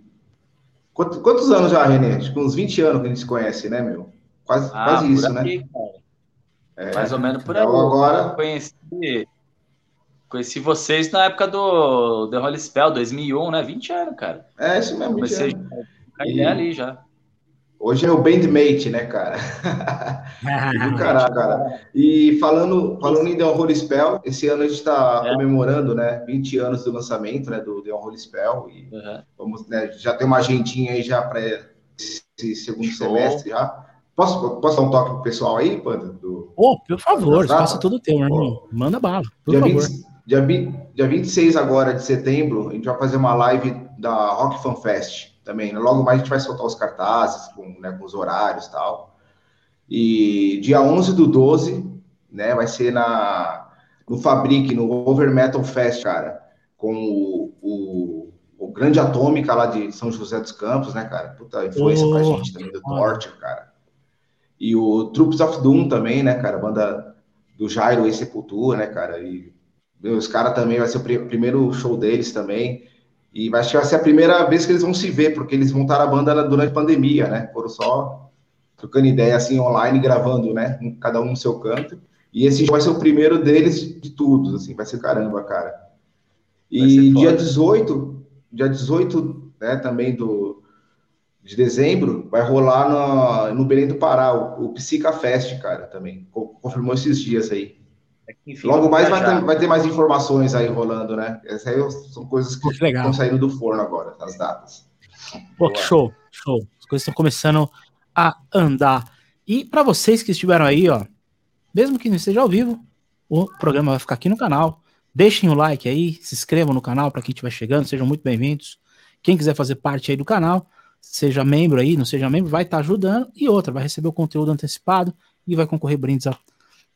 Quantos, quantos anos já, Renê? Acho que uns 20 anos que a gente se conhece, né, meu? Quase, ah, quase isso, né? aqui, né? É, Mais ou menos por aí. Então, agora. Eu conheci Conheci vocês na época do The Holy Spell, 2001, né? 20 anos, cara. É, isso mesmo. Comecei a e... ali já. Hoje é o bandmate, né, cara? *laughs* Do caralho, cara. E falando, falando em The Unholy Spell, esse ano a gente está é. comemorando, né, 20 anos do lançamento, né, do The Unholy Spell. E uhum. vamos, né, já tem uma agendinha aí já para esse segundo Show. semestre já. Posso, posso dar um toque pro pessoal aí, Panda? Do... Oh, por favor, faça tudo teu, irmão. Oh. Manda bala, por dia favor. 20, dia, 20, dia 26 agora de setembro, a gente vai fazer uma live da Rock Fan Fest também. Né? Logo mais a gente vai soltar os cartazes com, né, com os horários e tal. E dia 11 do 12, né, vai ser na, no Fabric, no Over Metal Fest, cara, com o, o, o Grande Atômica lá de São José dos Campos, né, cara? Puta influência oh, pra gente também, do Torture, cara. E o Troops of Doom também, né, cara? Banda do Jairo e Sepultura, né, cara? E os caras também, vai ser o primeiro show deles também. E vai, acho que vai ser a primeira vez que eles vão se ver, porque eles montaram a banda durante a pandemia, né? Foram só trocando ideia assim online, gravando, né? Cada um no seu canto. E esse vai ser o primeiro deles de todos, assim, vai ser caramba, cara. E dia 18, dia 18, né, também do, de dezembro, vai rolar no, no Belém do Pará, o, o Psica Fest, cara, também. Confirmou esses dias aí. Enfim, Logo mais vai ter, vai ter, mais informações aí rolando, né? Essas aí são coisas que estão saindo do forno agora, as datas. Pô, que show, show. As coisas estão começando a andar. E para vocês que estiveram aí, ó, mesmo que não esteja ao vivo, o programa vai ficar aqui no canal. Deixem o like aí, se inscrevam no canal para quem estiver chegando, sejam muito bem-vindos. Quem quiser fazer parte aí do canal, seja membro aí, não seja membro, vai estar tá ajudando. E outra, vai receber o conteúdo antecipado e vai concorrer brindes a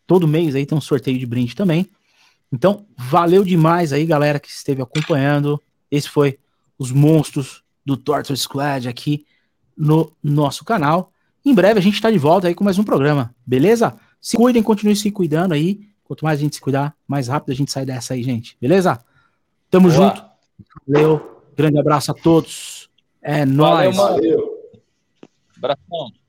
Todo mês aí tem um sorteio de brinde também. Então, valeu demais aí, galera, que esteve acompanhando. Esse foi os monstros do Torture Squad aqui no nosso canal. Em breve a gente está de volta aí com mais um programa, beleza? Se cuidem, continuem se cuidando aí. Quanto mais a gente se cuidar, mais rápido a gente sai dessa aí, gente. Beleza? Tamo Boa. junto. Valeu. Grande abraço a todos. É nóis. Valeu, valeu. Abração.